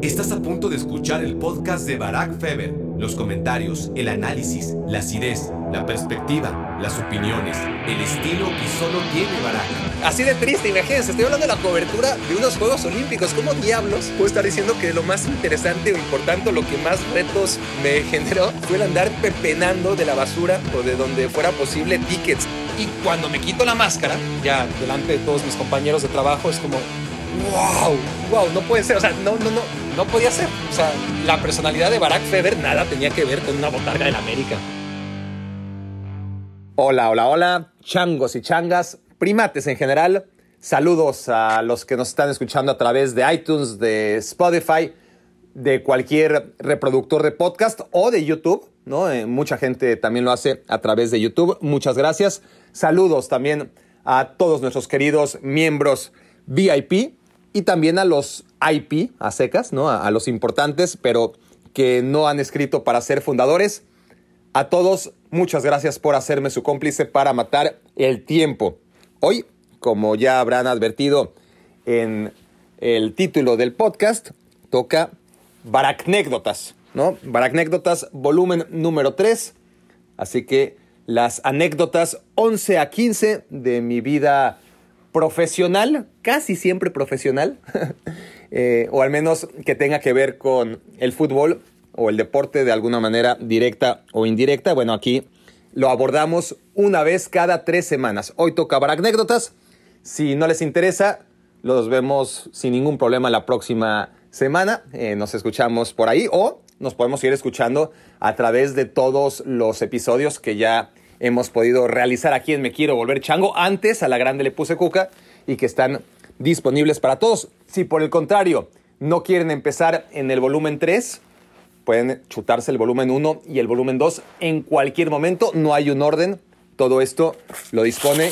Estás a punto de escuchar el podcast de Barack Feber. Los comentarios, el análisis, la acidez, la perspectiva, las opiniones, el estilo que solo tiene Barack. Así de triste, imagínense, estoy hablando de la cobertura de unos Juegos Olímpicos. ¿Cómo diablos puedo estar diciendo que lo más interesante o importante, lo que más retos me generó, fue el andar pepenando de la basura o de donde fuera posible tickets? Y cuando me quito la máscara, ya delante de todos mis compañeros de trabajo, es como, wow, wow, no puede ser, o sea, no, no, no, no podía ser. O sea, la personalidad de Barack Feber nada tenía que ver con una botarga del América. Hola, hola, hola, changos y changas, primates en general. Saludos a los que nos están escuchando a través de iTunes, de Spotify, de cualquier reproductor de podcast o de YouTube, ¿no? Eh, mucha gente también lo hace a través de YouTube. Muchas gracias. Saludos también a todos nuestros queridos miembros VIP y también a los IP, a secas, ¿no? A, a los importantes, pero que no han escrito para ser fundadores. A todos, muchas gracias por hacerme su cómplice para matar el tiempo. Hoy, como ya habrán advertido en el título del podcast, toca Baracnécdotas, ¿no? Baracnécdotas, volumen número 3. Así que las anécdotas 11 a 15 de mi vida profesional, casi siempre profesional, eh, o al menos que tenga que ver con el fútbol o el deporte de alguna manera directa o indirecta. Bueno, aquí lo abordamos una vez cada tres semanas. Hoy toca anécdotas. Si no les interesa, los vemos sin ningún problema la próxima semana. Eh, nos escuchamos por ahí o nos podemos ir escuchando a través de todos los episodios que ya hemos podido realizar aquí en Me Quiero Volver Chango. Antes a la grande le puse cuca y que están disponibles para todos. Si por el contrario no quieren empezar en el volumen 3, pueden chutarse el volumen 1 y el volumen 2 en cualquier momento. No hay un orden. Todo esto lo dispone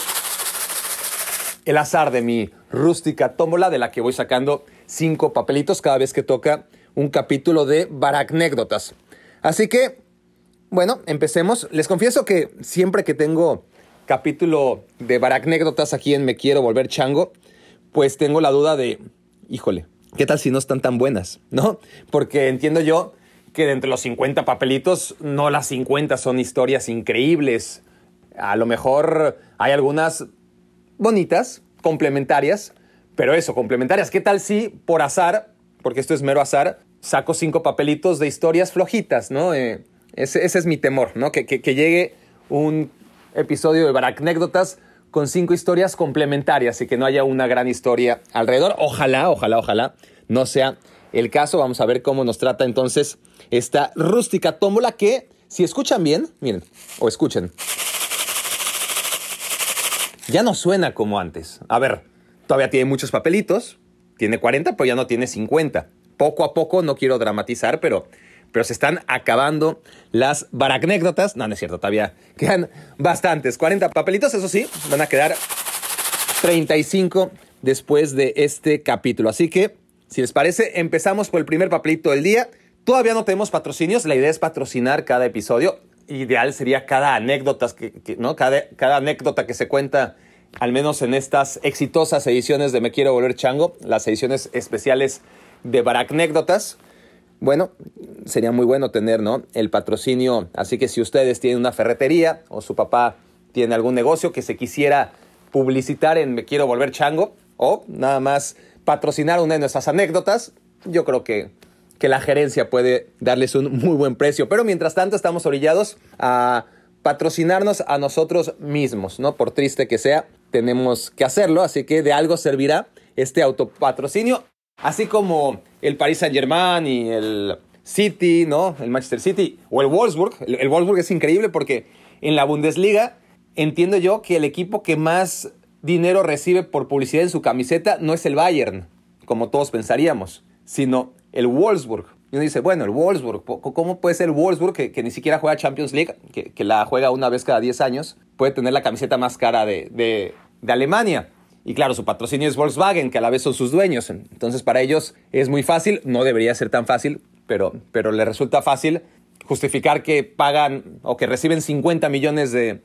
el azar de mi rústica tómbola de la que voy sacando cinco papelitos cada vez que toca un capítulo de Baracnécdotas. Así que bueno, empecemos. Les confieso que siempre que tengo capítulo de baracnécdotas aquí en Me Quiero Volver Chango, pues tengo la duda de, híjole, ¿qué tal si no están tan buenas? ¿No? Porque entiendo yo que entre los 50 papelitos, no las 50 son historias increíbles. A lo mejor hay algunas bonitas, complementarias, pero eso, complementarias. ¿Qué tal si por azar, porque esto es mero azar, saco cinco papelitos de historias flojitas, ¿no? Eh, ese, es mi temor, ¿no? Que, llegue un episodio de Baracnécdotas con cinco historias complementarias y que no haya una gran historia alrededor. Ojalá, ojalá, ojalá no sea el caso. Vamos a ver cómo nos trata entonces esta rústica tómbola que, si escuchan bien, miren, o escuchen, ya no suena como antes. A ver, todavía tiene muchos papelitos, tiene 40, pero ya no tiene 50. Poco a poco, no quiero dramatizar, pero pero se están acabando las baracnécdotas. No, no es cierto, todavía quedan bastantes. 40 papelitos, eso sí, van a quedar 35 después de este capítulo. Así que, si les parece, empezamos por el primer papelito del día. Todavía no tenemos patrocinios, la idea es patrocinar cada episodio. Ideal sería cada anécdota, que, ¿no? cada, anécdota que se cuenta al menos en estas exitosas ediciones de Me Quiero Volver Chango, las ediciones especiales de Baracnécdotas bueno, sería muy bueno tener, ¿no? El patrocinio. Así que si ustedes tienen una ferretería o su papá tiene algún negocio que se quisiera publicitar en Me Quiero Volver Chango o nada más patrocinar una de nuestras anécdotas, yo creo que, que la gerencia puede darles un muy buen precio. Pero mientras tanto estamos orillados a patrocinarnos a nosotros mismos, ¿no? Por triste que sea, tenemos que hacerlo, así que de algo servirá este autopatrocinio. Así como el Paris Saint Germain y el City, ¿no? El Manchester City o el Wolfsburg. El, Wolfsburg es increíble porque en la Bundesliga entiendo yo que el equipo que más dinero recibe por publicidad en su camiseta no es el Bayern, como todos pensaríamos, sino el Wolfsburg. Y uno dice, bueno, el Wolfsburg, ¿cómo puede ser el Wolfsburg que, ni siquiera juega Champions League, que, la juega una vez cada 10 años, puede tener la camiseta más cara de Alemania? Y claro, su patrocinio es Volkswagen, que a la vez son sus dueños. Entonces para ellos es muy fácil, no debería ser tan fácil, pero, pero le resulta fácil justificar que pagan o que reciben 50 millones de,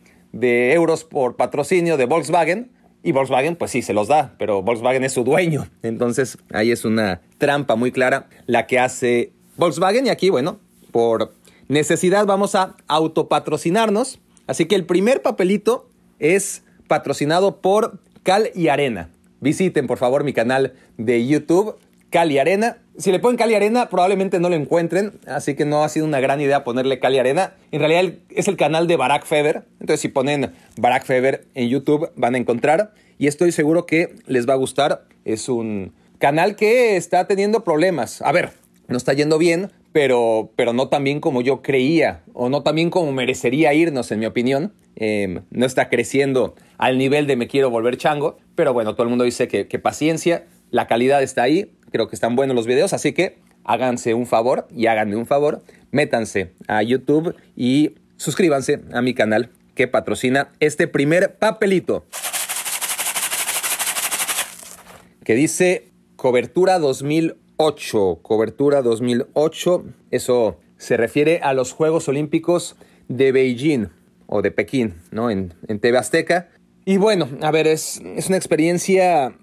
euros por patrocinio de Volkswagen Y Volkswagen, pues sí, se los da, pero Volkswagen es su dueño. Entonces, ahí es una trampa muy clara la que hace Volkswagen. Y aquí, bueno, por necesidad vamos a autopatrocinarnos. Así que el primer papelito es patrocinado por Cal y Arena. Visiten, por favor, mi canal de YouTube, Cal y Arena. Si le ponen Cali Arena, probablemente no lo encuentren, así que no ha sido una gran idea ponerle Cali Arena. En realidad es el canal de Barack Feber, entonces si ponen Barack Feber en YouTube van a encontrar y estoy seguro que les va a gustar. Es un canal que está teniendo problemas. A ver, no está yendo bien, pero, pero no tan bien como yo creía o no tan bien como merecería irnos, en mi opinión. Em, no está creciendo al nivel de me quiero volver chango, pero bueno, todo el mundo dice que, que paciencia, la calidad está ahí, creo que están buenos los videos, así que háganse un favor y háganme un favor, métanse a YouTube y suscríbanse a mi canal que patrocina este primer papelito que dice cobertura 2008, cobertura 2008, eso se refiere a los Juegos Olímpicos de Beijing o de Pekín, ¿no? En, en TV Azteca. Y bueno, a ver, es, es una experiencia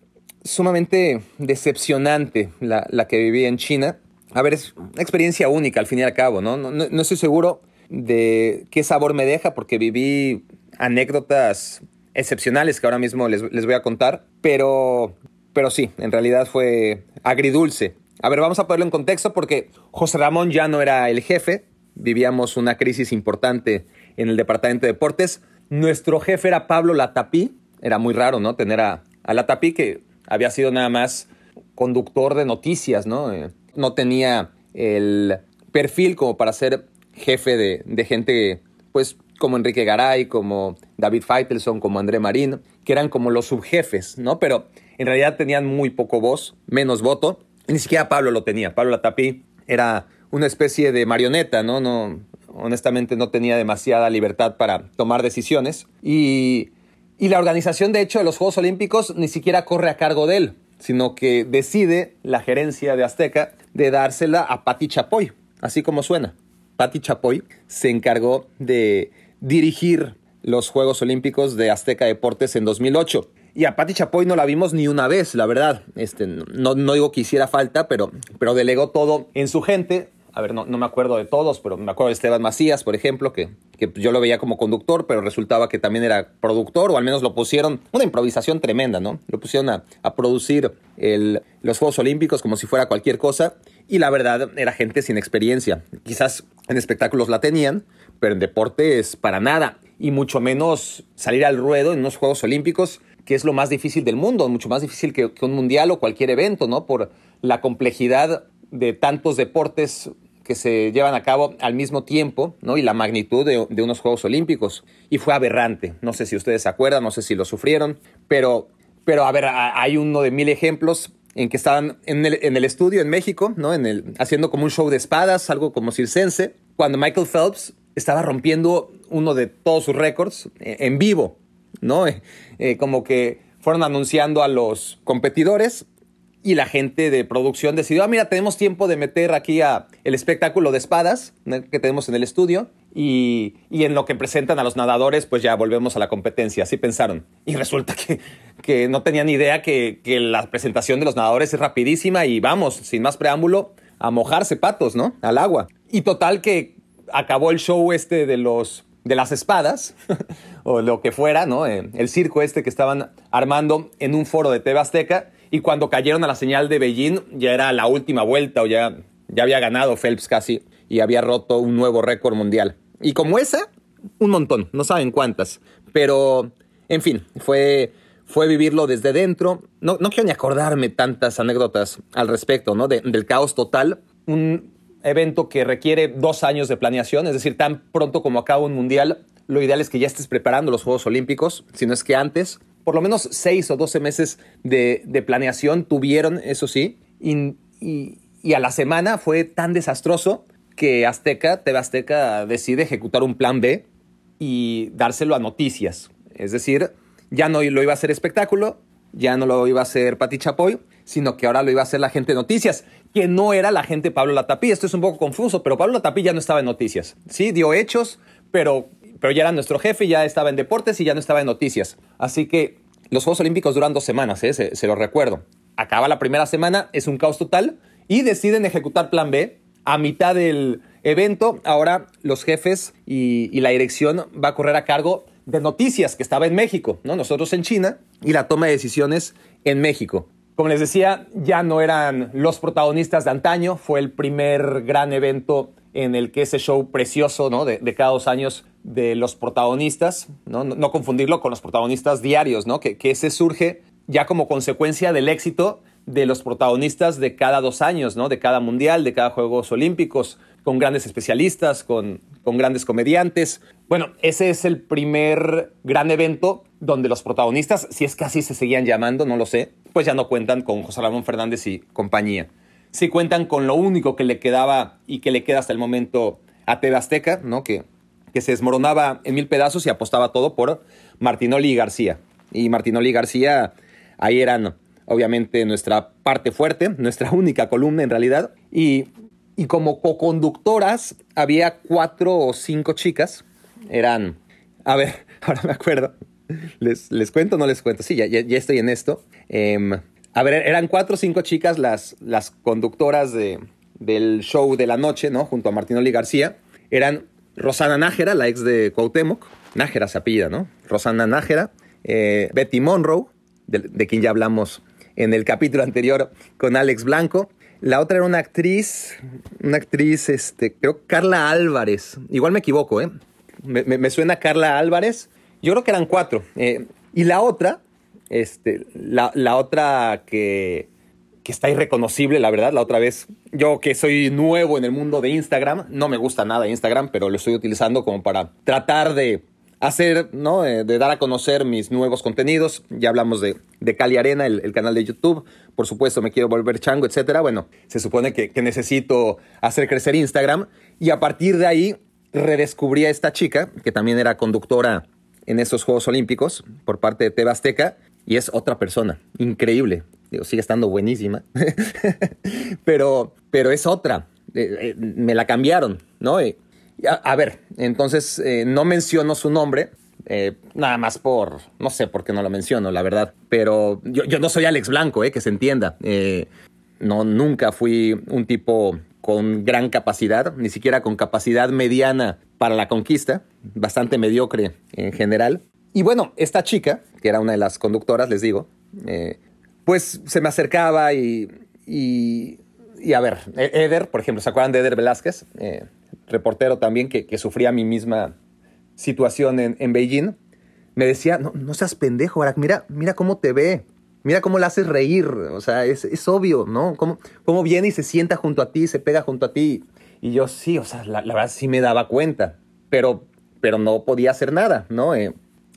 sumamente decepcionante la, que viví en China. A ver, es una experiencia única al fin y al cabo, ¿no? No, no, estoy seguro de qué sabor me deja porque viví anécdotas excepcionales que ahora mismo les, les voy a contar, pero, pero sí, en realidad fue agridulce. A ver, vamos a ponerlo en contexto porque José Ramón ya no era el jefe, vivíamos una crisis importante en el departamento de deportes. Nuestro jefe era Pablo Latapí, era muy raro, ¿no? Tener a, a Latapí que había sido nada más conductor de noticias, ¿no? Eh, no tenía el perfil como para ser jefe de, gente, pues, como Enrique Garay, como David Feitelson, como André Marín, que eran como los subjefes, ¿no? Pero en realidad tenían muy poco voz, menos voto. Ni siquiera Pablo lo tenía. Pablo Latapí era una especie de marioneta, ¿no? no honestamente no tenía demasiada libertad para tomar decisiones. Y y la organización, de hecho, de los Juegos Olímpicos ni siquiera corre a cargo de él, sino que decide la gerencia de Azteca de dársela a Pati Chapoy, así como suena. Pati Chapoy se encargó de dirigir los Juegos Olímpicos de Azteca Deportes en 2008. Y a Pati Chapoy no la vimos ni una vez, la verdad. Este, no, no digo que hiciera falta, pero, pero delegó todo en su gente a ver, no, no, me acuerdo de todos, pero me acuerdo de Esteban Macías, por ejemplo, que, que, yo lo veía como conductor, pero resultaba que también era productor, o al menos lo pusieron, una improvisación tremenda, ¿no? Lo pusieron a, a producir los Juegos Olímpicos como si fuera cualquier cosa, y la verdad era gente sin experiencia. Quizás en espectáculos la tenían, pero en deportes para nada, y mucho menos salir al ruedo en unos Juegos Olímpicos, que es lo más difícil del mundo, mucho más difícil que, que un mundial o cualquier evento, ¿no? Por la complejidad de tantos deportes que se llevan a cabo al mismo tiempo, ¿no? Y la magnitud de, unos Juegos Olímpicos. Y fue aberrante. No sé si ustedes se acuerdan, no sé si lo sufrieron, pero, pero a ver, hay uno de mil ejemplos en que estaban en el, en el estudio en México, ¿no? En el, haciendo como un show de espadas, algo como circense, cuando Michael Phelps estaba rompiendo uno de todos sus récords eh, en vivo, ¿no? Eh, como que fueron anunciando a los competidores y la gente de producción decidió, ah, mira, tenemos tiempo de meter aquí a el espectáculo de espadas que tenemos en el estudio y, en lo que presentan a los nadadores, pues ya volvemos a la competencia, así pensaron. Y resulta que, que no tenían idea que, que la presentación de los nadadores es rapidísima y vamos, sin más preámbulo, a mojarse patos, ¿no? Al agua. Y total que acabó el show este de los de las espadas, o lo que fuera, ¿no? Eh, el circo este que estaban armando en un foro de TV Azteca, y cuando cayeron a la señal de Beijing ya era la última vuelta o ya, ya había ganado Phelps casi y había roto un nuevo récord mundial. Y como esa, un montón, no saben cuántas. Pero, en fin, fue, fue vivirlo desde dentro. No, no quiero ni acordarme tantas anécdotas al respecto, ¿no? del caos total. Un evento que requiere dos años de planeación, es decir, tan pronto como acaba un mundial, lo ideal es que ya estés preparando los Juegos Olímpicos, si no es que antes por lo menos seis o doce meses de, planeación tuvieron, eso sí, y, a la semana fue tan desastroso que Azteca, TV Azteca, decide ejecutar un plan B y dárselo a noticias. Es decir, ya no lo iba a hacer espectáculo, ya no lo iba a hacer Pati Chapoy, sino que ahora lo iba a hacer la gente de noticias, que no era la gente Pablo Latapí. Esto es un poco confuso, pero Pablo Latapí ya no estaba en noticias. Sí, dio hechos, pero pero ya era nuestro jefe, ya estaba en deportes y ya no estaba en noticias. Así que los Juegos Olímpicos duran dos semanas, ¿eh? se, lo recuerdo. Acaba la primera semana, es un caos total y deciden ejecutar plan B. A mitad del evento, ahora los jefes y, y la dirección va a correr a cargo de noticias que estaba en México, ¿no? Nosotros en China y la toma de decisiones en México. Como les decía, ya no eran los protagonistas de antaño, fue el primer gran evento en el que ese show precioso ¿no? de, cada dos años de los protagonistas, ¿no? No, confundirlo con los protagonistas diarios, ¿no? que, que ese surge ya como consecuencia del éxito de los protagonistas de cada dos años, ¿no? de cada mundial, de cada Juegos Olímpicos, con grandes especialistas, con, con grandes comediantes. Bueno, ese es el primer gran evento donde los protagonistas, si es que así se seguían llamando, no lo sé, pues ya no cuentan con José Ramón Fernández y compañía. Sí cuentan con lo único que le quedaba y que le queda hasta el momento a TV Azteca, ¿no? que, que se desmoronaba en mil pedazos y apostaba todo por Martinoli y García. Y Martinoli y García ahí eran obviamente nuestra parte fuerte, nuestra única columna en realidad. Y, y como co-conductoras había cuatro o cinco chicas. Eran, a ver, ahora me acuerdo. ¿Les, les cuento o no les cuento? Sí, ya, ya, estoy en esto. Em, a ver, eran cuatro o cinco chicas las, las conductoras de, del show de la noche, ¿no? Junto a Martinoli García. Eran Rosana Nájera, la ex de Cuauhtémoc. Nájera se apellida, ¿no? Rosana Nájera. Eh, Betty Monroe, de, quien ya hablamos en el capítulo anterior con Alex Blanco. La otra era una actriz, una actriz, este, creo Carla Álvarez. Igual me equivoco, ¿eh? Me, suena Carla Álvarez. Yo creo que eran cuatro. Eh, y la otra, este, la, la otra que, que está irreconocible, la verdad, la otra vez. Yo que soy nuevo en el mundo de Instagram, no me gusta nada Instagram, pero lo estoy utilizando como para tratar de hacer, ¿no? Eh, de dar a conocer mis nuevos contenidos. Ya hablamos de, de Cali Arena, el, canal de YouTube. Por supuesto, me quiero volver chango, etcétera. Bueno, se supone que, necesito hacer crecer Instagram. Y a partir de ahí redescubrí a esta chica, que también era conductora en esos Juegos Olímpicos por parte de Teba Azteca. Y es otra persona, increíble. Digo, sigue estando buenísima. pero, pero es otra. Eh, eh, me la cambiaron, ¿no? A, ver, entonces eh, no menciono su nombre, eh, nada más por, no sé por qué no lo menciono, la verdad. Pero yo, no soy Alex Blanco, eh, que se entienda. no, nunca fui un tipo con gran capacidad, ni siquiera con capacidad mediana para la conquista, bastante mediocre en general. Y bueno, esta chica, que era una de las conductoras, les digo, pues se me acercaba y, y, y, a ver, e-, Eder, por ejemplo, ¿se acuerdan de Eder Velázquez? Reportero también que, sufría mi misma situación en, Beijing, me decía, no, no seas pendejo, mira, mira cómo te ve, mira cómo le haces reír, o sea, es, obvio, ¿no? Cómo, cómo, viene y se sienta junto a ti, se pega junto a ti. Y yo sí, o sea, la, verdad sí me daba cuenta, pero, pero no podía hacer nada, ¿no? Eh,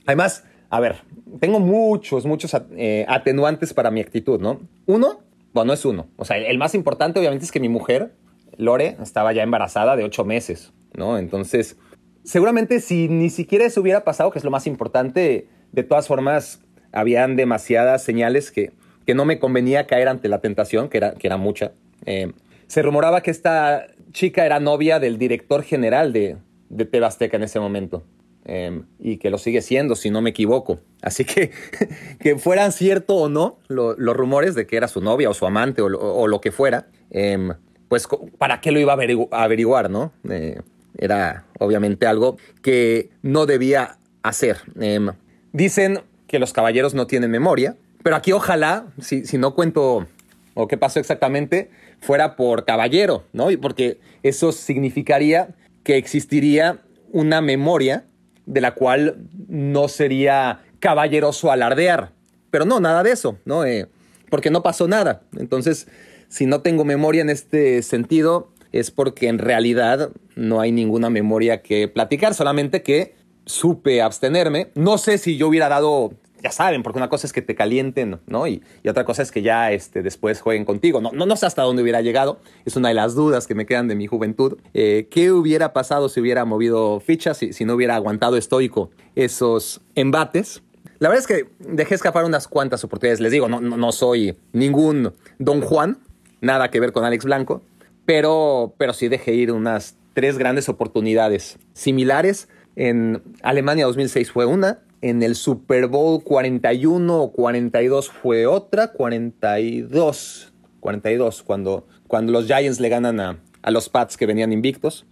además, a ver, tengo muchos, muchos eh, atenuantes para mi actitud, ¿no? Uno, bueno, es uno. O sea, el más importante obviamente es que mi mujer Lore estaba ya embarazada de ocho meses, ¿no? Entonces, seguramente si ni siquiera eso hubiera pasado, que es lo más importante, de todas formas, habían demasiadas señales que, que no me convenía caer ante la tentación, que era, que era mucha. Eh, se rumoraba que esta chica era novia del director general de, de Tebasteca en ese momento. Em, y que lo sigue siendo, si no me equivoco. Así que, que fueran cierto o no los rumores de que era su novia o su amante o, lo que fuera, em, pues ¿para qué lo iba a averiguar, no? Eh, era obviamente algo que no debía hacer. Em, dicen que los caballeros no tienen memoria, pero aquí ojalá, si, si no cuento o qué pasó exactamente, fuera por caballero, ¿no? Y porque eso significaría que existiría una memoria de la cual no sería caballeroso alardear. Pero no, nada de eso, ¿no? Eh, porque no pasó nada. Entonces, si no tengo memoria en este sentido, es porque en realidad no hay ninguna memoria que platicar, solamente que supe abstenerme. No sé si yo hubiera dado, ya saben, porque una cosa es que te calienten, ¿no? Y, otra cosa es que ya este, después jueguen contigo. No, no, sé hasta dónde hubiera llegado. Es una de las dudas que me quedan de mi juventud. Eh, ¿Qué hubiera pasado si hubiera movido fichas, si, si no hubiera aguantado estoico esos embates? La verdad es que dejé escapar unas cuantas oportunidades. Les digo, no, no, no soy ningún Don Juan, nada que ver con Alex Blanco, pero, pero sí dejé ir unas tres grandes oportunidades similares. En Alemania 2006 fue una, En el Super Bowl 41 o 42 fue otra, 42, 42, cuando, cuando los Giants le ganan a, a los Pats que venían invictos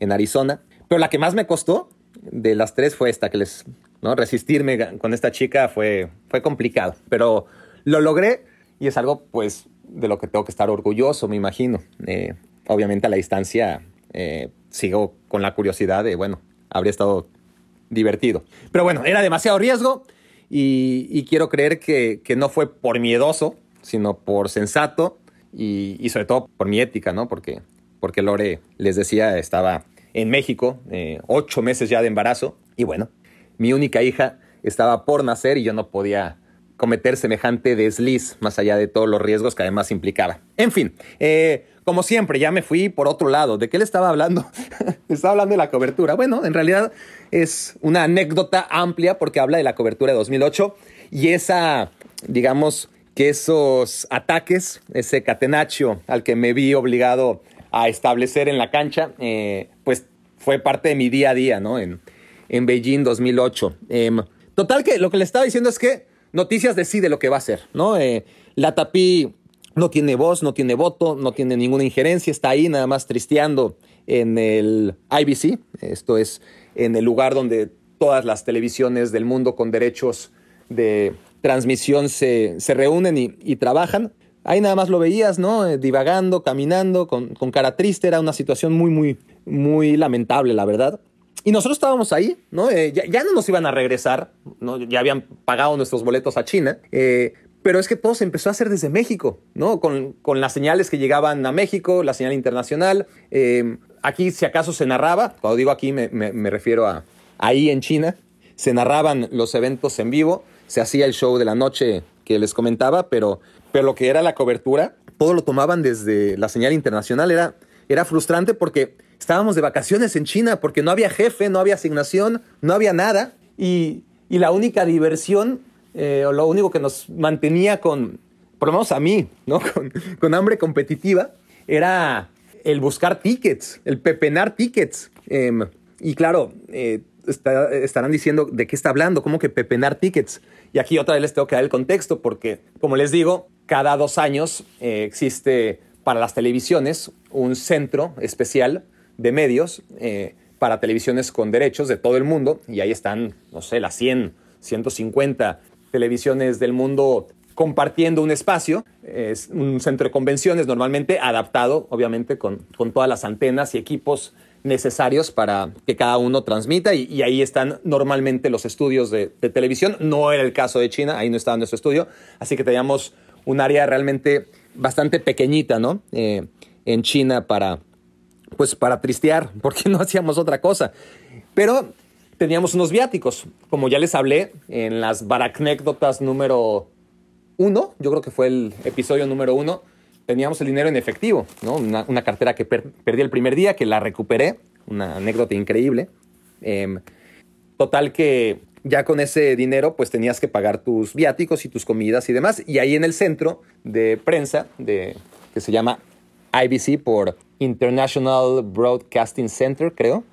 en Arizona. Pero la que más me costó de las tres fue esta, que les, ¿no? Resistirme con esta chica fue, fue complicado, pero lo logré y es algo, pues, de lo que tengo que estar orgulloso, me imagino. Eh, obviamente a la distancia eh, sigo con la curiosidad de, bueno, habría estado divertido. Pero bueno, era demasiado riesgo y, quiero creer que, no fue por miedoso, sino por sensato y, sobre todo por mi ética, ¿no? Porque, porque Lore, les decía, estaba en México, eh, ocho meses ya de embarazo y bueno, mi única hija estaba por nacer y yo no podía cometer semejante desliz, más allá de todos los riesgos que además implicaba. En fin, eh, como siempre, ya me fui por otro lado. ¿De qué le estaba hablando? estaba hablando de la cobertura. Bueno, en realidad es una anécdota amplia porque habla de la cobertura de 2008 y esa, digamos, que esos ataques, ese catenaccio al que me vi obligado a establecer en la cancha, eh, pues fue parte de mi día a día, ¿no? En, en Beijing 2008. Em, total que lo que le estaba diciendo es que Noticias decide lo que va a hacer, ¿no? Eh, la Tapí no tiene voz, no tiene voto, no tiene ninguna injerencia, está ahí nada más tristeando en el IBC, esto es en el lugar donde todas las televisiones del mundo con derechos de transmisión se, reúnen y, trabajan. Ahí nada más lo veías, ¿no? Eh, divagando, caminando, con, con, cara triste. Era una situación muy, muy, muy lamentable, la verdad. Y nosotros estábamos ahí, ¿no? Eh, ya, no nos iban a regresar, ¿no? Ya habían pagado nuestros boletos a China. Eh, pero es que todo se empezó a hacer desde México, ¿no? Con, con las señales que llegaban a México, la señal internacional. Eh, aquí, si acaso, se narraba, cuando digo aquí me, me, refiero a ahí en China, se narraban los eventos en vivo, se hacía el show de la noche que les comentaba, pero, pero lo que era la cobertura, todo lo tomaban desde la señal internacional. Era, era frustrante porque Estábamos de vacaciones en China porque no había jefe, no había asignación, no había nada. Y, la única diversión, eh, o lo único que nos mantenía con, por lo menos a mí, ¿no? con, hambre competitiva, era el buscar tickets, el pepenar tickets. Em, y claro, eh, estarán diciendo de qué está hablando, cómo que pepenar tickets. Y aquí otra vez les tengo que dar el contexto porque, como les digo, cada dos años eh, existe para las televisiones un centro especial de medios eh, para televisiones con derechos de todo el mundo y ahí están, no sé, las 100, 150 televisiones del mundo compartiendo un espacio. Es un centro de convenciones normalmente adaptado, obviamente, con, con todas las antenas y equipos necesarios para que cada uno transmita y, ahí están normalmente los estudios de, televisión. No era el caso de China, ahí no estaba nuestro estudio, así que teníamos un área realmente bastante pequeñita, ¿no? Eh, en China para, pues para tristear, porque no hacíamos otra cosa. Pero teníamos unos viáticos, como ya les hablé en las baracnécdotas número uno, yo creo que fue el episodio número uno, teníamos el dinero en efectivo, ¿no? una, cartera que perdí el primer día, que la recuperé, una anécdota increíble. Em, total que ya con ese dinero pues tenías que pagar tus viáticos y tus comidas y demás. Y ahí en el centro de prensa, de, que se llama IBC por International Broadcasting Center, creo.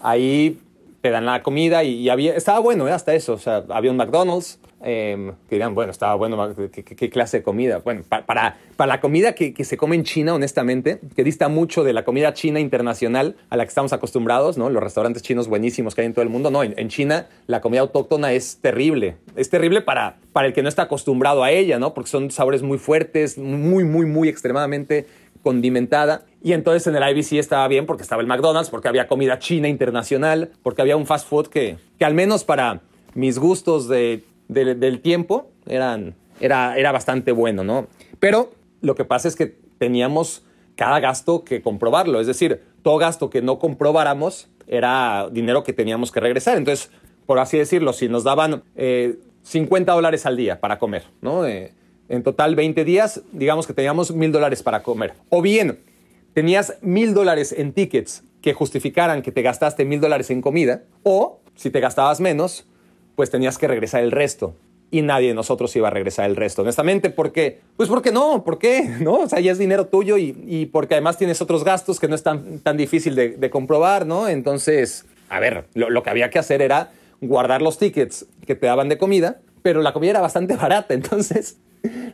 Ahí te dan la comida y, había, estaba bueno ¿eh? hasta eso. O sea, había un McDonald's. Eh, que dirán, bueno, estaba bueno, ¿qué, clase de comida? Bueno, para, para, la comida que, que, se come en China, honestamente, que dista mucho de la comida china internacional a la que estamos acostumbrados, ¿no? Los restaurantes chinos buenísimos que hay en todo el mundo. No, en, en China la comida autóctona es terrible. Es terrible para, para el que no está acostumbrado a ella, ¿no? Porque son sabores muy fuertes, muy, muy, muy extremadamente condimentada. Y entonces en el IBC estaba bien porque estaba el McDonald's, porque había comida china internacional, porque había un fast food que, que al menos para mis gustos de, del tiempo eran, era, era bastante bueno, ¿no? Pero lo que pasa es que teníamos cada gasto que comprobarlo. Es decir, todo gasto que no comprobáramos era dinero que teníamos que regresar. Entonces, por así decirlo, si nos daban 50 eh, dólares al día para comer, ¿no? Eh, en total 20 días, digamos que teníamos mil dólares para comer. O bien, tenías mil dólares en tickets que justificaran que te gastaste mil dólares en comida, o si te gastabas menos, pues tenías que regresar el resto. Y nadie de nosotros iba a regresar el resto, honestamente, porque, pues porque no, ¿por qué? ¿No? O sea, ya es dinero tuyo y, porque además tienes otros gastos que no es tan, tan difícil de, comprobar, ¿no? Entonces, a ver, lo que había que hacer era guardar los tickets que te daban de comida, pero la comida era bastante barata, entonces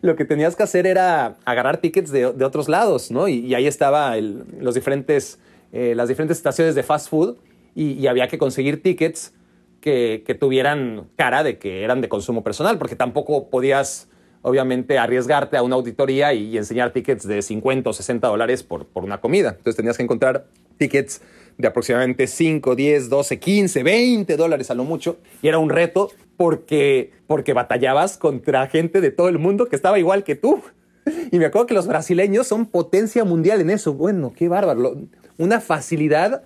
lo que tenías que hacer era agarrar tickets de, otros lados, ¿no? Y, ahí estaba los diferentes, eh, las diferentes estaciones de fast food y, había que conseguir tickets que, tuvieran cara de que eran de consumo personal, porque tampoco podías, obviamente, arriesgarte a una auditoría y, enseñar tickets de 50 o 60 dólares por, por una comida. Entonces tenías que encontrar tickets de aproximadamente 5, 10, 12, 15, 20 dólares a lo mucho. Y era un reto porque, porque batallabas contra gente de todo el mundo que estaba igual que tú. Y me acuerdo que los brasileños son potencia mundial en eso. Bueno, qué bárbaro. Una facilidad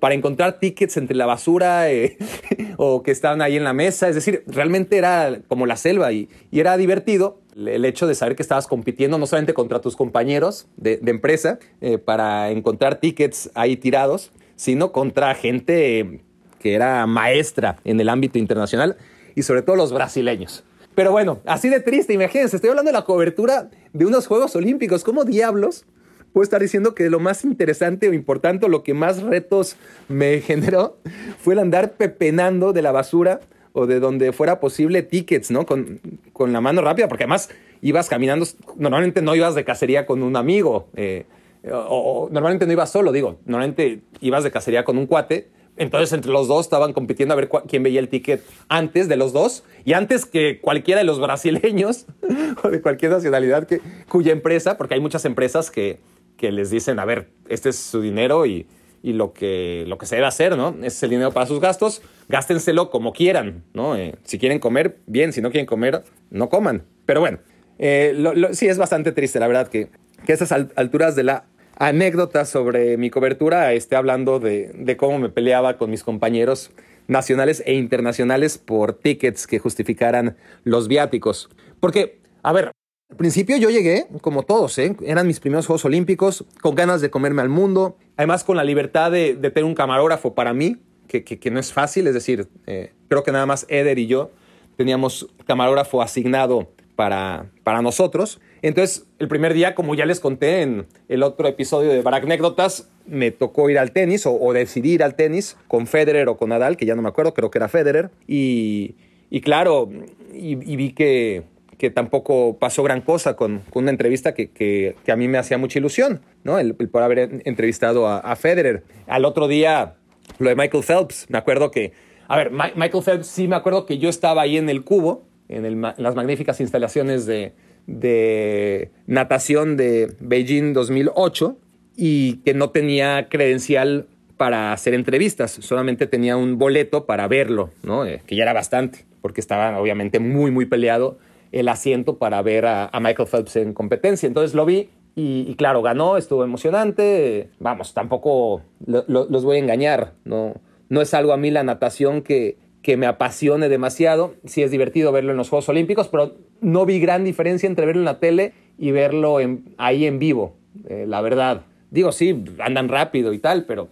para encontrar tickets entre la basura eh, o que estaban ahí en la mesa. Es decir, realmente era como la selva y, era divertido el hecho de saber que estabas compitiendo no solamente contra tus compañeros de, de empresa eh, para encontrar tickets ahí tirados, sino contra gente que era maestra en el ámbito internacional y sobre todo los brasileños. Pero bueno, así de triste, imagínense, estoy hablando de la cobertura de unos Juegos Olímpicos. ¿Cómo diablos puedo estar diciendo que lo más interesante o importante lo que más retos me generó fue el andar pepenando de la basura o de donde fuera posible tickets, ¿no? Con, con la mano rápida, porque además ibas caminando, normalmente no ibas de cacería con un amigo, eh, o, normalmente no ibas solo, digo, normalmente ibas de cacería con un cuate entonces entre los dos estaban compitiendo a ver quién veía el ticket antes de los dos y antes que cualquiera de los brasileños o de cualquier nacionalidad que, cuya empresa, porque hay muchas empresas que, que les dicen, a ver, este es su dinero y, y lo, que, lo que se debe hacer, ¿no? es el dinero para sus gastos, gástenselo como quieran, ¿no? Eh, si quieren comer, bien, si no quieren comer, no coman. Pero bueno, eh, sí es bastante triste, la verdad, que, que a esas alturas de la anécdotas sobre mi cobertura, esté hablando de, cómo me peleaba con mis compañeros nacionales e internacionales por tickets que justificaran los viáticos. Porque, a ver, al principio yo llegué, como todos, ¿eh? eran mis primeros Juegos Olímpicos, con ganas de comerme al mundo, además con la libertad de, tener un camarógrafo para mí, que, no es fácil, es decir, eh, creo que nada más Eder y yo teníamos camarógrafo asignado para, para nosotros. Entonces, el primer día, como ya les conté en el otro episodio de Anécdotas, me tocó ir al tenis o, decidir al tenis con Federer o con Nadal, que ya no me acuerdo, creo que era Federer. Y, claro, y, vi que, que, tampoco pasó gran cosa con, una entrevista que, que, a mí me hacía mucha ilusión, ¿no? El, por haber entrevistado a, Federer. Al otro día, lo de Michael Phelps, me acuerdo que, a ver, Michael Phelps sí me acuerdo que yo estaba ahí en el cubo, en, en las magníficas instalaciones de de natación de Beijing 2008 y que no tenía credencial para hacer entrevistas, solamente tenía un boleto para verlo, ¿no? Eh, que ya era bastante, porque estaba obviamente muy, muy peleado el asiento para ver a, Michael Phelps en competencia. Entonces lo vi y, claro, ganó, estuvo emocionante. Vamos, tampoco los voy a engañar, ¿no? No es algo a mí la natación que, que me apasione demasiado. Sí es divertido verlo en los Juegos Olímpicos, pero no vi gran diferencia entre verlo en la tele y verlo ahí en vivo, eh, la verdad. Digo, sí, andan rápido y tal, pero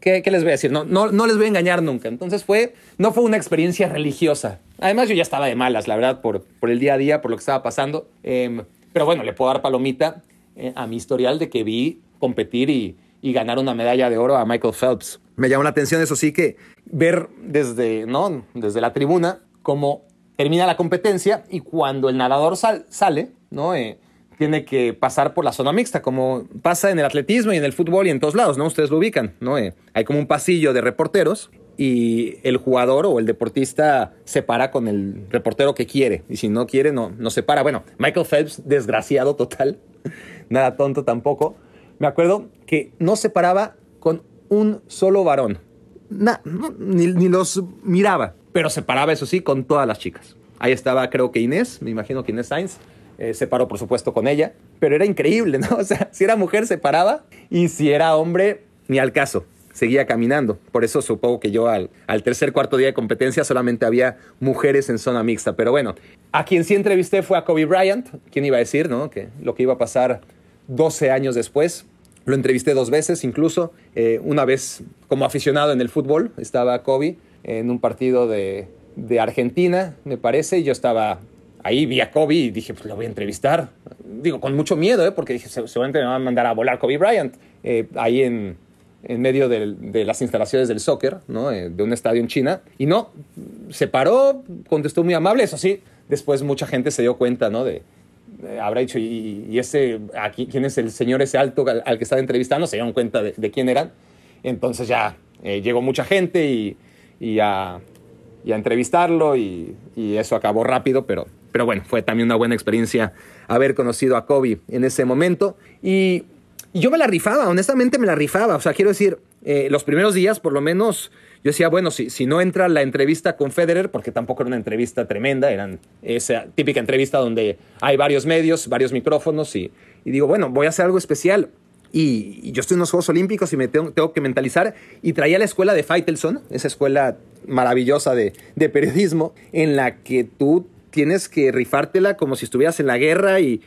¿qué, les voy a decir? No, no, no, les voy a engañar nunca. Entonces fue, no fue una experiencia religiosa. Además yo ya estaba de malas, la verdad, por, por el día a día, por lo que estaba pasando. Em, pero bueno, le puedo dar palomita eh, a mi historial de que vi competir y, y ganar una medalla de oro a Michael Phelps. Me llamó la atención, eso sí, que ver desde, ¿no? desde la tribuna cómo termina la competencia y cuando el nadador sale, ¿no? Eh, tiene que pasar por la zona mixta, como pasa en el atletismo y en el fútbol y en todos lados, ¿no? Ustedes lo ubican, ¿no? Eh, hay como un pasillo de reporteros y el jugador o el deportista se para con el reportero que quiere y si no quiere no, no se para. Bueno, Michael Phelps, desgraciado total, nada tonto tampoco, me acuerdo que no se paraba con un solo varón. Ni, los miraba, pero se paraba, eso sí, con todas las chicas. Ahí estaba, creo que Inés, me imagino que Inés Sainz. Eh, se paró, por supuesto, con ella. Pero era increíble, ¿no? O sea, si era mujer, se paraba. Y si era hombre, ni al caso. Seguía caminando. Por eso supongo que yo al, al tercer, cuarto día de competencia solamente había mujeres en zona mixta. Pero bueno, a quien sí entrevisté fue a Kobe Bryant. ¿Quién iba a decir, no? Que lo que iba a pasar 12 años después. Lo entrevisté dos veces incluso. Eh, una vez como aficionado en el fútbol, estaba Kobe en un partido de, de Argentina, me parece, y yo estaba ahí, vi a Kobe y dije, pues lo voy a entrevistar. Digo, con mucho miedo, ¿eh? porque dije, seguramente me van a mandar a volar Kobe Bryant. Eh, ahí en, en medio de las instalaciones del soccer, ¿no? Eh, de un estadio en China. Y no, se paró, contestó muy amable, eso sí, después mucha gente se dio cuenta, ¿no? De, habrá dicho, ¿y, ese, aquí, quién es el señor ese alto al, que estaba entrevistando? Se dieron cuenta de, quién eran. Entonces ya eh, llegó mucha gente y, a, entrevistarlo y, y, eso acabó rápido, pero, pero bueno, fue también una buena experiencia haber conocido a Kobe en ese momento. Y y yo me la rifaba, honestamente me la rifaba. O sea, quiero decir, eh, los primeros días, por lo menos, yo decía, bueno, si, si no entra la entrevista con Federer, porque tampoco era una entrevista tremenda, eran esa típica entrevista donde hay varios medios, varios micrófonos, y, y digo, bueno, voy a hacer algo especial. Y, yo estoy en los Juegos Olímpicos y me tengo, tengo, que mentalizar. Y traía la escuela de Faitelson, esa escuela maravillosa de, de periodismo, en la que tú tienes que rifártela como si estuvieras en la guerra y,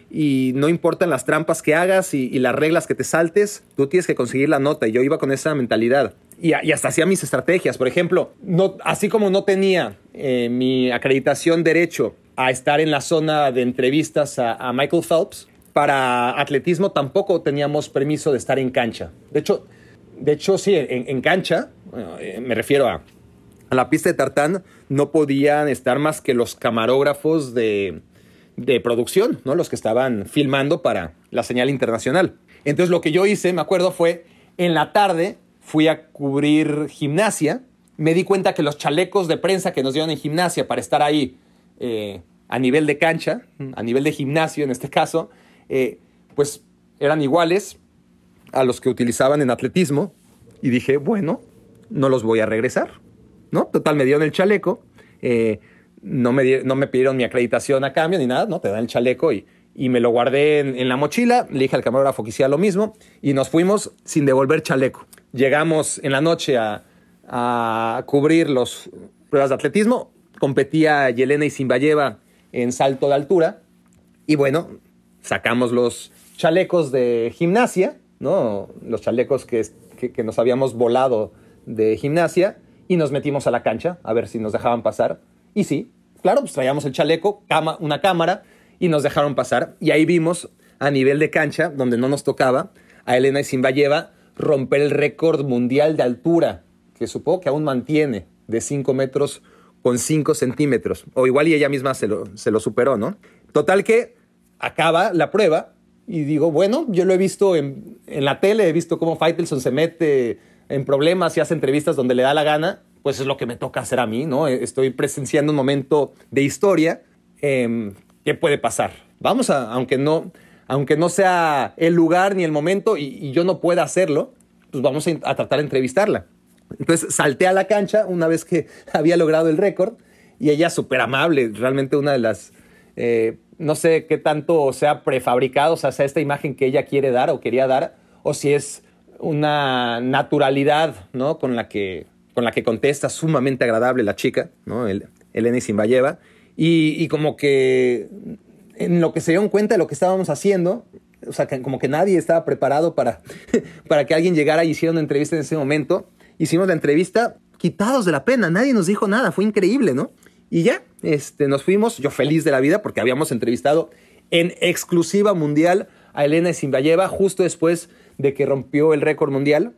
no importan las trampas que hagas y, las reglas que te saltes, tú tienes que conseguir la nota. Y yo iba con esa mentalidad. Y, hasta hacía mis estrategias. Por ejemplo, no, así como no tenía eh, mi acreditación derecho a estar en la zona de entrevistas a, Michael Phelps, para atletismo tampoco teníamos permiso de estar en cancha. De hecho, de hecho sí, en, cancha, eh, me refiero a a la pista de tartán no podían estar más que los camarógrafos de, producción, ¿no? Los que estaban filmando para la señal internacional. Entonces lo que yo hice, me acuerdo, fue en la tarde fui a cubrir gimnasia. Me di cuenta que los chalecos de prensa que nos dieron en gimnasia para estar ahí eh, a nivel de cancha, a nivel de gimnasio en este caso, eh, pues eran iguales a los que utilizaban en atletismo. Y dije, bueno, no los voy a regresar. ¿No? Total, me dieron el chaleco, eh, no, me no me pidieron mi acreditación a cambio ni nada, ¿no? Te dan el chaleco y, y me lo guardé en, la mochila, le dije al camarógrafo que hiciera lo mismo y nos fuimos sin devolver chaleco. Llegamos en la noche a, a cubrir las pruebas de atletismo, competía Yelena y Simbayeva en salto de altura y bueno, sacamos los chalecos de gimnasia, ¿no? Los chalecos que, que nos habíamos volado de gimnasia y nos metimos a la cancha a ver si nos dejaban pasar. Y sí, claro, pues traíamos el chaleco, cama, una cámara y nos dejaron pasar. Y ahí vimos a nivel de cancha, donde no nos tocaba, a Elena Isimbayeva romper el récord mundial de altura, que supongo que aún mantiene, de 5 metros con 5 centímetros. O igual y ella misma se lo, se lo superó, ¿no? Total que acaba la prueba y digo, bueno, yo lo he visto en, en la tele, he visto cómo Faitelson se mete en problemas y hace entrevistas donde le da la gana, pues es lo que me toca hacer a mí, ¿no? Estoy presenciando un momento de historia. Em, ¿Qué puede pasar? Vamos a, aunque no, aunque no sea el lugar ni el momento y, yo no pueda hacerlo, pues vamos a, tratar de entrevistarla. Entonces salté a la cancha una vez que había logrado el récord y ella súper amable, realmente una de las, eh, no sé qué tanto sea prefabricado, o sea, sea esta imagen que ella quiere dar o quería dar, o si es una naturalidad, ¿no? Con la que, con la que contesta, sumamente agradable la chica, ¿no? El, Elena Simbayeva. Y, como que en lo que se dieron cuenta de lo que estábamos haciendo, o sea, que como que nadie estaba preparado para, para que alguien llegara y hiciera una entrevista en ese momento. Hicimos la entrevista quitados de la pena, nadie nos dijo nada, fue increíble, ¿no? Y ya, este, nos fuimos, yo feliz de la vida porque habíamos entrevistado en exclusiva mundial a Elena Simbayeva justo después de que rompió el récord mundial,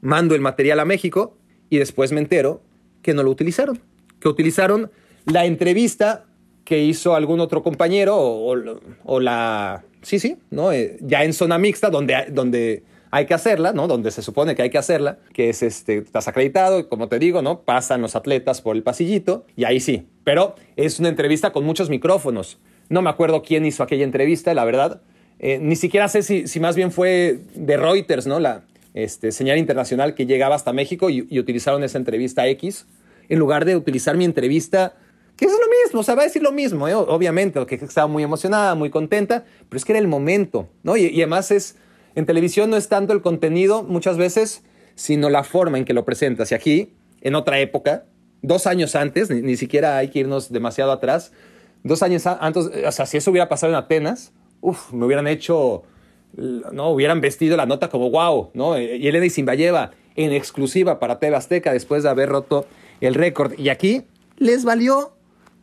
mando el material a México y después me entero que no lo utilizaron, que utilizaron la entrevista que hizo algún otro compañero o, la... Sí, sí, ¿no? Eh, ya en zona mixta, donde, donde hay que hacerla, ¿no? Donde se supone que hay que hacerla, que es este, estás acreditado, como te digo, ¿no? Pasan los atletas por el pasillito y ahí sí. Pero es una entrevista con muchos micrófonos. No me acuerdo quién hizo aquella entrevista, la verdad, eh, ni siquiera sé si, más bien fue de Reuters, ¿no? La este, señal internacional que llegaba hasta México y, utilizaron esa entrevista X, en lugar de utilizar mi entrevista, que es lo mismo, o sea, va a decir lo mismo, ¿eh? obviamente, que estaba muy emocionada, muy contenta, pero es que era el momento, ¿no? Y, además es, en televisión no es tanto el contenido muchas veces, sino la forma en que lo presentas. Y aquí, en otra época, dos años antes, ni, ni siquiera hay que irnos demasiado atrás, dos años antes, o sea, si eso hubiera pasado en Atenas, uf, me hubieran hecho, ¿no? Hubieran vestido la nota como wow, ¿no? Y Elena Isimbayeva en exclusiva para TV Azteca después de haber roto el récord. Y aquí les valió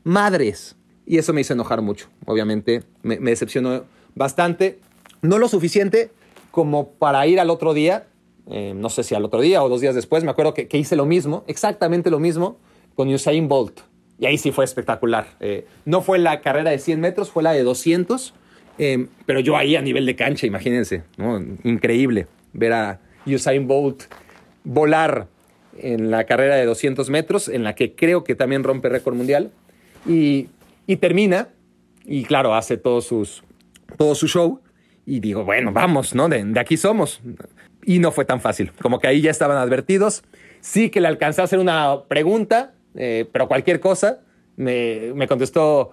madres. Y eso me hizo enojar mucho. Obviamente me, decepcionó bastante. No lo suficiente como para ir al otro día eh, no sé si al otro día o dos días después, me acuerdo que, hice lo mismo, exactamente lo mismo, con Usain Bolt. Y ahí sí fue espectacular. Eh, no fue la carrera de 100 metros, fue la de 200. Eh, pero yo ahí a nivel de cancha, imagínense, increíble ver a Usain Bolt volar en la carrera de 200 metros, en la que creo que también rompe récord mundial. Y, termina, y claro, hace todo, sus, todo su show. Y digo, bueno, vamos, ¿no? De, aquí somos. Y no fue tan fácil. Como que ahí ya estaban advertidos. Sí que le alcancé a hacer una pregunta, eh, pero cualquier cosa. Me, me contestó,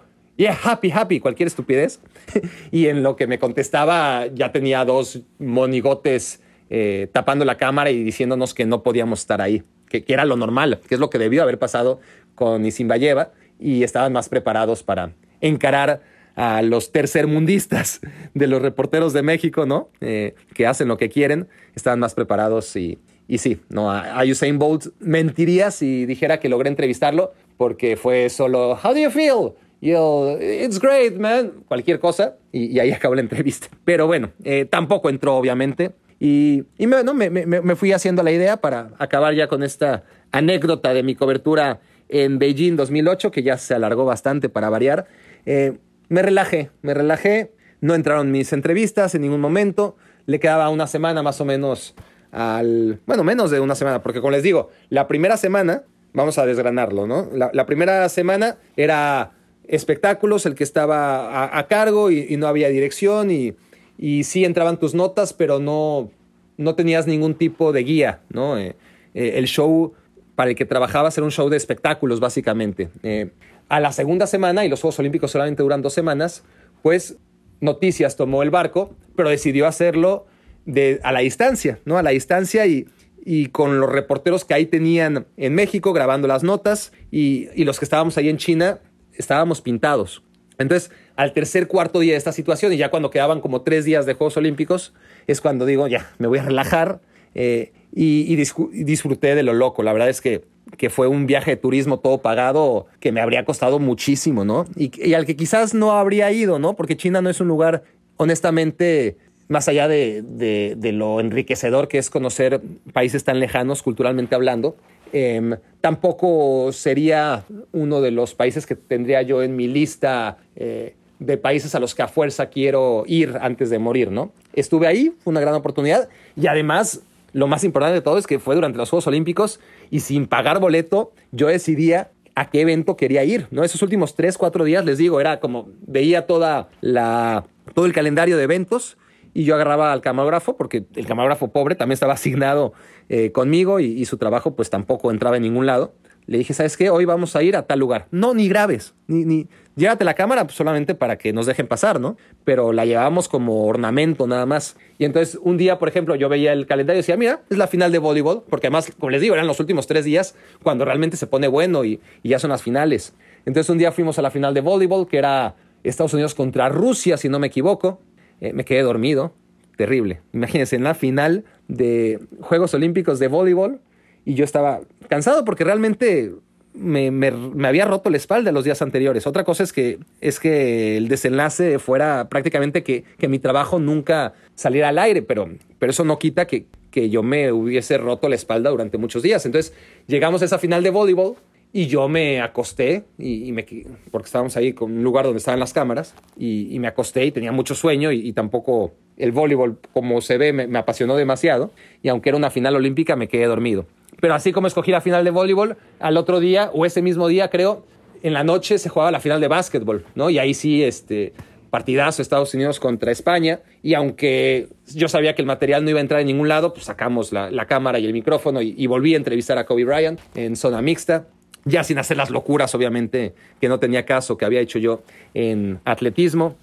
happy, happy, cualquier estupidez. y en lo que me contestaba ya tenía dos monigotes eh, tapando la cámara y diciéndonos que no podíamos estar ahí, que, era lo normal, que es lo que debió haber pasado con Isimbayeva y estaban más preparados para encarar a los tercermundistas de los reporteros de México, ¿no? Eh, que hacen lo que quieren, estaban más preparados y, y sí, no, a Usain Bolt mentiría si dijera que logré entrevistarlo porque fue solo, how do you feel? Y it's great, man, cualquier cosa, y, ahí acabó la entrevista. Pero bueno, eh, tampoco entró, obviamente. Y, me, fui haciendo la idea para acabar ya con esta anécdota de mi cobertura en Beijing 2008, que ya se alargó bastante para variar. Eh, me relajé, me relajé, no entraron mis entrevistas en ningún momento, le quedaba una semana más o menos al, bueno, menos de una semana, porque como les digo, la primera semana, vamos a desgranarlo, ¿no? La, primera semana era espectáculos, el que estaba a, cargo y, no había dirección y y sí entraban tus notas, pero no, no tenías ningún tipo de guía, ¿no? Eh, eh, el show para el que trabajabas era un show de espectáculos, básicamente. Eh, a la segunda semana, y los Juegos Olímpicos solamente duran dos semanas, pues Noticias tomó el barco, pero decidió hacerlo de, a la distancia, ¿no? A la distancia y, y con los reporteros que ahí tenían en México grabando las notas y, y los que estábamos ahí en China, estábamos pintados. Entonces, al tercer, cuarto día de esta situación, y ya cuando quedaban como tres días de Juegos Olímpicos, es cuando digo, ya, me voy a relajar eh, y, disfruté de lo loco. La verdad es que, que, fue un viaje de turismo todo pagado que me habría costado muchísimo, ¿no? Y, al que quizás no habría ido, ¿no? Porque China no es un lugar, honestamente, más allá de, de lo enriquecedor que es conocer países tan lejanos culturalmente hablando, Em, tampoco sería uno de los países que tendría yo en mi lista eh, de países a los que a fuerza quiero ir antes de morir, ¿no? Estuve ahí, fue una gran oportunidad y además lo más importante de todo es que fue durante los Juegos Olímpicos y sin pagar boleto yo decidía a qué evento quería ir, ¿no? Esos últimos tres, cuatro días, les digo, era como veía toda la, todo el calendario de eventos y yo agarraba al camarógrafo, porque el camarógrafo pobre también estaba asignado eh, conmigo y, su trabajo pues tampoco entraba en ningún lado. Le dije, ¿sabes qué? Hoy vamos a ir a tal lugar. No, ni grabes, ni, ni, llévate la cámara pues, solamente para que nos dejen pasar, ¿no? Pero la llevábamos como ornamento nada más. Y entonces un día, por ejemplo, yo veía el calendario y decía, mira, es la final de voleibol, porque además, como les digo, eran los últimos tres días cuando realmente se pone bueno y, y ya son las finales. Entonces un día fuimos a la final de voleibol, que era Estados Unidos contra Rusia, si no me equivoco. Eh, me quedé dormido, terrible. Imagínense, en la final de Juegos Olímpicos de voleibol y yo estaba cansado porque realmente me, había roto la espalda los días anteriores. Otra cosa es que, es que el desenlace fuera prácticamente que, mi trabajo nunca saliera al aire, pero, pero eso no quita que, que yo me hubiese roto la espalda durante muchos días. Entonces llegamos a esa final de voleibol y yo me acosté, y, me, porque estábamos ahí con un lugar donde estaban las cámaras, y, me acosté y tenía mucho sueño y, tampoco el voleibol, como se ve, me, apasionó demasiado. Y aunque era una final olímpica, me quedé dormido. Pero así como escogí la final de voleibol, al otro día, o ese mismo día, creo, en la noche se jugaba la final de básquetbol, ¿no? Y ahí sí, este, partidazo Estados Unidos contra España. Y aunque yo sabía que el material no iba a entrar en ningún lado, pues sacamos la, cámara y el micrófono y, y volví a entrevistar a Kobe Bryant en zona mixta ya sin hacer las locuras, obviamente, que no tenía caso, que había hecho yo en atletismo.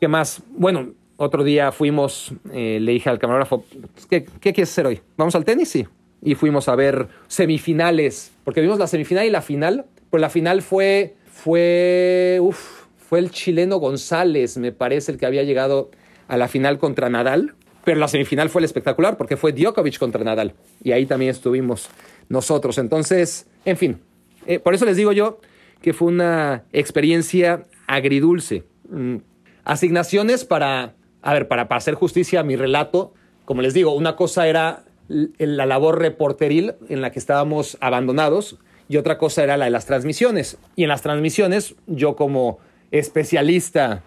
¿Qué más? Bueno, otro día fuimos, eh, le dije al camarógrafo, ¿qué, ¿qué, quieres hacer hoy? ¿Vamos al tenis? Sí. Y fuimos a ver semifinales, porque vimos la semifinal y la final, pero la final fue, fue, uf, fue el chileno González, me parece, el que había llegado a la final contra Nadal, pero la semifinal fue el espectacular porque fue Djokovic contra Nadal, y ahí también estuvimos nosotros. Entonces, en fin, eh, por eso les digo yo que fue una experiencia agridulce. Mm, asignaciones para, a ver, para, hacer justicia a mi relato. Como les digo, una cosa era la labor reporteril en la que estábamos abandonados y otra cosa era la de las transmisiones. Y en las transmisiones, yo como especialista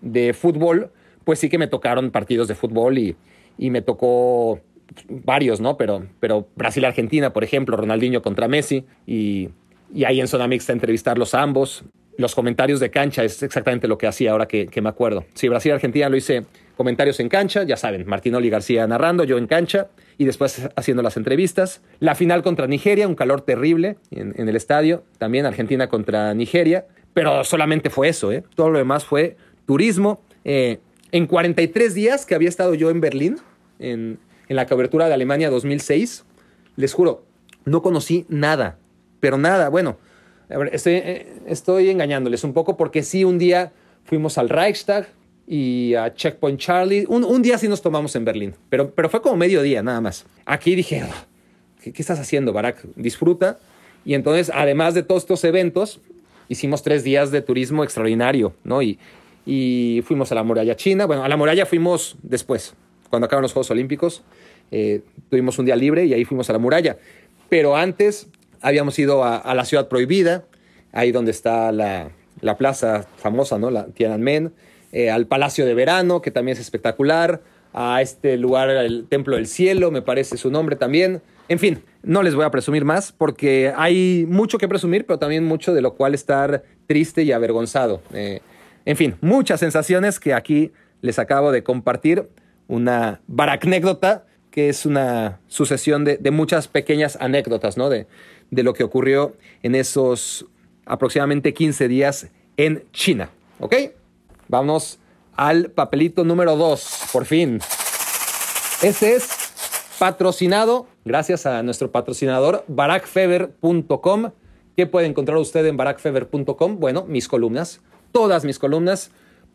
de fútbol, pues sí que me tocaron partidos de fútbol y, y me tocó varios, ¿no? Pero, pero Brasil-Argentina, por ejemplo, Ronaldinho contra Messi y, y ahí en zona mixta entrevistarlos a ambos. Los comentarios de cancha es exactamente lo que hacía ahora que, me acuerdo. Sí, Brasil-Argentina lo hice comentarios en cancha, ya saben, Martinoli García narrando, yo en cancha y después haciendo las entrevistas. La final contra Nigeria, un calor terrible en, el estadio. También Argentina contra Nigeria, pero solamente fue eso, ¿eh? Todo lo demás fue turismo. Eh, en 43 días que había estado yo en Berlín, en la cobertura de Alemania 2006, les juro, no conocí nada, pero nada. Bueno, estoy, eh, estoy engañándoles un poco porque sí, un día fuimos al Reichstag y a Checkpoint Charlie. Un, un día sí nos tomamos en Berlín, pero, pero fue como medio día nada más. Aquí dije, ah, ¿qué, qué estás haciendo, Barack? Disfruta. Y entonces, además de todos estos eventos, hicimos tres días de turismo extraordinario, ¿no? Y, y fuimos a la muralla china. Bueno, a la muralla fuimos después, cuando acabaron los Juegos Olímpicos. Eh, tuvimos un día libre y ahí fuimos a la muralla. Pero antes habíamos ido a, la ciudad prohibida, ahí donde está la, la plaza famosa, ¿no? La Tiananmen, eh, al Palacio de Verano, que también es espectacular, a este lugar, el Templo del Cielo, me parece su nombre también. En fin, no les voy a presumir más porque hay mucho que presumir, pero también mucho de lo cual estar triste y avergonzado. Eh, en fin, muchas sensaciones que aquí les acabo de compartir. Una baracnécdota que es una sucesión de, de muchas pequeñas anécdotas, ¿no? De, de, lo que ocurrió en esos aproximadamente 15 días en China. ¿Ok? Vamos al papelito número 2, por fin. Este es patrocinado, gracias a nuestro patrocinador, barakfeber.com. ¿Qué puede encontrar usted en barakfeber.com? Bueno, mis columnas, todas mis columnas,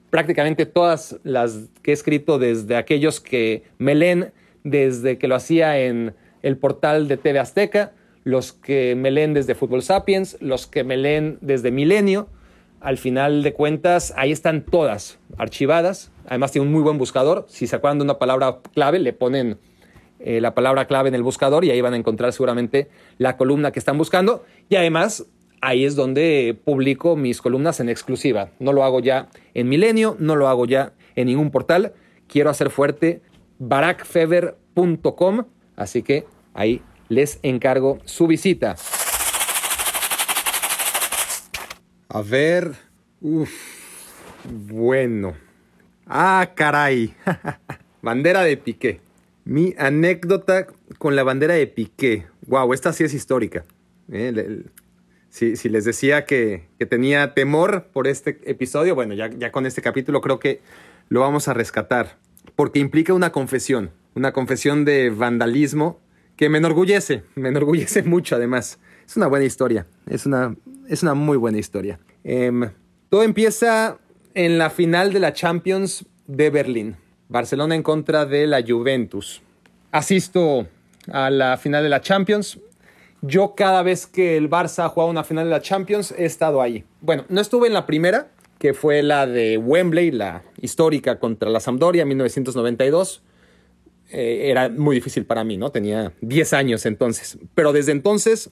prácticamente todas las que he escrito desde aquellos que me leen desde que lo hacía en el portal de TV Azteca, los que me leen desde Fútbol Sapiens, los que me leen desde Milenio. Al final de cuentas, ahí están todas archivadas. Además, tiene un muy buen buscador. Si se acuerdan de una palabra clave, le ponen eh, la palabra clave en el buscador y ahí van a encontrar seguramente la columna que están buscando. Y además, ahí es donde publico mis columnas en exclusiva. No lo hago ya en Milenio, no lo hago ya en ningún portal. Quiero hacer fuerte barakfever.com, así que ahí les encargo su visita. A ver, Uf, bueno. Ah, caray. bandera de Piqué. Mi anécdota con la bandera de Piqué. Wow, esta sí es histórica. Eh, si, si, les decía que, que, tenía temor por este episodio, bueno, ya, ya con este capítulo creo que lo vamos a rescatar porque implica una confesión, una confesión de vandalismo que me enorgullece, me enorgullece mucho además. Es una buena historia, es una, es una muy buena historia. Eh, todo empieza en la final de la Champions de Berlín, Barcelona en contra de la Juventus. Asisto a la final de la Champions. Yo cada vez que el Barça ha jugado una final de la Champions he estado ahí. Bueno, no estuve en la primera, que fue la de Wembley, la histórica contra la Sampdoria en 1992. Eh, era muy difícil para mí, ¿no? Tenía 10 años entonces. Pero desde entonces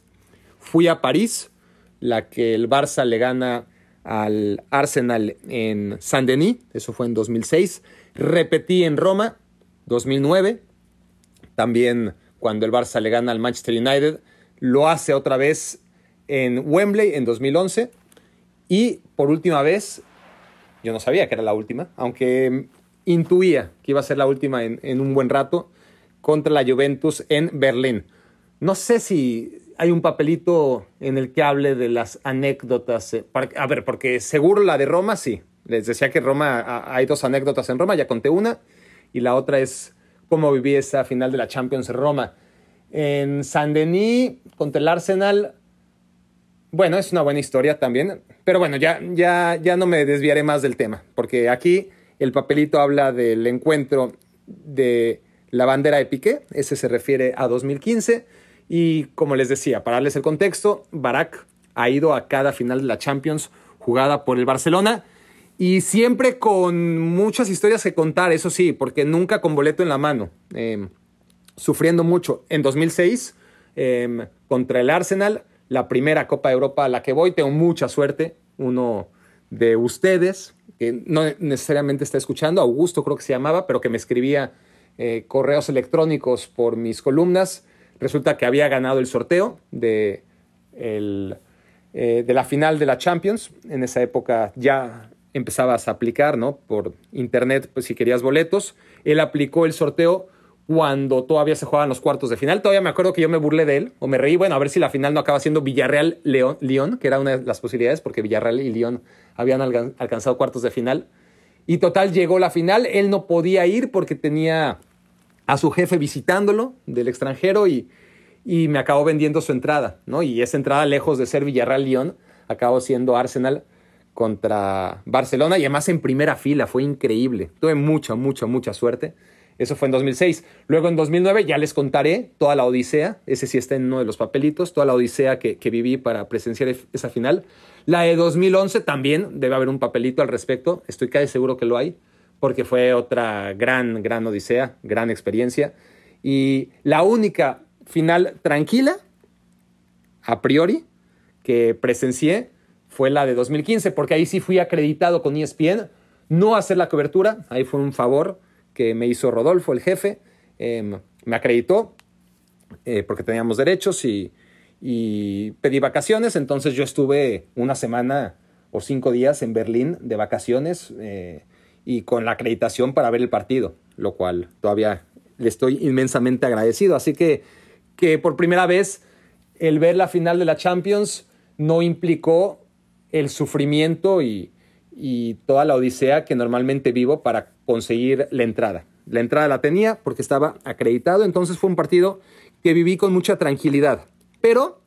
fui a París, la que el Barça le gana al Arsenal en Saint-Denis, eso fue en 2006. Repetí en Roma, 2009. También cuando el Barça le gana al Manchester United, lo hace otra vez en Wembley en 2011. Y por última vez, yo no sabía que era la última, aunque intuía que iba a ser la última en, un buen rato, contra la Juventus en Berlín. No sé si hay un papelito en el que hable de las anécdotas. Eh, a ver, porque seguro la de Roma sí. Les decía que Roma, hay dos anécdotas en Roma, ya conté una, y la otra es cómo viví esa final de la Champions en Roma. En San Denis, contra el Arsenal, bueno, es una buena historia también, pero bueno, ya, ya, ya no me desviaré más del tema, porque aquí el papelito habla del encuentro de la bandera de Piqué, ese se refiere a 2015, y como les decía, para darles el contexto, Barak ha ido a cada final de la Champions jugada por el Barcelona, y siempre con muchas historias que contar, eso sí, porque nunca con boleto en la mano. Eh, sufriendo mucho. En 2006, em, contra el Arsenal, la primera Copa de Europa a la que voy, tengo mucha suerte. Uno de ustedes, que no necesariamente está escuchando, Augusto creo que se llamaba, pero que me escribía eh, correos electrónicos por mis columnas, resulta que había ganado el sorteo de, el, eh, de la final de la Champions. En esa época ya empezabas a aplicar, ¿no? Por internet, pues si querías boletos. Él aplicó el sorteo cuando todavía se jugaban los cuartos de final. Todavía me acuerdo que yo me burlé de él o me reí, bueno, a ver si la final no acaba siendo Villarreal-León, que era una de las posibilidades, porque Villarreal y León habían alcanzado cuartos de final. Y total, llegó la final, él no podía ir porque tenía a su jefe visitándolo del extranjero y, me acabó vendiendo su entrada, ¿no? Y esa entrada, lejos de ser Villarreal-León, acabó siendo Arsenal contra Barcelona y además en primera fila, fue increíble. Tuve mucha, mucha, mucha suerte. Eso fue en 2006. Luego en 2009 ya les contaré toda la odisea, ese sí está en uno de los papelitos, toda la odisea que, viví para presenciar esa final. La de 2011 también debe haber un papelito al respecto, estoy casi seguro que lo hay, porque fue otra gran, gran odisea, gran experiencia. Y la única final tranquila, a priori, que presencié fue la de 2015, porque ahí sí fui acreditado con ESPN, no hacer la cobertura, ahí fue un favor que me hizo Rodolfo, el jefe, em, me acreditó eh, porque teníamos derechos y, pedí vacaciones, entonces yo estuve una semana o cinco días en Berlín de vacaciones eh, y con la acreditación para ver el partido, lo cual todavía le estoy inmensamente agradecido. Así que, que por primera vez el ver la final de la Champions no implicó el sufrimiento y, y toda la odisea que normalmente vivo para conseguir la entrada. La entrada la tenía porque estaba acreditado, entonces fue un partido que viví con mucha tranquilidad. Pero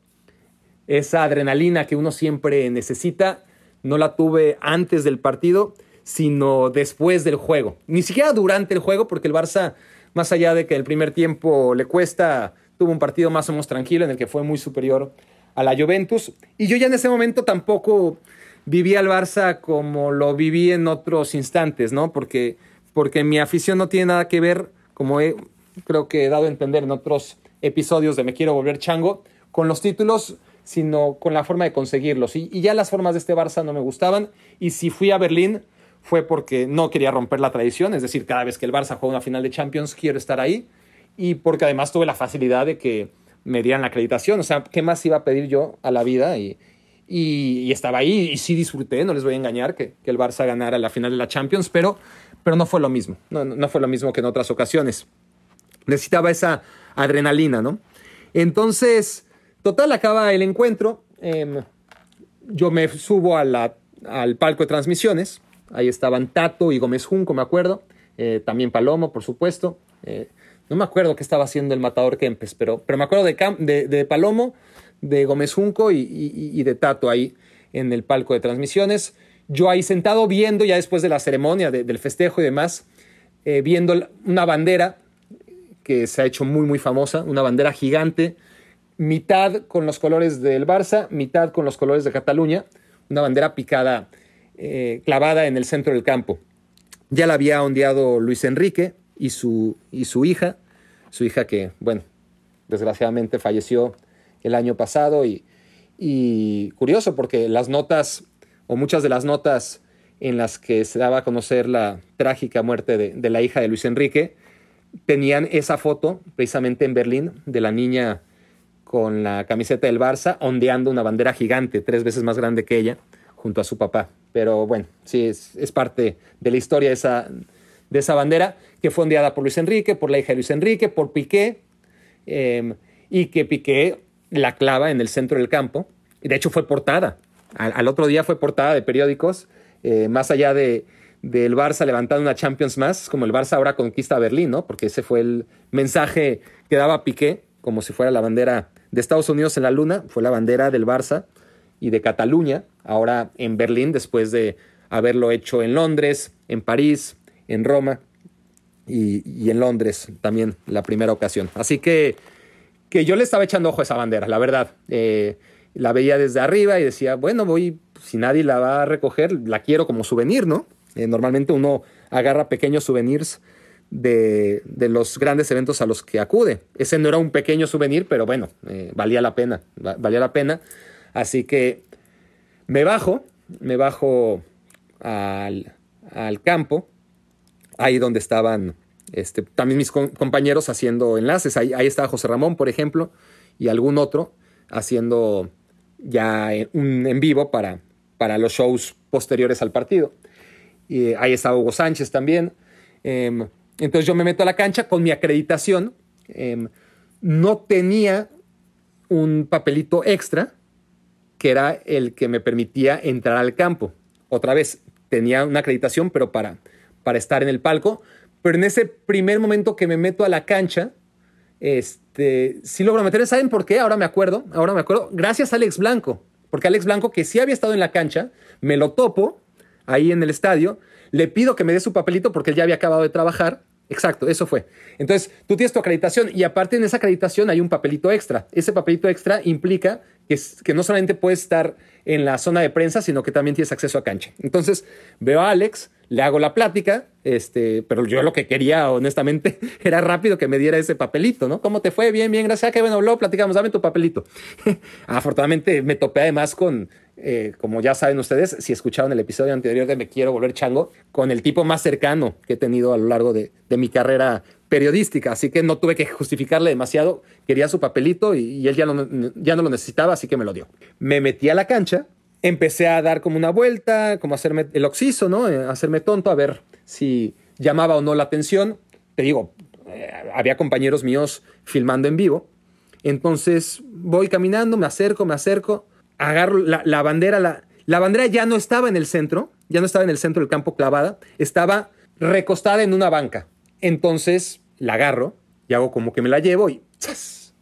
esa adrenalina que uno siempre necesita no la tuve antes del partido, sino después del juego. Ni siquiera durante el juego, porque el Barça, más allá de que el primer tiempo le cuesta, tuvo un partido más o menos tranquilo en el que fue muy superior a la Juventus. Y yo ya en ese momento tampoco viví al Barça como lo viví en otros instantes, ¿no? Porque, porque mi afición no tiene nada que ver, como creo que he dado a entender en otros episodios de Me Quiero Volver Chango, con los títulos, sino con la forma de conseguirlos. Y, y ya las formas de este Barça no me gustaban. Y si fui a Berlín fue porque no quería romper la tradición, es decir, cada vez que el Barça juega una final de Champions quiero estar ahí. Y porque además tuve la facilidad de que me dieran la acreditación. O sea, ¿qué más iba a pedir yo a la vida? Y, y, estaba ahí y sí disfruté, no les voy a engañar, que, el Barça ganara la final de la Champions, pero, pero no fue lo mismo, no, no fue lo mismo que en otras ocasiones. Necesitaba esa adrenalina, ¿no? Entonces, total, acaba el encuentro, em, yo me subo a al palco de transmisiones, ahí estaban Tato y Gómez Junco, me acuerdo, eh, también Palomo, por supuesto. Eh, no me acuerdo qué estaba haciendo el matador Kempes, pero, pero me acuerdo de, de Palomo, de Gómez Junco y, de Tato ahí en el palco de transmisiones. Yo ahí sentado viendo ya después de la ceremonia, del festejo y demás, eh, viendo una bandera que se ha hecho muy, muy famosa, una bandera gigante, mitad con los colores del Barça, mitad con los colores de Cataluña, una bandera picada, eh, clavada en el centro del campo. Ya la había ondeado Luis Enrique y su, y su hija, su hija que, bueno, desgraciadamente falleció el año pasado y, curioso porque las notas o muchas de las notas en las que se daba a conocer la trágica muerte de, la hija de Luis Enrique tenían esa foto precisamente en Berlín de la niña con la camiseta del Barça ondeando una bandera gigante, tres veces más grande que ella, junto a su papá. Pero bueno, sí, es, parte de la historia de esa, de esa bandera que fue ondeada por Luis Enrique, por la hija de Luis Enrique, por Piqué, em, y que Piqué la clava en el centro del campo. De hecho fue portada. Al, otro día fue portada de periódicos, eh, más allá de, del Barça levantando una Champions más, como el Barça ahora conquista Berlín, ¿no? Porque ese fue el mensaje que daba Piqué, como si fuera la bandera de Estados Unidos en la luna, fue la bandera del Barça y de Cataluña, ahora en Berlín, después de haberlo hecho en Londres, en París, en Roma y, y en Londres también la primera ocasión. Así que que yo le estaba echando ojo a esa bandera, la verdad. Eh, la veía desde arriba y decía, bueno, voy, si nadie la va a recoger, la quiero como souvenir, ¿no? Eh, normalmente uno agarra pequeños souvenirs de, los grandes eventos a los que acude. Ese no era un pequeño souvenir, pero bueno, eh, valía la pena, valía la pena. Así que me bajo, me bajo al, campo, ahí donde estaban este, también mis compañeros haciendo enlaces. Ahí, ahí estaba José Ramón, por ejemplo, y algún otro haciendo ya un en vivo para, para los shows posteriores al partido. Y ahí estaba Hugo Sánchez también. Em, entonces yo me meto a la cancha con mi acreditación. Em, no tenía un papelito extra que era el que me permitía entrar al campo. Otra vez, tenía una acreditación, pero para, para estar en el palco. Pero en ese primer momento que me meto a la cancha, este, sí logro meter. ¿Saben por qué? Ahora me acuerdo, ahora me acuerdo. Gracias a Alex Blanco. Porque Alex Blanco, que sí había estado en la cancha, me lo topo ahí en el estadio. Le pido que me dé su papelito porque él ya había acabado de trabajar. Exacto, eso fue. Entonces, tú tienes tu acreditación y aparte en esa acreditación hay un papelito extra. Ese papelito extra implica que, que, no solamente puedes estar en la zona de prensa, sino que también tienes acceso a cancha. Entonces, veo a Alex, le hago la plática, este, pero yo lo que quería, honestamente, era rápido que me diera ese papelito, ¿no? ¿Cómo te fue? Bien, bien, gracias. Ah, qué bueno, luego platicamos, dame tu papelito. Afortunadamente me topé además con, eh, como ya saben ustedes, si escucharon el episodio anterior de Me Quiero Volver Chango, con el tipo más cercano que he tenido a lo largo de, mi carrera periodística, así que no tuve que justificarle demasiado, quería su papelito y, él ya no, ya no lo necesitaba, así que me lo dio. Me metí a la cancha empecé a dar como una vuelta, como hacerme el oxiso, ¿no? Eh, hacerme tonto, a ver si llamaba o no la atención. Te digo, eh, había compañeros míos filmando en vivo. Entonces voy caminando, me acerco, me acerco, agarro la, bandera. La, la bandera ya no estaba en el centro, ya no estaba en el centro del campo clavada, estaba recostada en una banca. Entonces la agarro y hago como que me la llevo y ¡zas!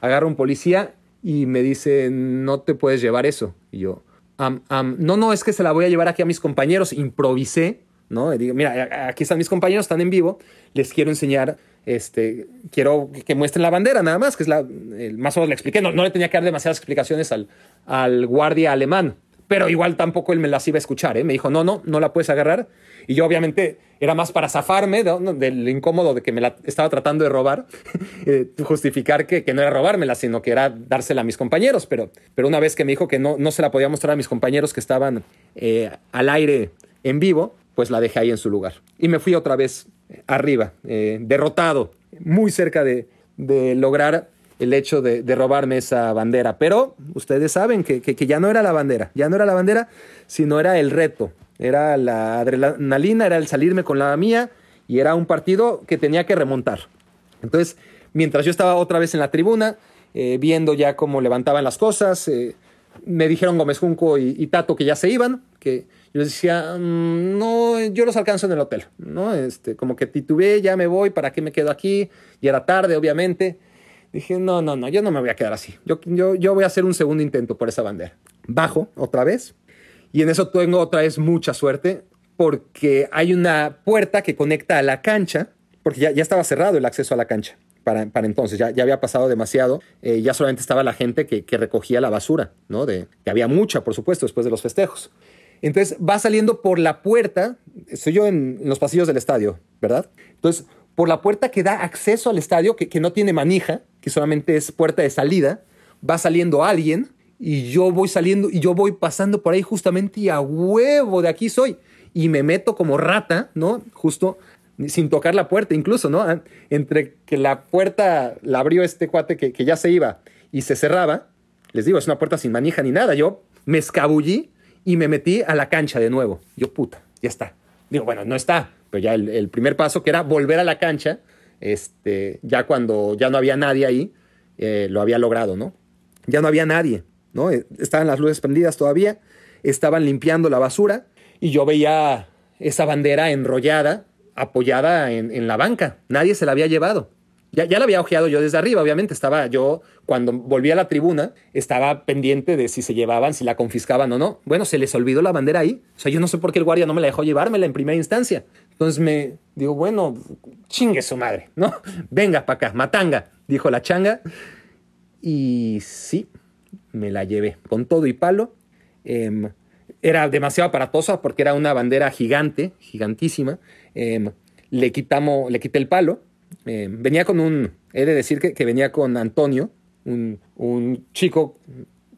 agarro un policía y me dice, no te puedes llevar eso. Y yo, no, no, es que se la voy a llevar aquí a mis compañeros. Improvisé, ¿no? Y digo, mira, aquí están mis compañeros, están en vivo, les quiero enseñar, este, quiero que muestren la bandera, nada más, que es la, más o menos le expliqué. No, no le tenía que dar demasiadas explicaciones al, al guardia alemán, pero igual tampoco él me las iba a escuchar, ¿eh? Me dijo, no, no, no la puedes agarrar. Y yo obviamente era más para zafarme del incómodo de que me la estaba tratando de robar, eh, justificar que, que, no era robármela, sino que era dársela a mis compañeros. Pero, pero una vez que me dijo que no, no se la podía mostrar a mis compañeros que estaban eh, al aire en vivo, pues la dejé ahí en su lugar. Y me fui otra vez arriba, eh, derrotado, muy cerca de, de lograr el hecho de, de, robarme esa bandera. Pero ustedes saben que, que, que, ya no era la bandera, ya no era la bandera, sino era el reto, era la adrenalina, era el salirme con la mía y era un partido que tenía que remontar. Entonces, mientras yo estaba otra vez en la tribuna, eh, viendo ya cómo levantaban las cosas, eh, me dijeron Gómez Junco y, Tato que ya se iban, que yo les decía, mm, no, yo los alcanzo en el hotel, ¿no? Este, como que titubeé, ya me voy, ¿para qué me quedo aquí? Y era tarde, obviamente. Dije, no, no, no, yo no me voy a quedar así. Yo, yo, yo voy a hacer un segundo intento por esa bandera. Bajo otra vez, y en eso tengo otra vez mucha suerte porque hay una puerta que conecta a la cancha, porque ya, ya estaba cerrado el acceso a la cancha. Para, para, entonces, ya, ya, había pasado demasiado, eh, ya solamente estaba la gente que, que, recogía la basura, ¿no? De, que había mucha, por supuesto, después de los festejos. Entonces va saliendo por la puerta, estoy yo en, los pasillos del estadio, ¿verdad? Entonces, por la puerta que da acceso al estadio, que, que no tiene manija, que solamente es puerta de salida, va saliendo alguien y yo voy saliendo y yo voy pasando por ahí justamente y a huevo de aquí soy. Y me meto como rata, ¿no? Justo sin tocar la puerta incluso, ¿no? Entre que la puerta la abrió este cuate que, que ya se iba y se cerraba, les digo, es una puerta sin manija ni nada. Yo me escabullí y me metí a la cancha de nuevo. Yo, puta, ya está. Digo, bueno, no está, pero ya el, primer paso que era volver a la cancha, este, ya cuando ya no había nadie ahí, eh, lo había logrado, ¿no? Ya no había nadie. Eh, estaban las luces prendidas todavía, estaban limpiando la basura y yo veía esa bandera enrollada, apoyada en, la banca. Nadie se la había llevado. Ya, ya, la había ojeado yo desde arriba, obviamente. Estaba yo, cuando volví a la tribuna, estaba pendiente de si se llevaban, si la confiscaban o no. Bueno, se les olvidó la bandera ahí. O sea, yo no sé por qué el guardia no me la dejó llevármela en primera instancia. Entonces me digo, bueno, chingue su madre, ¿no? Venga para acá, matanga, dijo la changa. Y sí, me la llevé con todo y palo. Em, era demasiado aparatosa porque era una bandera gigante, gigantísima. Em, le quitamos, le quité el palo. Eh, venía con un, he de decir que, venía con Antonio, un, un, chico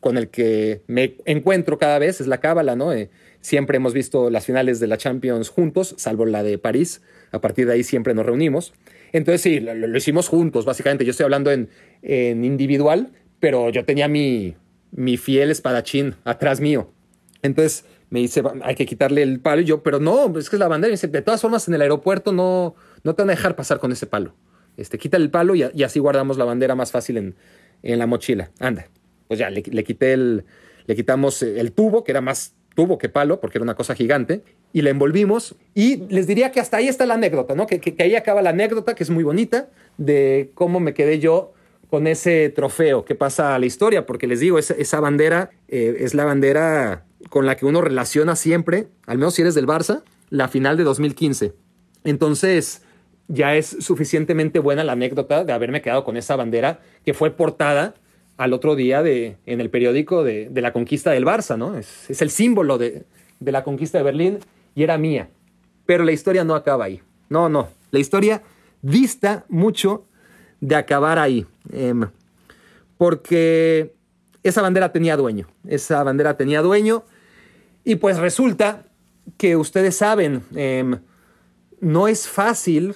con el que me encuentro cada vez, es la cábala, ¿no? Eh, siempre hemos visto las finales de la Champions juntos, salvo la de París. A partir de ahí siempre nos reunimos. Entonces sí, lo, hicimos juntos, básicamente. Yo estoy hablando en, en individual, pero yo tenía mi, mi fiel espadachín atrás mío. Entonces me dice, hay que quitarle el palo. Y yo, pero no, es que es la bandera. Y dice, de todas formas, en el aeropuerto no, no te van a dejar pasar con ese palo. Este, quita el palo y, así guardamos la bandera más fácil en, en la mochila. Anda. Pues ya, le, quité el, le quitamos el tubo, que era más tubo que palo, porque era una cosa gigante, y la envolvimos. Y les diría que hasta ahí está la anécdota, ¿no? Que, ahí acaba la anécdota, que es muy bonita, de cómo me quedé yo con ese trofeo que pasa a la historia, porque les digo, esa, bandera eh, es la bandera con la que uno relaciona siempre, al menos si eres del Barça, la final de 2015. Entonces, ya es suficientemente buena la anécdota de haberme quedado con esa bandera que fue portada al otro día de, en el periódico de, la conquista del Barça, ¿no? Es, el símbolo de, de la conquista de Berlín y era mía. Pero la historia no acaba ahí. No, no. La historia dista mucho de acabar ahí. Em, porque esa bandera tenía dueño. Esa bandera tenía dueño. Y pues resulta que ustedes saben, em, no es fácil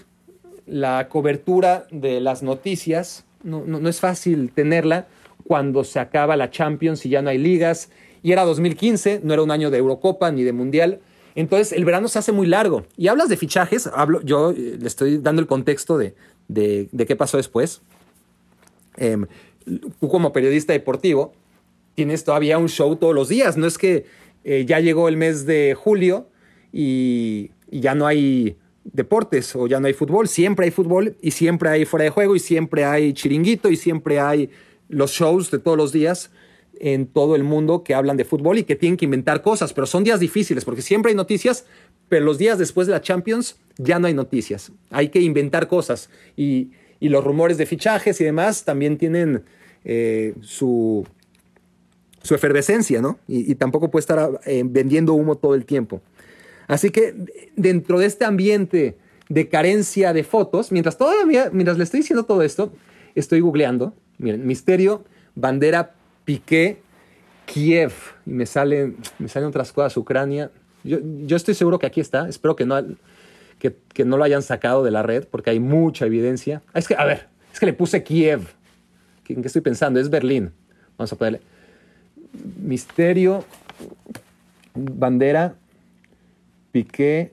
la cobertura de las noticias, no, es fácil tenerla cuando se acaba la Champions y ya no hay ligas. Y era 2015, no era un año de Eurocopa ni de Mundial. Entonces el verano se hace muy largo. Y hablas de fichajes, hablo, yo eh, le estoy dando el contexto de, de, qué pasó después. Em, como periodista deportivo tienes todavía un show todos los días. No es que eh, ya llegó el mes de julio y, ya no hay deportes o ya no hay fútbol. Siempre hay fútbol y siempre hay fuera de juego y siempre hay chiringuito y siempre hay los shows de todos los días en todo el mundo que hablan de fútbol y que tienen que inventar cosas, pero son días difíciles porque siempre hay noticias, pero los días después de la Champions ya no hay noticias. Hay que inventar cosas y, los rumores de fichajes y demás también tienen eh, su, su efervescencia, ¿no? Y, tampoco puede estar eh, vendiendo humo todo el tiempo. Así que dentro de este ambiente de carencia de fotos, mientras todavía, mientras le estoy diciendo todo esto, estoy googleando, miren, misterio, bandera, Piqué, Kiev, y me salen, me salen otras cosas, Ucrania. Yo, yo estoy seguro que aquí está, espero que no, que, no lo hayan sacado de la red, porque hay mucha evidencia. Es que, a ver, es que le puse Kiev. ¿En qué estoy pensando? Es Berlín. Vamos a ponerle. Misterio, bandera, Piqué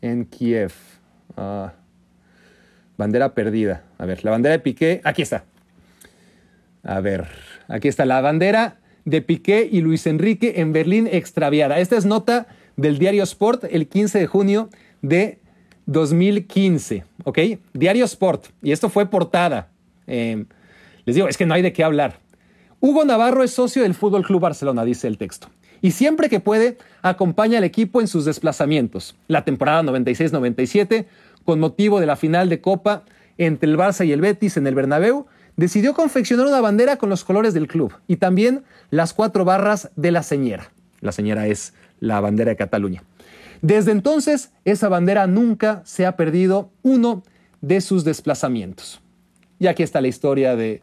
en Kiev. Ah, bandera perdida. A ver, la bandera de Piqué, aquí está. A ver, aquí está la bandera de Piqué y Luis Enrique en Berlín extraviada. Esta es nota del diario Sport el 15 de junio de 2015, ¿ok? Diario Sport. Y esto fue portada. Eh, les digo, es que no hay de qué hablar. Hugo Navarro es socio del Fútbol Club Barcelona, dice el texto. Y siempre que puede, acompaña al equipo en sus desplazamientos. La temporada 96-97, con motivo de la final de Copa entre el Barça y el Betis en el Bernabéu, decidió confeccionar una bandera con los colores del club y también las cuatro barras de la señera. La señera es la bandera de Cataluña. Desde entonces, esa bandera nunca se ha perdido uno de sus desplazamientos. Y aquí está la historia de,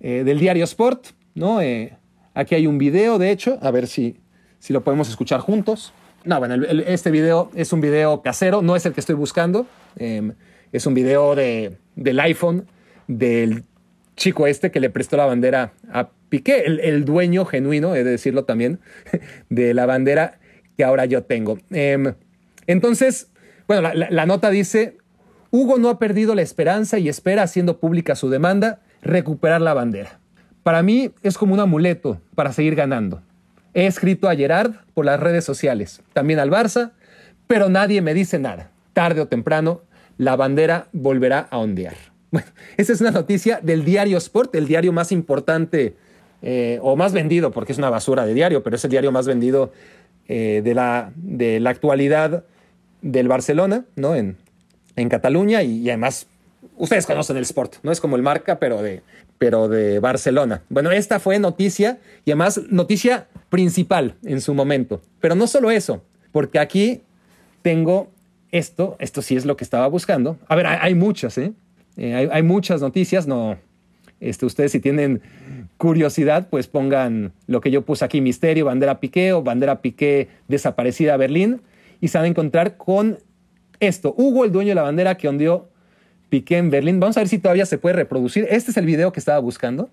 eh, del diario Sport, ¿no? Eh, aquí hay un video, de hecho, a ver si, si lo podemos escuchar juntos. No, bueno, este video es un video casero, no es el que estoy buscando. Em, es un video de, del iPhone del chico este que le prestó la bandera a Piqué, el, dueño genuino, he de decirlo también, de la bandera que ahora yo tengo. Em, entonces, bueno, la, la nota dice, Hugo no ha perdido la esperanza y espera, haciendo pública su demanda, recuperar la bandera. Para mí es como un amuleto para seguir ganando. He escrito a Gerard por las redes sociales, también al Barça, pero nadie me dice nada. Tarde o temprano, la bandera volverá a ondear. Bueno, esa es una noticia del diario Sport, el diario más importante eh, o más vendido, porque es una basura de diario, pero es el diario más vendido eh, de, la, de la actualidad del Barcelona, ¿no? En, en Cataluña y, además ustedes conocen el Sport, no es como el marca, pero de, pero de Barcelona. Bueno, esta fue noticia y además noticia principal en su momento. Pero no solo eso, porque aquí tengo esto, esto sí es lo que estaba buscando. A ver, hay, muchas, ¿eh? eh hay, hay, muchas noticias, no. Este, ustedes si tienen curiosidad, pues pongan lo que yo puse aquí, misterio, bandera Piqué o bandera Piqué desaparecida Berlín, y se van a encontrar con esto. Hugo, el dueño de la bandera que ondeó Piqué en Berlín. Vamos a ver si todavía se puede reproducir. Este es el video que estaba buscando,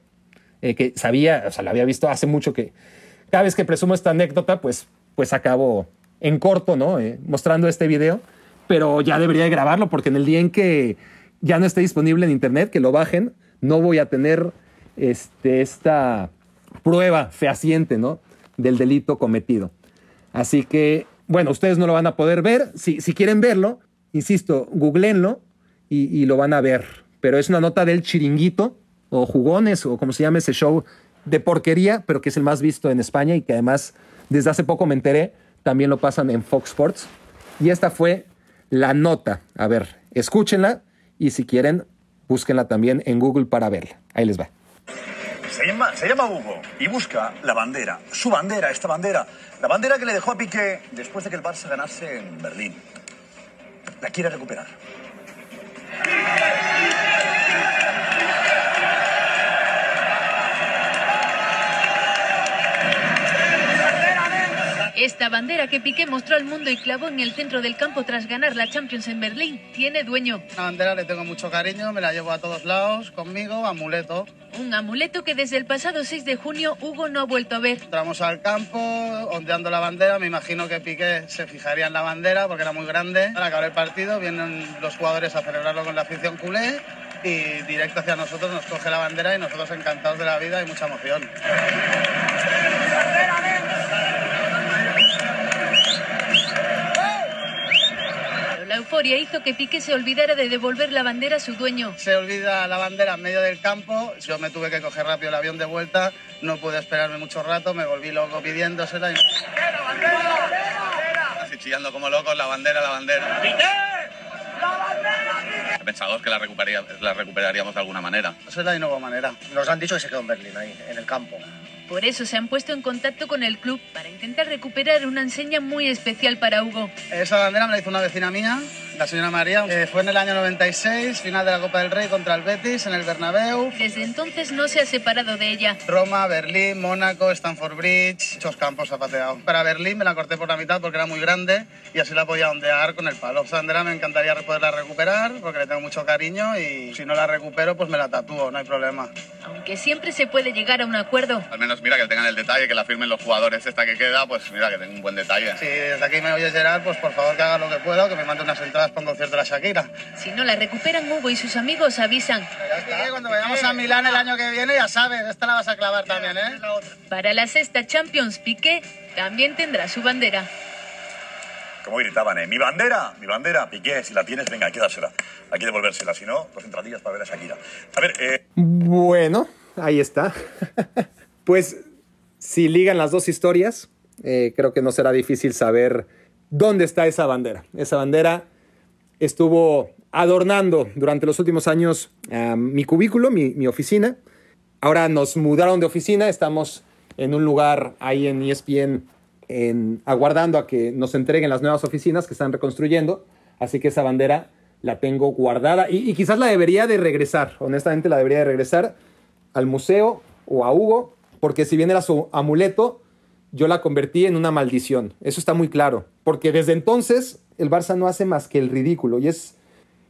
eh, que sabía, o sea, lo había visto hace mucho que cada vez que presumo esta anécdota, pues, pues acabo en corto, ¿no? Eh, mostrando este video, pero ya debería de grabarlo porque en el día en que ya no esté disponible en internet, que lo bajen, no voy a tener este, esta prueba fehaciente, ¿no? Del delito cometido. Así que, bueno, ustedes no lo van a poder ver. Si, si quieren verlo, insisto, googleenlo y, lo van a ver. Pero es una nota del chiringuito o jugones o como se llama ese show de porquería, pero que es el más visto en España y que además desde hace poco me enteré, también lo pasan en Fox Sports. Y esta fue la nota. A ver, escúchenla y si quieren, búsquenla también en Google para verla. Ahí les va. Se llama, se llama Hugo y busca la bandera, su bandera, esta bandera, la bandera que le dejó a Piqué después de que el Barça ganase en Berlín. La quiere recuperar. Esta bandera que Piqué mostró al mundo y clavó en el centro del campo tras ganar la Champions en Berlín tiene dueño. La bandera le tengo mucho cariño, me la llevo a todos lados conmigo, amuleto. Un amuleto que desde el pasado 6 de junio Hugo no ha vuelto a ver. Entramos al campo, ondeando la bandera, me imagino que Piqué se fijaría en la bandera porque era muy grande. Al acabar el partido vienen los jugadores a celebrarlo con la afición culé y directo hacia nosotros nos coge la bandera y nosotros encantados de la vida y mucha emoción. Euforia hizo que Piqué se olvidara de devolver la bandera a su dueño. Se olvida la bandera en medio del campo, yo me tuve que coger rápido el avión de vuelta, no pude esperarme mucho rato, me volví loco pidiéndosela y... ¡La bandera! Así chillando como locos, la bandera, la bandera. ¡La bandera! Pensamos que la, la recuperaríamos de alguna manera. Esa es la nueva manera. Nos han dicho que se quedó en Berlín, ahí, en el campo. Por eso se han puesto en contacto con el club para intentar recuperar una enseña muy especial para Hugo. Esa bandera me la hizo una vecina mía, la señora María. Eh, fue en el año 96, final de la Copa del Rey contra el Betis en el Bernabéu. Desde entonces no se ha separado de ella. Roma, Berlín, Mónaco, Stanford Bridge, muchos campos zapateado. Para Berlín me la corté por la mitad porque era muy grande y así la podía ondear con el palo. Esa bandera me encantaría poderla recuperar porque le tengo mucho cariño y si no la recupero pues me la tatúo, no hay problema. Aunque siempre se puede llegar a un acuerdo. Al menos mira que tengan el detalle, que la firmen los jugadores esta que queda, pues mira que tenga un buen detalle. Si desde aquí me oyes Gerard, pues por favor que haga lo que pueda, que me mande unas entradas para un concierto de la Shakira. Si no la recuperan, Hugo y sus amigos avisan. cuando vayamos a Milán el año que viene, ya sabes, esta la vas a clavar también, ¿eh? Para la sexta Champions, Piqué también tendrá su bandera. Como gritaban, ¿eh? Mi bandera, mi bandera, Piqué, si la tienes, venga, hay que dársela. Hay que devolvérsela, si no, dos entradillas para ver a Shakira. A ver, eh... Bueno, ahí está. pues si ligan las dos historias, eh, creo que no será difícil saber dónde está esa bandera. Esa bandera estuvo adornando durante los últimos años mi cubículo, mi, oficina. Ahora nos mudaron de oficina, estamos en un lugar ahí en ESPN en, aguardando a que nos entreguen las nuevas oficinas que están reconstruyendo. Así que esa bandera la tengo guardada y quizás la debería de regresar, honestamente la debería de regresar al museo o a Hugo porque si bien era su amuleto, yo la convertí en una maldición. Eso está muy claro, porque desde entonces el Barça no hace más que el ridículo y es,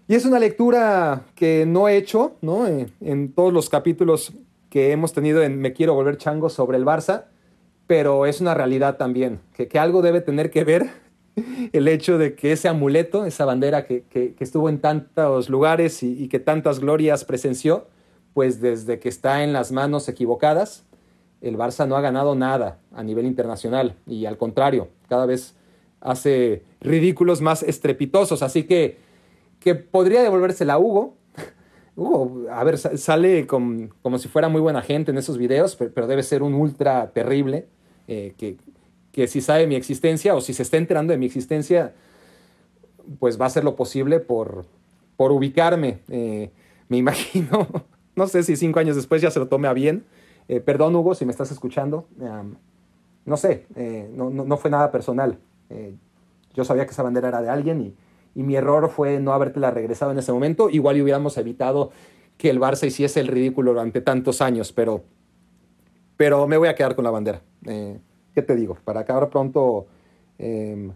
y es una lectura que no he hecho ¿no? En, eh, en todos los capítulos que hemos tenido en Me quiero volver chango sobre el Barça, pero es una realidad también, que, que algo debe tener que ver el hecho de que ese amuleto, esa bandera que, que, que estuvo en tantos lugares y que tantas glorias presenció, pues desde que está en las manos equivocadas, el Barça no ha ganado nada a nivel internacional y al contrario, cada vez hace ridículos más estrepitosos. Así que, que podría devolvérsela a Hugo. Hugo, a ver, sale como si fuera muy buena gente en esos videos, pero, debe ser un ultra terrible eh, que, que si sabe mi existencia o si se está enterando de mi existencia, pues va a hacer lo posible por, por ubicarme. Eh, me imagino, no sé si cinco años después ya se lo tome a bien eh, perdón, Hugo, si me estás escuchando. no sé, eh, no, fue nada personal. Eh, yo sabía que esa bandera era de alguien y mi error fue no habértela regresado en ese momento. Igual hubiéramos evitado que el Barça hiciese el ridículo durante tantos años, pero, pero me voy a quedar con la bandera. Eh, ¿Qué te digo? Para acabar pronto, eh,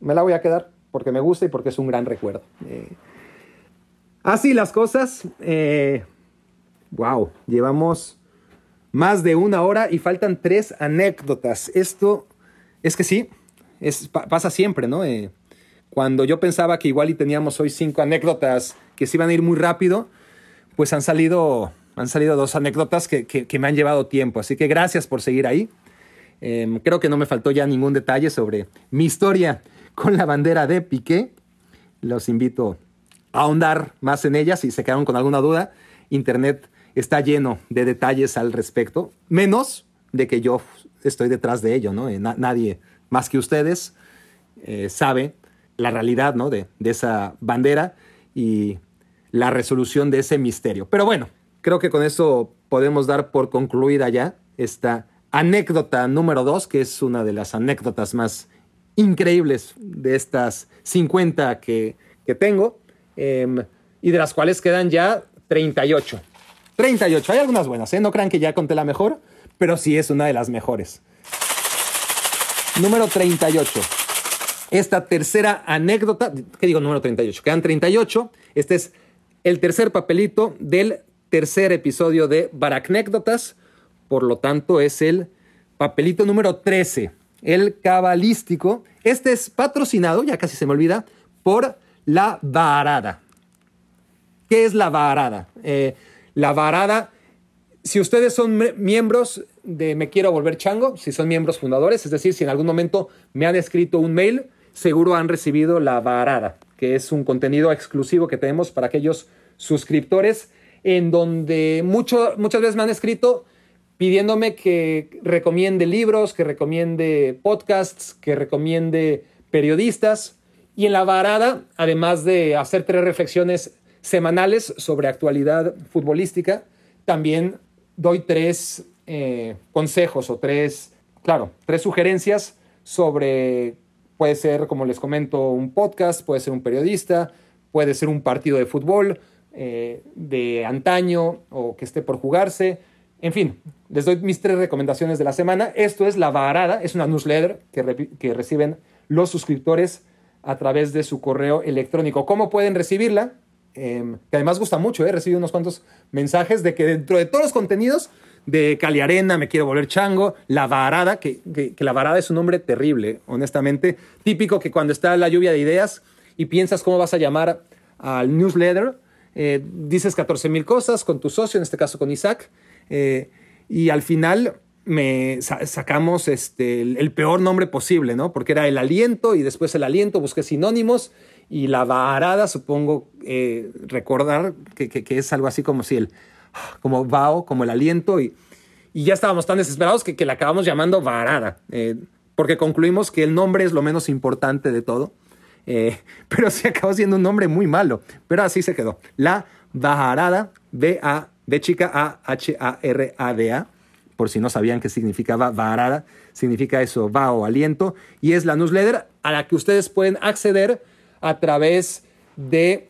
me la voy a quedar porque me gusta y porque es un gran recuerdo. Eh, así las cosas. wow, llevamos más de una hora y faltan tres anécdotas. Esto es que sí, pasa siempre, ¿no? cuando yo pensaba que igual y teníamos hoy cinco anécdotas que se iban a ir muy rápido, pues han salido, han salido dos anécdotas que, que, me han llevado tiempo. Así que gracias por seguir ahí. Em, creo que no me faltó ya ningún detalle sobre mi historia con la bandera de Piqué. Los invito a ahondar más en ella si se quedaron con alguna duda. Internet está lleno de detalles al respecto, menos de que yo estoy detrás de ello, ¿no? Eh, nadie más que ustedes eh, sabe la realidad, ¿no? De, de esa bandera y la resolución de ese misterio. Pero bueno, creo que con eso podemos dar por concluida ya esta anécdota número dos, que es una de las anécdotas más increíbles de estas 50 que, que tengo, em, y de las cuales quedan ya 38. 38, hay algunas buenas, ¿eh? No crean que ya conté la mejor, pero sí es una de las mejores. Número 38. Esta tercera anécdota, ¿qué digo número 38? Quedan 38. Este es el tercer papelito del tercer episodio de Baracnécdotas. Por lo tanto, es el papelito número 13, el cabalístico. Este es patrocinado, ya casi se me olvida, por la varada. ¿Qué es la varada? Eh, la varada, si ustedes son miembros de Me Quiero Volver Chango, si son miembros fundadores, es decir, si en algún momento me han escrito un mail, seguro han recibido la varada que es un contenido exclusivo que tenemos para aquellos suscriptores, en donde mucho, muchas veces me han escrito pidiéndome que recomiende libros, que recomiende podcasts, que recomiende periodistas. Y en la varada, además de hacer tres reflexiones semanales sobre actualidad futbolística, también doy tres eh, consejos o tres, claro, tres sugerencias sobre Puede ser, como les comento, un podcast, puede ser un periodista, puede ser un partido de fútbol eh, de antaño o que esté por jugarse. En fin, les doy mis tres recomendaciones de la semana. Esto es La Varada, es una newsletter que, que reciben los suscriptores a través de su correo electrónico. ¿Cómo pueden recibirla? Em, que además gusta mucho, ¿eh? recibido unos cuantos mensajes de que dentro de todos los contenidos de Cali Arena, Me Quiero Volver Chango, La Varada, que, La Varada es un nombre terrible, honestamente. Típico que cuando está la lluvia de ideas y piensas cómo vas a llamar al newsletter, eh, dices 14 mil cosas con tu socio, en este caso con Isaac, eh, y al final me sacamos este, el, peor nombre posible, ¿no? Porque era el aliento y después el aliento, busqué sinónimos y la varada, supongo eh, recordar que, que, es algo así como si el como vaho, como el aliento, y, y ya estábamos tan desesperados que, que la acabamos llamando varada, eh, porque concluimos que el nombre es lo menos importante de todo, eh, pero se acabó siendo un nombre muy malo, pero así se quedó. La Varada, B-A, B chica A-H-A-R-A-D-A, por si no sabían qué significaba varada, significa eso, va o aliento, y es la newsletter a la que ustedes pueden acceder a través de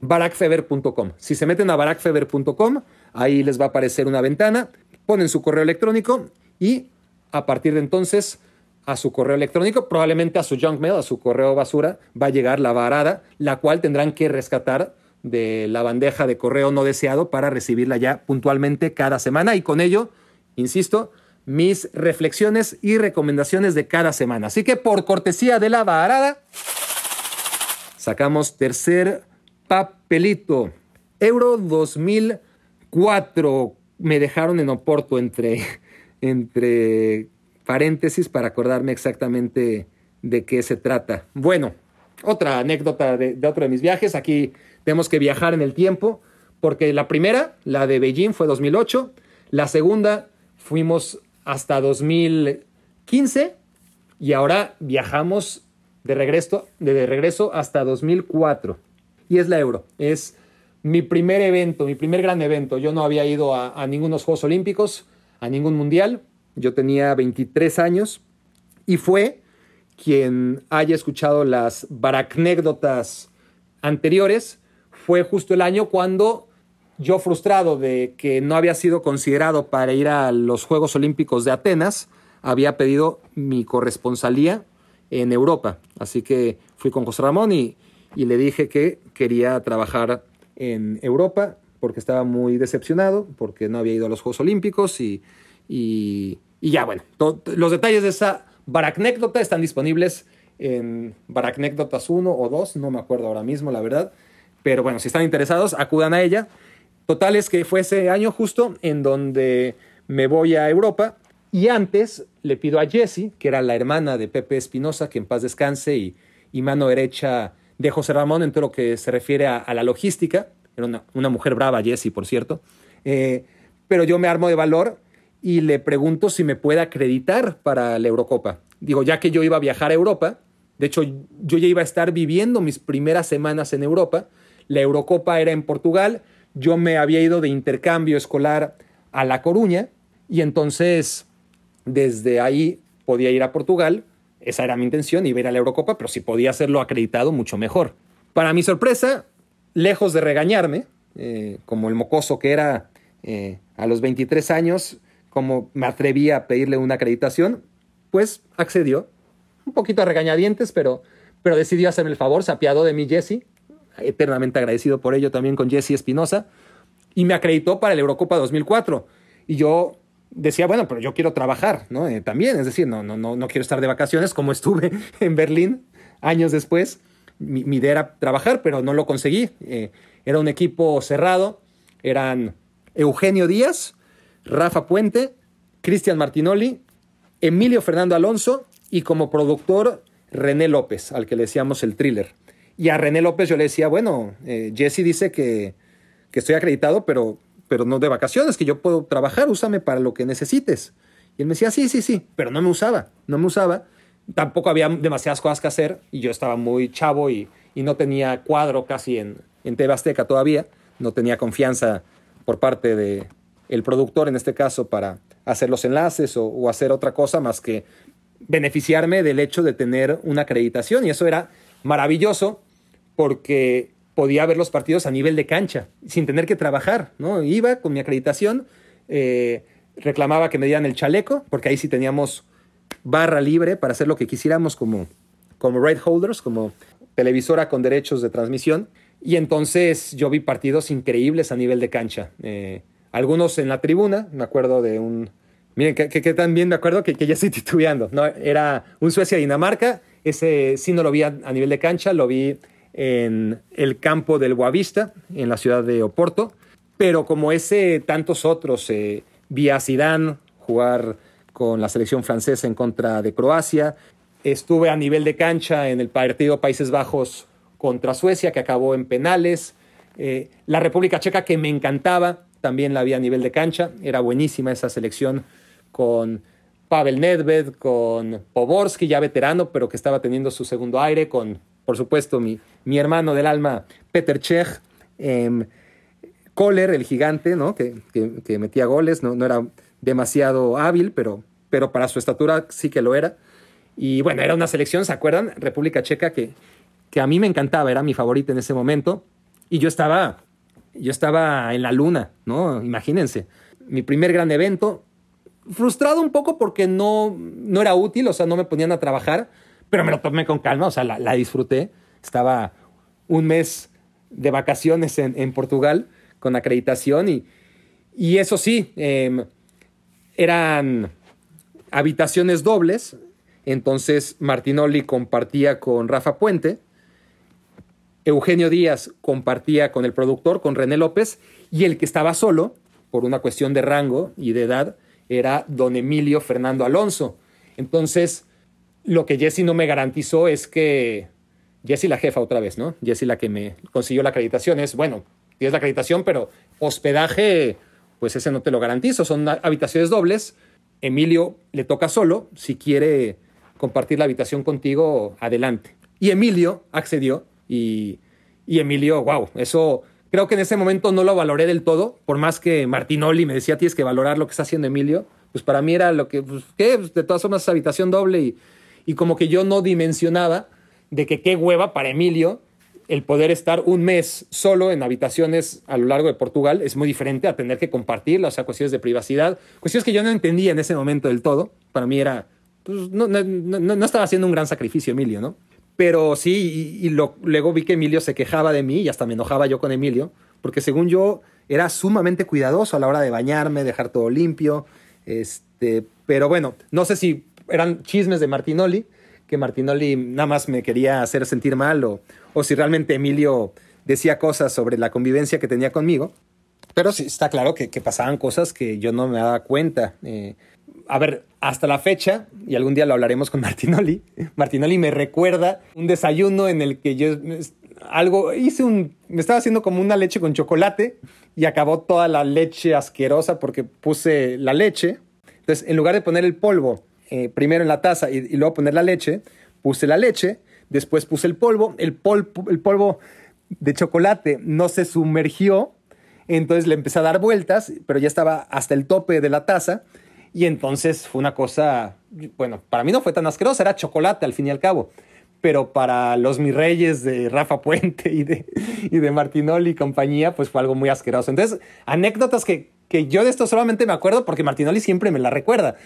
barakfeber.com. Si se meten a barakfeber.com, ahí les va a aparecer una ventana, ponen su correo electrónico y a partir de entonces a su correo electrónico, probablemente a su junk mail, a su correo basura, va a llegar la varada, la cual tendrán que rescatar de la bandeja de correo no deseado para recibirla ya puntualmente cada semana y con ello, insisto, mis reflexiones y recomendaciones de cada semana. Así que por cortesía de la varada, sacamos tercer papelito. Euro 2004. Me dejaron en Oporto entre, entre paréntesis para acordarme exactamente de qué se trata. Bueno, otra anécdota de, otro de mis viajes. Aquí tenemos que viajar en el tiempo, porque la primera, la de Beijing, fue 2008. La segunda, fuimos hasta 2015 y ahora viajamos de regreso, de regreso hasta 2004 y es la Euro. Es mi primer evento, mi primer gran evento. Yo no había ido a, a ningunos Juegos Olímpicos, a ningún Mundial. Yo tenía 23 años y fue quien haya escuchado las baracnécdotas anteriores, fue justo el año cuando yo frustrado de que no había sido considerado para ir a los Juegos Olímpicos de Atenas, había pedido mi corresponsalía en Europa. Así que fui con José Ramón y, y le dije que quería trabajar en Europa porque estaba muy decepcionado, porque no había ido a los Juegos Olímpicos y, y, ya, bueno, los detalles de esa baracnécdota están disponibles en Baracnécdotas 1 o 2, no me acuerdo ahora mismo, la verdad, pero bueno, si están interesados, acudan a ella. Total es que fue ese año justo en donde me voy a Europa y antes le pido a Jessie, que era la hermana de Pepe Espinosa, que en paz descanse, y, y mano derecha de José Ramón en todo lo que se refiere a, la logística. Era una, una mujer brava, Jessie, por cierto. Eh, pero yo me armo de valor y le pregunto si me puede acreditar para la Eurocopa. Digo, ya que yo iba a viajar a Europa, de hecho yo ya iba a estar viviendo mis primeras semanas en Europa, la Eurocopa era en Portugal, yo me había ido de intercambio escolar a La Coruña y entonces desde ahí podía ir a Portugal, esa era mi intención, iba a ir a la Eurocopa, pero si podía hacerlo acreditado, mucho mejor. Para mi sorpresa, lejos de regañarme, eh, como el mocoso que era eh, a los 23 años, como me atreví a pedirle una acreditación, pues accedió. Un poquito a regañadientes, pero, pero decidió hacerme el favor, se apiadó de mí Jesse, eternamente agradecido por ello también con Jesse Espinosa, y me acreditó para la Eurocopa 2004. Y yo decía, bueno, pero yo quiero trabajar, ¿no? Eh, también, es decir, no, no, no, no quiero estar de vacaciones como estuve en Berlín años después. Mi, idea era trabajar, pero no lo conseguí. Eh, era un equipo cerrado, eran Eugenio Díaz, Rafa Puente, Cristian Martinoli, Emilio Fernando Alonso y como productor René López, al que le decíamos el thriller. Y a René López yo le decía, bueno, eh, Jesse dice que, que estoy acreditado, pero, pero no de vacaciones, que yo puedo trabajar, úsame para lo que necesites. Y él me decía, sí, sí, sí, pero no me usaba, no me usaba. Tampoco había demasiadas cosas que hacer y yo estaba muy chavo y, y no tenía cuadro casi en, en todavía, no tenía confianza por parte de el productor en este caso para hacer los enlaces o hacer otra cosa más que beneficiarme del hecho de tener una acreditación y eso era maravilloso porque podía ver los partidos a nivel de cancha sin tener que trabajar, ¿no? Iba con mi acreditación, eh, reclamaba que me dieran el chaleco porque ahí sí teníamos barra libre para hacer lo que quisiéramos como, como right holders, como televisora con derechos de transmisión y entonces yo vi partidos increíbles a nivel de cancha. Eh, algunos en la tribuna, me acuerdo de un... Miren, que, que, que también me acuerdo que, que, ya estoy titubeando, ¿no? Era un Suecia-Dinamarca, ese sí no lo vi a, a, nivel de cancha, lo vi en el campo del Boavista, en la ciudad de Oporto, pero como ese, tantos otros, eh, vi a Zidane jugar con la selección francesa en contra de Croacia, estuve a nivel de cancha en el partido Países Bajos contra Suecia, que acabó en penales, eh, la República Checa, que me encantaba, también la vi a nivel de cancha, era buenísima esa selección con Pavel Nedved, con Poborski, ya veterano, pero que estaba teniendo su segundo aire, con, por supuesto, mi, mi hermano del alma, Peter Cech, eh, Kohler, el gigante, ¿no? que, que, que metía goles, no, no, era demasiado hábil, pero, pero para su estatura sí que lo era. Y bueno, era una selección, ¿se acuerdan? República Checa, que, que a mí me encantaba, era mi favorita en ese momento. Y yo estaba, yo estaba en la luna, ¿no? Imagínense. Mi primer gran evento, frustrado un poco porque no, no era útil, o sea, no me ponían a trabajar, pero me lo tomé con calma, o sea, la, disfruté. Estaba un mes de vacaciones en, Portugal con acreditación y, y eso sí, eh, eran habitaciones dobles, entonces Martinoli compartía con Rafa Puente, Eugenio Díaz compartía con el productor, con René López, y el que estaba solo, por una cuestión de rango y de edad, era don Emilio Fernando Alonso. Entonces, lo que Jesse no me garantizó es que, Jesse la jefa otra vez, ¿no? Jesse la que me consiguió la acreditación es, bueno, tienes la acreditación, pero hospedaje, pues ese no te lo garantizo, son habitaciones dobles. Emilio le toca solo, si quiere compartir la habitación contigo, adelante. Y Emilio accedió y, y Emilio, wow, eso creo que en ese momento no lo valoré del todo, por más que Martinoli me decía, tienes que valorar lo que está haciendo Emilio, pues para mí era lo que, pues, ¿qué? Pues de todas formas, habitación doble y, y como que yo no dimensionaba de que qué hueva para Emilio el poder estar un mes solo en habitaciones a lo largo de Portugal es muy diferente a tener que compartirla, o sea, cuestiones de privacidad, cuestiones que yo no entendía en ese momento del todo. Para mí era, pues, no, no, no, no estaba haciendo un gran sacrificio Emilio, ¿no? Pero sí, y, luego vi que Emilio se quejaba de mí y hasta me enojaba yo con Emilio, porque según yo era sumamente cuidadoso a la hora de bañarme, dejar todo limpio. Este, pero bueno, no sé si eran chismes de Martinoli, que Martinoli nada más me quería hacer sentir mal o, o si realmente Emilio decía cosas sobre la convivencia que tenía conmigo. Pero sí está claro que, pasaban cosas que yo no me daba cuenta. Eh, a ver, hasta la fecha, y algún día lo hablaremos con Martinoli, Martinoli me recuerda un desayuno en el que yo algo, hice un, me estaba haciendo como una leche con chocolate y acabó toda la leche asquerosa porque puse la leche. Entonces, en lugar de poner el polvo eh, primero en la taza y, luego poner la leche, puse la leche, después puse el polvo, el, pol, el polvo de chocolate no se sumergió, entonces le empecé a dar vueltas, pero ya estaba hasta el tope de la taza y entonces fue una cosa, bueno, para mí no fue tan asquerosa, era chocolate al fin y al cabo pero para los mis reyes de Rafa Puente y de, y Martinoli y compañía, pues fue algo muy asqueroso. Entonces, anécdotas que, que yo de esto solamente me acuerdo porque Martinoli siempre me la recuerda.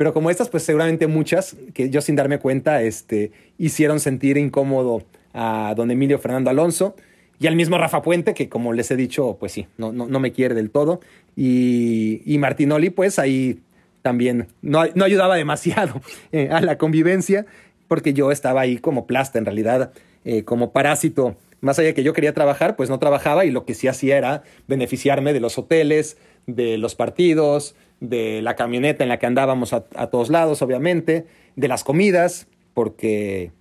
Pero como estas, pues seguramente muchas que yo sin darme cuenta este, hicieron sentir incómodo a don Emilio Fernando Alonso y al mismo Rafa Puente, que como les he dicho, pues sí, no, no, no me quiere del todo. Y, y Martinoli, pues ahí también no, no ayudaba demasiado eh, a la convivencia porque yo estaba ahí como plasta, en realidad, eh, como parásito. Más allá de que yo quería trabajar, pues no trabajaba y lo que sí hacía era beneficiarme de los hoteles, de los partidos, de la camioneta en la que andábamos a, a todos lados, obviamente, de las comidas, porque,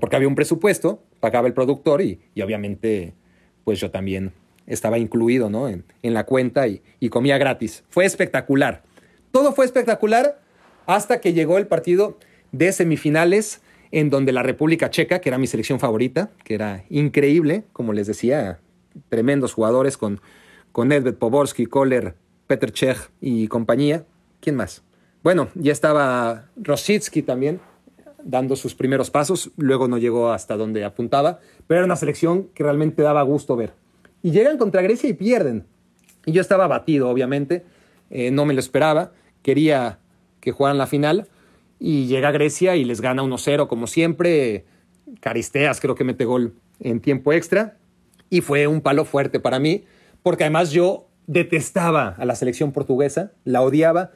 porque había un presupuesto, pagaba el productor y, y obviamente, pues yo también estaba incluido ¿no? en, en la cuenta y, y comía gratis. Fue espectacular. Todo fue espectacular hasta que llegó el partido de semifinales en donde la República Checa, que era mi selección favorita, que era increíble, como les decía, tremendos jugadores con, con Nedved, Poborski, Kohler, Petr Cech y compañía. ¿Quién más? Bueno, ya estaba Rosicki también dando sus primeros pasos, luego no llegó hasta donde apuntaba, pero era una selección que realmente daba gusto ver. Y llegan contra Grecia y pierden. Y yo estaba abatido, obviamente, eh, no me lo esperaba, quería que jugaran la final, y llega Grecia y les gana 1-0 como siempre. Caristeas creo que mete gol en tiempo extra y fue un palo fuerte para mí porque además yo detestaba a la selección portuguesa, la odiaba,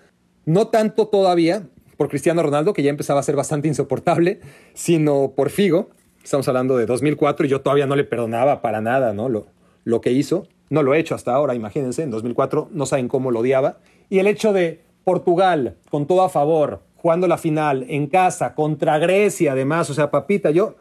no tanto todavía por Cristiano Ronaldo, que ya empezaba a ser bastante insoportable, sino por Figo. Estamos hablando de 2004 y yo todavía no le perdonaba para nada ¿no? lo, que hizo. No lo he hecho hasta ahora, imagínense, en 2004 no saben cómo lo odiaba. Y el hecho de Portugal con todo a favor, jugando la final en casa contra Grecia, además, o sea, papita, yo,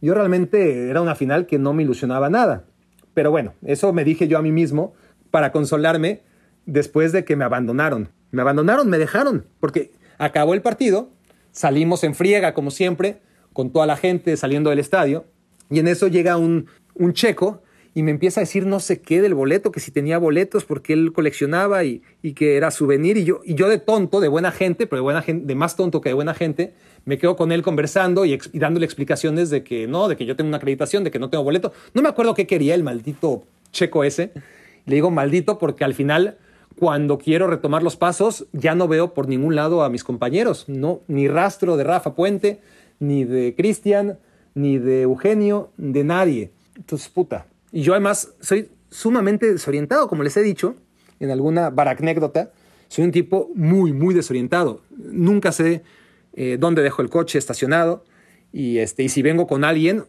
yo realmente era una final que no me ilusionaba nada. Pero bueno, eso me dije yo a mí mismo para consolarme después de que me abandonaron. Me abandonaron, me dejaron, porque acabó el partido, salimos en friega como siempre, con toda la gente saliendo del estadio, y en eso llega un, un checo y me empieza a decir no sé qué del boleto, que si tenía boletos porque él coleccionaba y, y, que era souvenir. Y yo, y yo de tonto, de buena gente, pero de, buena gente, de más tonto que de buena gente, me quedo con él conversando y, y, dándole explicaciones de que no, de que yo tengo una acreditación, de que no tengo boleto. No me acuerdo qué quería el maldito checo ese. Le digo maldito porque al final, cuando quiero retomar los pasos, ya no veo por ningún lado a mis compañeros. No, ni rastro de Rafa Puente, ni de Cristian, ni de Eugenio, de nadie. Entonces, puta, y yo además soy sumamente desorientado, como les he dicho en alguna baracnécdota. Soy un tipo muy, muy desorientado. Nunca sé eh, dónde dejo el coche estacionado. Y, este, y si vengo con alguien,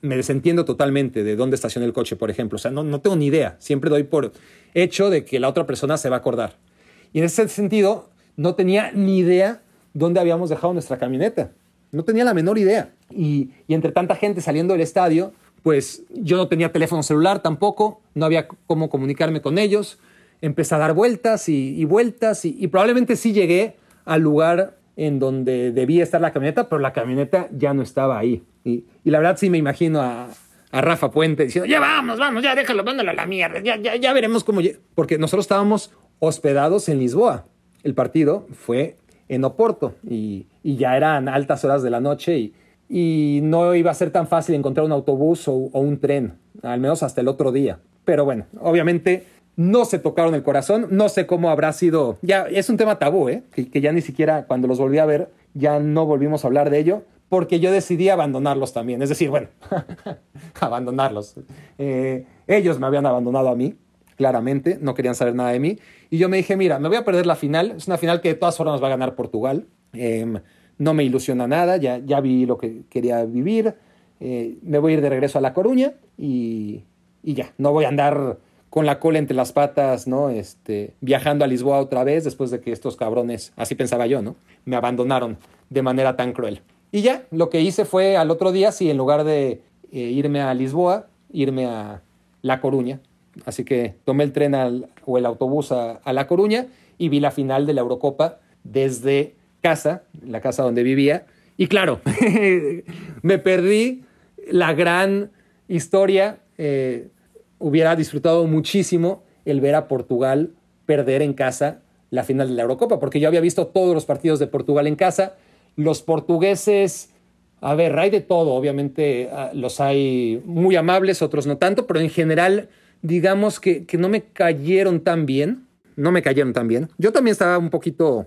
me desentiendo totalmente de dónde estacioné el coche, por ejemplo. O sea, no, no tengo ni idea. Siempre doy por hecho de que la otra persona se va a acordar. Y en ese sentido, no tenía ni idea dónde habíamos dejado nuestra camioneta. No tenía la menor idea. Y, y entre tanta gente saliendo del estadio, pues yo no tenía teléfono celular tampoco, no había cómo comunicarme con ellos. Empecé a dar vueltas y, vueltas y, y, probablemente sí llegué al lugar en donde debía estar la camioneta, pero la camioneta ya no estaba ahí. Y, y la verdad sí me imagino a, a, Rafa Puente diciendo, ya vamos, vamos, ya déjalo, mándalo a la mierda, ya, ya, ya veremos cómo... Porque nosotros estábamos hospedados en Lisboa. El partido fue en Oporto y, y ya eran altas horas de la noche y, y no iba a ser tan fácil encontrar un autobús o, o, un tren, al menos hasta el otro día. Pero bueno, obviamente no se tocaron el corazón, no sé cómo habrá sido, ya es un tema tabú, ¿eh? que, que ya ni siquiera cuando los volví a ver, ya no volvimos a hablar de ello, porque yo decidí abandonarlos también, es decir, bueno, abandonarlos. Eh, ellos me habían abandonado a mí, claramente, no querían saber nada de mí, y yo me dije, mira, me voy a perder la final, es una final que de todas formas va a ganar Portugal. Eh, no me ilusiona nada, ya, ya vi lo que quería vivir, eh, me voy a ir de regreso a La Coruña y, y, ya, no voy a andar con la cola entre las patas, ¿no? Este, viajando a Lisboa otra vez después de que estos cabrones, así pensaba yo, ¿no? Me abandonaron de manera tan cruel. Y ya, lo que hice fue al otro día, sí, en lugar de eh, irme a Lisboa, irme a La Coruña. Así que tomé el tren o el autobús a, a La Coruña y vi la final de la Eurocopa desde casa, la casa donde vivía. Y claro, me perdí la gran historia. Eh, hubiera disfrutado muchísimo el ver a Portugal perder en casa la final de la Eurocopa, porque yo había visto todos los partidos de Portugal en casa. Los portugueses, a ver, hay de todo, obviamente los hay muy amables, otros no tanto, pero en general, digamos que, que no me cayeron tan bien. No me cayeron tan bien. Yo también estaba un poquito,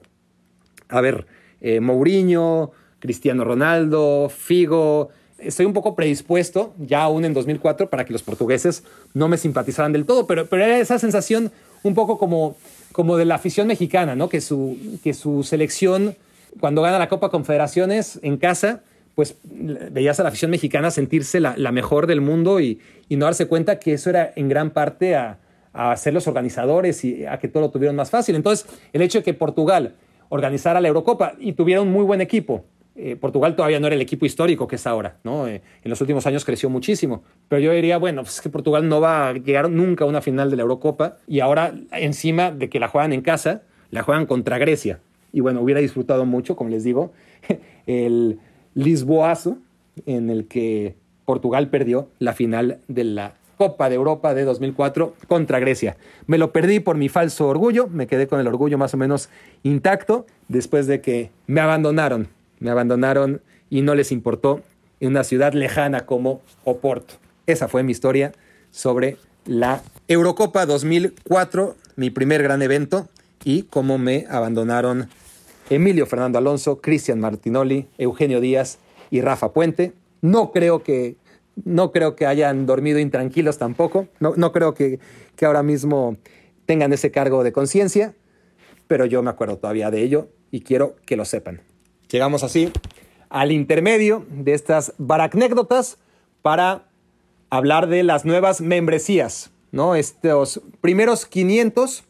a ver, eh, Mourinho, Cristiano Ronaldo, Figo. Estoy un poco predispuesto, ya aún en 2004, para que los portugueses no me simpatizaran del todo, pero, pero era esa sensación un poco como, como de la afición mexicana, ¿no? Que su, que su selección, cuando gana la Copa Confederaciones en casa, pues veías a la afición mexicana sentirse la, mejor del mundo y, y, no darse cuenta que eso era en gran parte a, a ser los organizadores y a que todo lo tuvieron más fácil. Entonces, el hecho de que Portugal organizara la Eurocopa y tuviera un muy buen equipo. Eh, Portugal todavía no era el equipo histórico que es ahora, ¿no? Eh, en los últimos años creció muchísimo. Pero yo diría, bueno, pues es que Portugal no va a llegar nunca a una final de la Eurocopa y ahora, encima de que la juegan en casa, la juegan contra Grecia. Y bueno, hubiera disfrutado mucho, como les digo, el Lisboazo en el que Portugal perdió la final de la Copa de Europa de 2004 contra Grecia. Me lo perdí por mi falso orgullo, me quedé con el orgullo más o menos intacto después de que me abandonaron, me abandonaron y no les importó en una ciudad lejana como Oporto. Esa fue mi historia sobre la Eurocopa 2004, mi primer gran evento y cómo me abandonaron Emilio Fernando Alonso, Cristian Martinoli, Eugenio Díaz y Rafa Puente. No creo que no creo que hayan dormido intranquilos tampoco. No, no creo que, que, ahora mismo tengan ese cargo de conciencia, pero yo me acuerdo todavía de ello y quiero que lo sepan. Llegamos así al intermedio de estas baracnécdotas para hablar de las nuevas membresías, ¿no? Estos primeros 500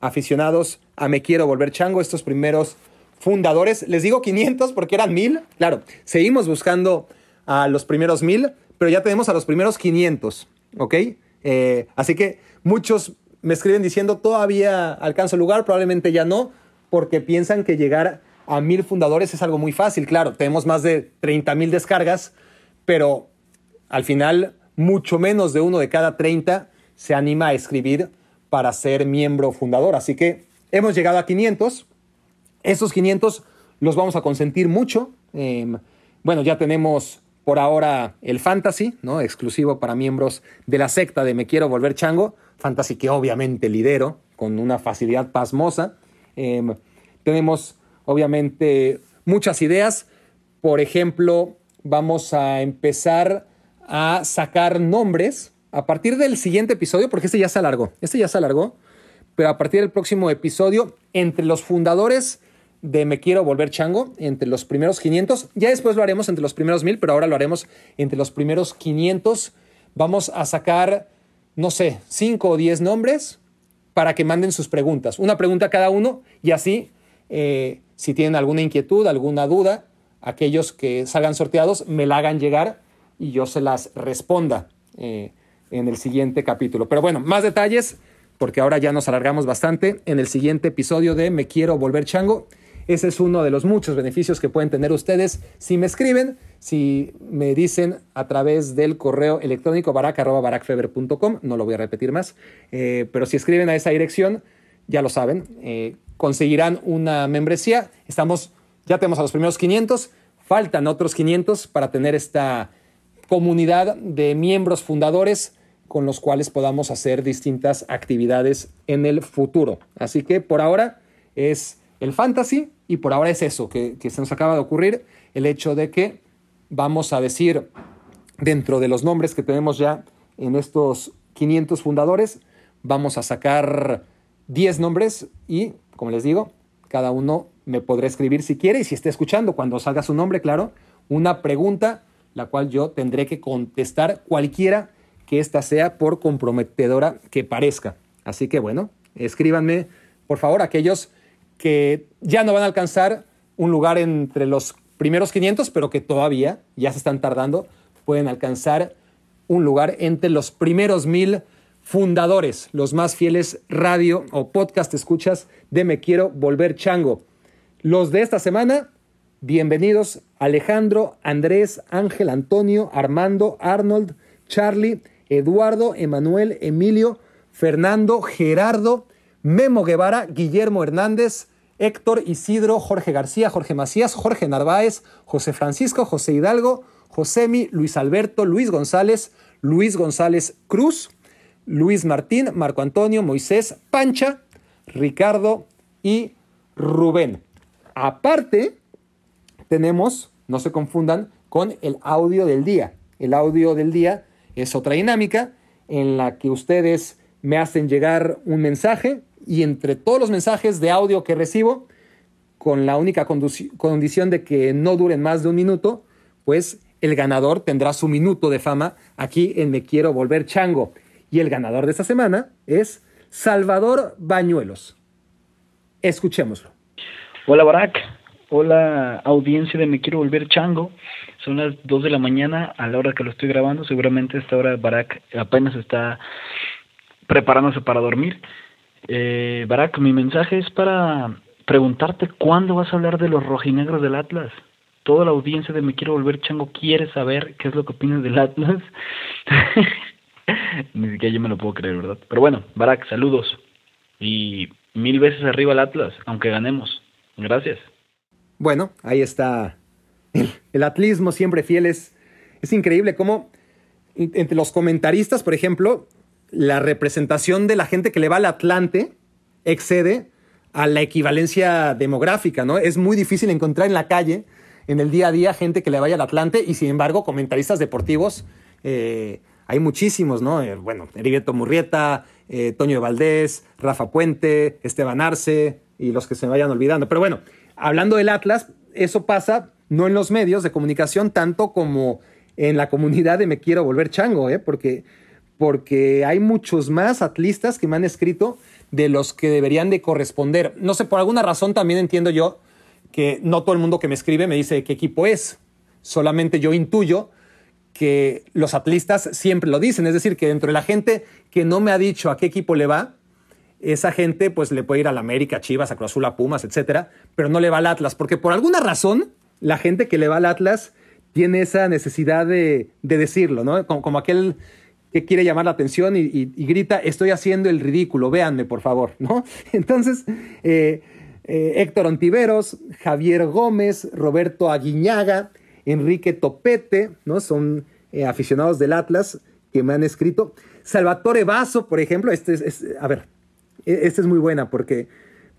aficionados a Me Quiero Volver Chango, estos primeros fundadores. Les digo 500 porque eran mil. Claro, seguimos buscando a los primeros mil, pero ya tenemos a los primeros 500, ¿ok? Eh, así que muchos me escriben diciendo todavía alcanzo lugar, probablemente ya no, porque piensan que llegar a mil fundadores es algo muy fácil. Claro, tenemos más de 30 mil descargas, pero al final mucho menos de uno de cada 30 se anima a escribir para ser miembro fundador. Así que hemos llegado a 500. Esos 500 los vamos a consentir mucho. Eh, bueno, ya tenemos por ahora el Fantasy, ¿no? exclusivo para miembros de la secta de Me Quiero Volver Chango, Fantasy que obviamente lidero con una facilidad pasmosa. Eh, tenemos obviamente muchas ideas, por ejemplo, vamos a empezar a sacar nombres a partir del siguiente episodio, porque este ya se alargó, este ya se alargó, pero a partir del próximo episodio, entre los fundadores de Me Quiero Volver Chango entre los primeros 500. Ya después lo haremos entre los primeros 1000, pero ahora lo haremos entre los primeros 500. Vamos a sacar, no sé, 5 o 10 nombres para que manden sus preguntas. Una pregunta cada uno y así, eh, si tienen alguna inquietud, alguna duda, aquellos que salgan sorteados me la hagan llegar y yo se las responda eh, en el siguiente capítulo. Pero bueno, más detalles, porque ahora ya nos alargamos bastante en el siguiente episodio de Me Quiero Volver Chango. Ese es uno de los muchos beneficios que pueden tener ustedes si me escriben, si me dicen a través del correo electrónico barac.baracfeber.com, no lo voy a repetir más, eh, pero si escriben a esa dirección, ya lo saben, conseguirán una membresía. Estamos, ya tenemos a los primeros 500, faltan otros 500 para tener esta comunidad de miembros fundadores con los cuales podamos hacer distintas actividades en el futuro. Así que por ahora es el fantasy y por ahora es eso que, que se nos acaba de ocurrir, el hecho de que vamos a decir dentro de los nombres que tenemos ya en estos 500 fundadores, vamos a sacar 10 nombres y, como les digo, cada uno me podrá escribir si quiere y si está escuchando cuando salga su nombre, claro, una pregunta la cual yo tendré que contestar cualquiera que ésta sea por comprometedora que parezca. Así que bueno, escríbanme, por favor, aquellos que ya no van a alcanzar un lugar entre los primeros 500, pero que todavía ya se están tardando, pueden alcanzar un lugar entre los primeros mil fundadores, los más fieles radio o podcast escuchas de Me Quiero Volver Chango. Los de esta semana, bienvenidos Alejandro, Andrés, Ángel, Antonio, Armando, Arnold, Charlie, Eduardo, Emanuel, Emilio, Fernando, Gerardo, Memo Guevara, Guillermo Hernández, Héctor, Isidro, Jorge García, Jorge Macías, Jorge Narváez, José Francisco, José Hidalgo, Josemi, Luis Alberto, Luis González, Luis González Cruz, Luis Martín, Marco Antonio, Moisés, Pancha, Ricardo y Rubén. Aparte, tenemos, no se confundan, con el audio del día. El audio del día es otra dinámica en la que ustedes me hacen llegar un mensaje y entre todos los mensajes de audio que recibo, con la única condición de que no duren más de un minuto, pues el ganador tendrá su minuto de fama aquí en Me Quiero Volver Chango. Y el ganador de esta semana es Salvador Bañuelos. Escuchémoslo. Hola Barack, hola audiencia de Me Quiero Volver Chango. Son las 2 de la mañana a la hora que lo estoy grabando. Seguramente a esta hora Barack apenas está preparándose para dormir. Eh, Barack, mi mensaje es para preguntarte cuándo vas a hablar de los rojinegros del Atlas. Toda la audiencia de Me Quiero Volver Chango quiere saber qué es lo que opinas del Atlas. Ni siquiera yo me lo puedo creer, ¿verdad? Pero bueno, Barack, saludos. Y mil veces arriba el Atlas, aunque ganemos. Gracias. Bueno, ahí está. El, atlismo siempre fiel es, es increíble cómo entre los comentaristas, por ejemplo, la representación de la gente que le va al Atlante excede a la equivalencia demográfica, ¿no? Es muy difícil encontrar en la calle, en el día a día, gente que le vaya al Atlante y sin embargo, comentaristas deportivos eh, hay muchísimos, ¿no? Eh, bueno, Heriberto Murrieta, eh, Toño de Valdés, Rafa Puente, Esteban Arce y los que se me vayan olvidando. Pero bueno, hablando del Atlas, eso pasa no en los medios de comunicación tanto como en la comunidad de Me Quiero Volver Chango, ¿eh? Porque, porque hay muchos más atlistas que me han escrito de los que deberían de corresponder. No sé, por alguna razón también entiendo yo que no todo el mundo que me escribe me dice qué equipo es. Solamente yo intuyo que los atlistas siempre lo dicen, es decir, que dentro de la gente que no me ha dicho a qué equipo le va, esa gente pues le puede ir a la América, Chivas, a Cruz Azul, a Pumas, etcétera, pero no le va al Atlas, porque por alguna razón la gente que le va al Atlas tiene esa necesidad de, decirlo, ¿no? Como, aquel que quiere llamar la atención y, grita, estoy haciendo el ridículo, véanme por favor, ¿no? Entonces, eh, eh, Héctor Ontiveros, Javier Gómez, Roberto Aguiñaga, Enrique Topete, ¿no? Son eh, aficionados del Atlas que me han escrito. Salvatore Vaso, por ejemplo, este es, a ver, e, esta es muy buena porque,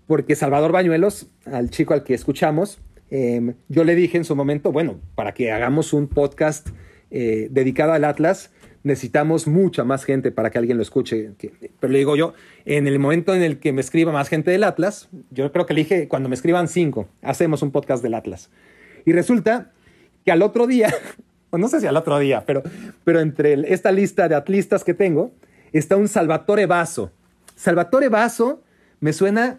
porque Salvador Bañuelos, al chico al que escuchamos, em, yo le dije en su momento, bueno, para que hagamos un podcast eh, dedicado al Atlas, necesitamos mucha más gente para que alguien lo escuche. Pero le digo yo, en el momento en el que me escriba más gente del Atlas, yo creo que le dije, cuando me escriban cinco, hacemos un podcast del Atlas. Y resulta que al otro día, o no sé si al otro día, pero, pero entre esta lista de atlistas que tengo, está un Salvatore Vaso. Salvatore Vaso me suena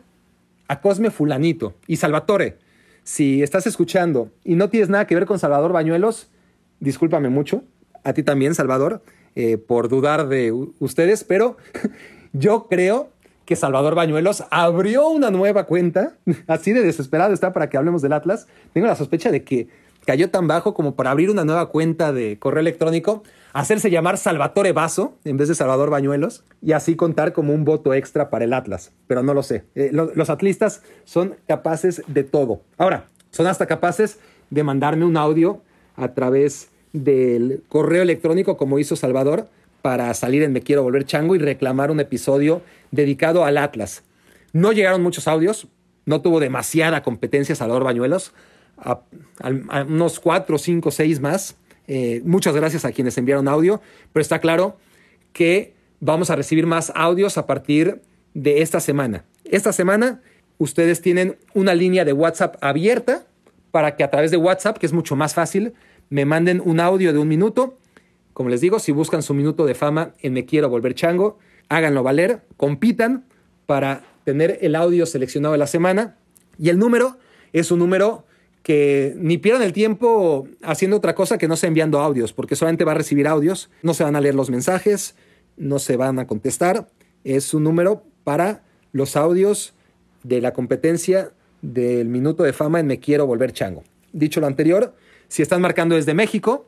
a Cosme Fulanito. Y Salvatore, si estás escuchando y no tienes nada que ver con Salvador Bañuelos, discúlpame mucho, a ti también, Salvador, eh, por dudar de ustedes, pero yo creo que Salvador Bañuelos abrió una nueva cuenta, así de desesperado está para que hablemos del Atlas. Tengo la sospecha de que cayó tan bajo como para abrir una nueva cuenta de correo electrónico, hacerse llamar Salvatore Vaso en vez de Salvador Bañuelos y así contar como un voto extra para el Atlas. Pero no lo sé. Eh, lo, los atlistas son capaces de todo. Ahora, son hasta capaces de mandarme un audio a través del correo electrónico como hizo Salvador para salir en Me Quiero Volver Chango y reclamar un episodio dedicado al Atlas. No llegaron muchos audios, no tuvo demasiada competencia Salvador Bañuelos, a, unos cuatro, cinco, seis más. Eh, muchas gracias a quienes enviaron audio, pero está claro que vamos a recibir más audios a partir de esta semana. Esta semana ustedes tienen una línea de WhatsApp abierta para que a través de WhatsApp, que es mucho más fácil, me manden un audio de un minuto. Como les digo, si buscan su minuto de fama en Me Quiero Volver Chango, háganlo valer, compitan para tener el audio seleccionado de la semana. Y el número es un número que ni pierdan el tiempo haciendo otra cosa que no sea enviando audios, porque solamente va a recibir audios, no se van a leer los mensajes, no se van a contestar. Es un número para los audios de la competencia del minuto de fama en Me Quiero Volver Chango. Dicho lo anterior, si están marcando desde México,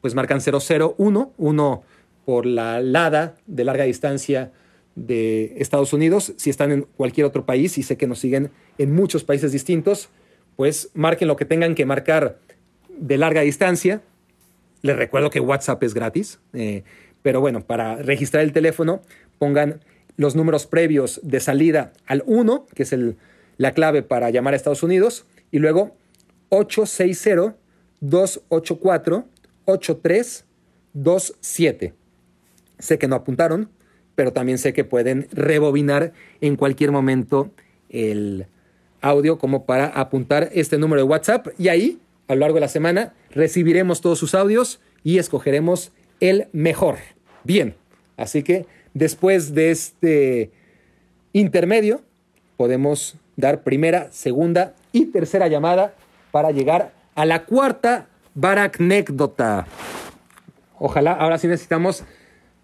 pues marcan 001, uno por la LADA de larga distancia de Estados Unidos. Si están en cualquier otro país y sé que nos siguen en muchos países distintos, pues marquen lo que tengan que marcar de larga distancia. Les recuerdo que WhatsApp es gratis, eh, pero bueno, para registrar el teléfono pongan los números previos de salida al 1, que es la clave para llamar a Estados Unidos, y luego 860-284-8327. Sé que no apuntaron, pero también sé que pueden rebobinar en cualquier momento el audio como para apuntar este número de WhatsApp y ahí, a lo largo de la semana, recibiremos todos sus audios y escogeremos el mejor. Bien, así que después de este intermedio, podemos dar primera, segunda y tercera llamada para llegar a la cuarta baracnécdota. Ojalá, ahora sí necesitamos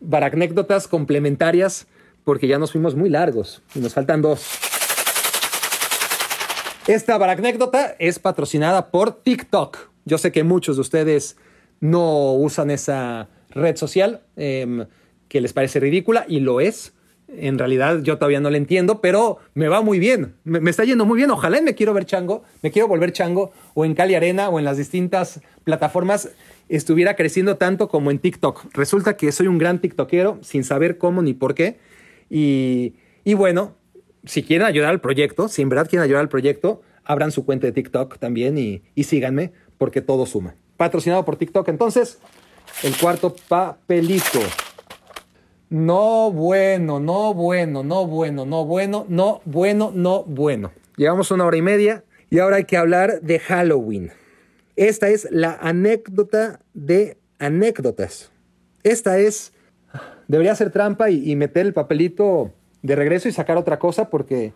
baracnécdotas complementarias porque ya nos fuimos muy largos y nos faltan dos. Esta baracnécdota es patrocinada por TikTok. Yo sé que muchos de ustedes no usan esa red social em, que les parece ridícula y lo es. En realidad yo todavía no la entiendo, pero me va muy bien. Me, está yendo muy bien. Ojalá me quiero ver chango, me quiero volver chango o en Cali Arena o en las distintas plataformas estuviera creciendo tanto como en TikTok. Resulta que soy un gran TikTokero sin saber cómo ni por qué. Y bueno, si quieren ayudar al proyecto, si en verdad quieren ayudar al proyecto, abran su cuenta de TikTok también y, síganme porque todo suma. Patrocinado por TikTok. Entonces, el cuarto papelito. No bueno, no bueno, no bueno, no bueno, no bueno, no bueno. Llevamos una hora y media y ahora hay que hablar de Halloween. Esta es la anécdota de anécdotas. Esta es, debería ser trampa y, meter el papelito de regreso y sacar otra cosa porque,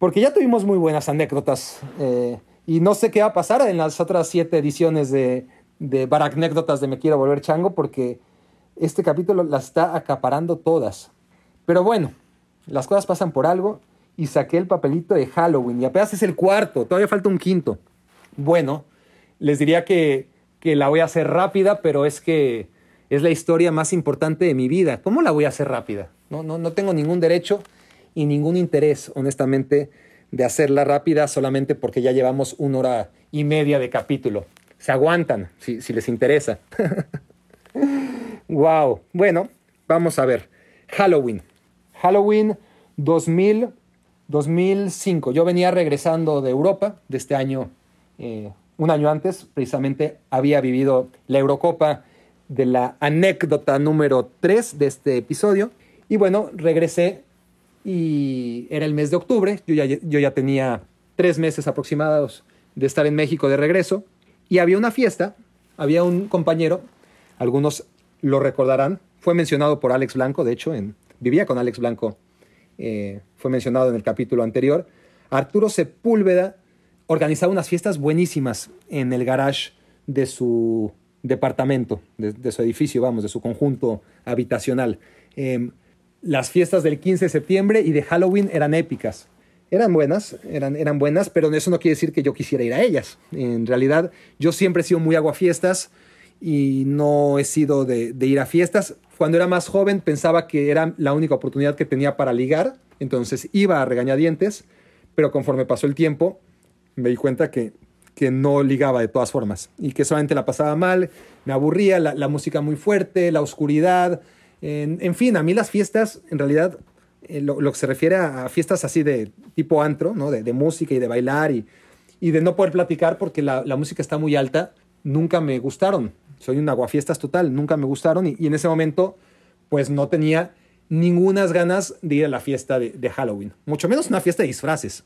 porque ya tuvimos muy buenas anécdotas eh, y no sé qué va a pasar en las otras siete ediciones de, de Baracnécdotas de Me Quiero Volver Chango porque este capítulo las está acaparando todas. Pero bueno, las cosas pasan por algo y saqué el papelito de Halloween y apenas es el cuarto, todavía falta un quinto. Bueno, les diría que, que la voy a hacer rápida, pero es que es la historia más importante de mi vida. ¿Cómo la voy a hacer rápida? No, no, no tengo ningún derecho y ningún interés, honestamente, de hacerla rápida solamente porque ya llevamos una hora y media de capítulo. Se aguantan, si, si les interesa. wow. Bueno, vamos a ver. Halloween. Halloween 2000, 2005. Yo venía regresando de Europa de este año eh, un año antes, precisamente, había vivido la Eurocopa de la anécdota número 3 de este episodio. Y bueno, regresé y era el mes de octubre. Yo ya, yo ya tenía tres meses aproximados de estar en México de regreso. Y había una fiesta, había un compañero, algunos lo recordarán, fue mencionado por Alex Blanco, de hecho, en, vivía con Alex Blanco, eh, fue mencionado en el capítulo anterior. Arturo Sepúlveda organizaba unas fiestas buenísimas en el garage de su departamento, de, su edificio, vamos, de su conjunto habitacional. Em, las fiestas del 15 de septiembre y de Halloween eran épicas. eran buenas, eran, eran buenas, pero eso no quiere decir que yo quisiera ir a ellas. En realidad, yo siempre he sido muy aguafiestas y no he sido de, de ir a fiestas. Cuando era más joven pensaba que era la única oportunidad que tenía para ligar, entonces iba a regañadientes, pero conforme pasó el tiempo me di cuenta que, que no ligaba de todas formas y que solamente la pasaba mal, me aburría, la, música muy fuerte, la oscuridad, en, fin, a mí las fiestas, en realidad, eh, lo, que se refiere a, fiestas así de tipo antro, ¿no? de, música y de bailar y, y, de no poder platicar porque la, música está muy alta, nunca me gustaron. Soy un aguafiestas total, nunca me gustaron y, en ese momento pues no tenía ninguna ganas de ir a la fiesta de, Halloween, mucho menos una fiesta de disfraces.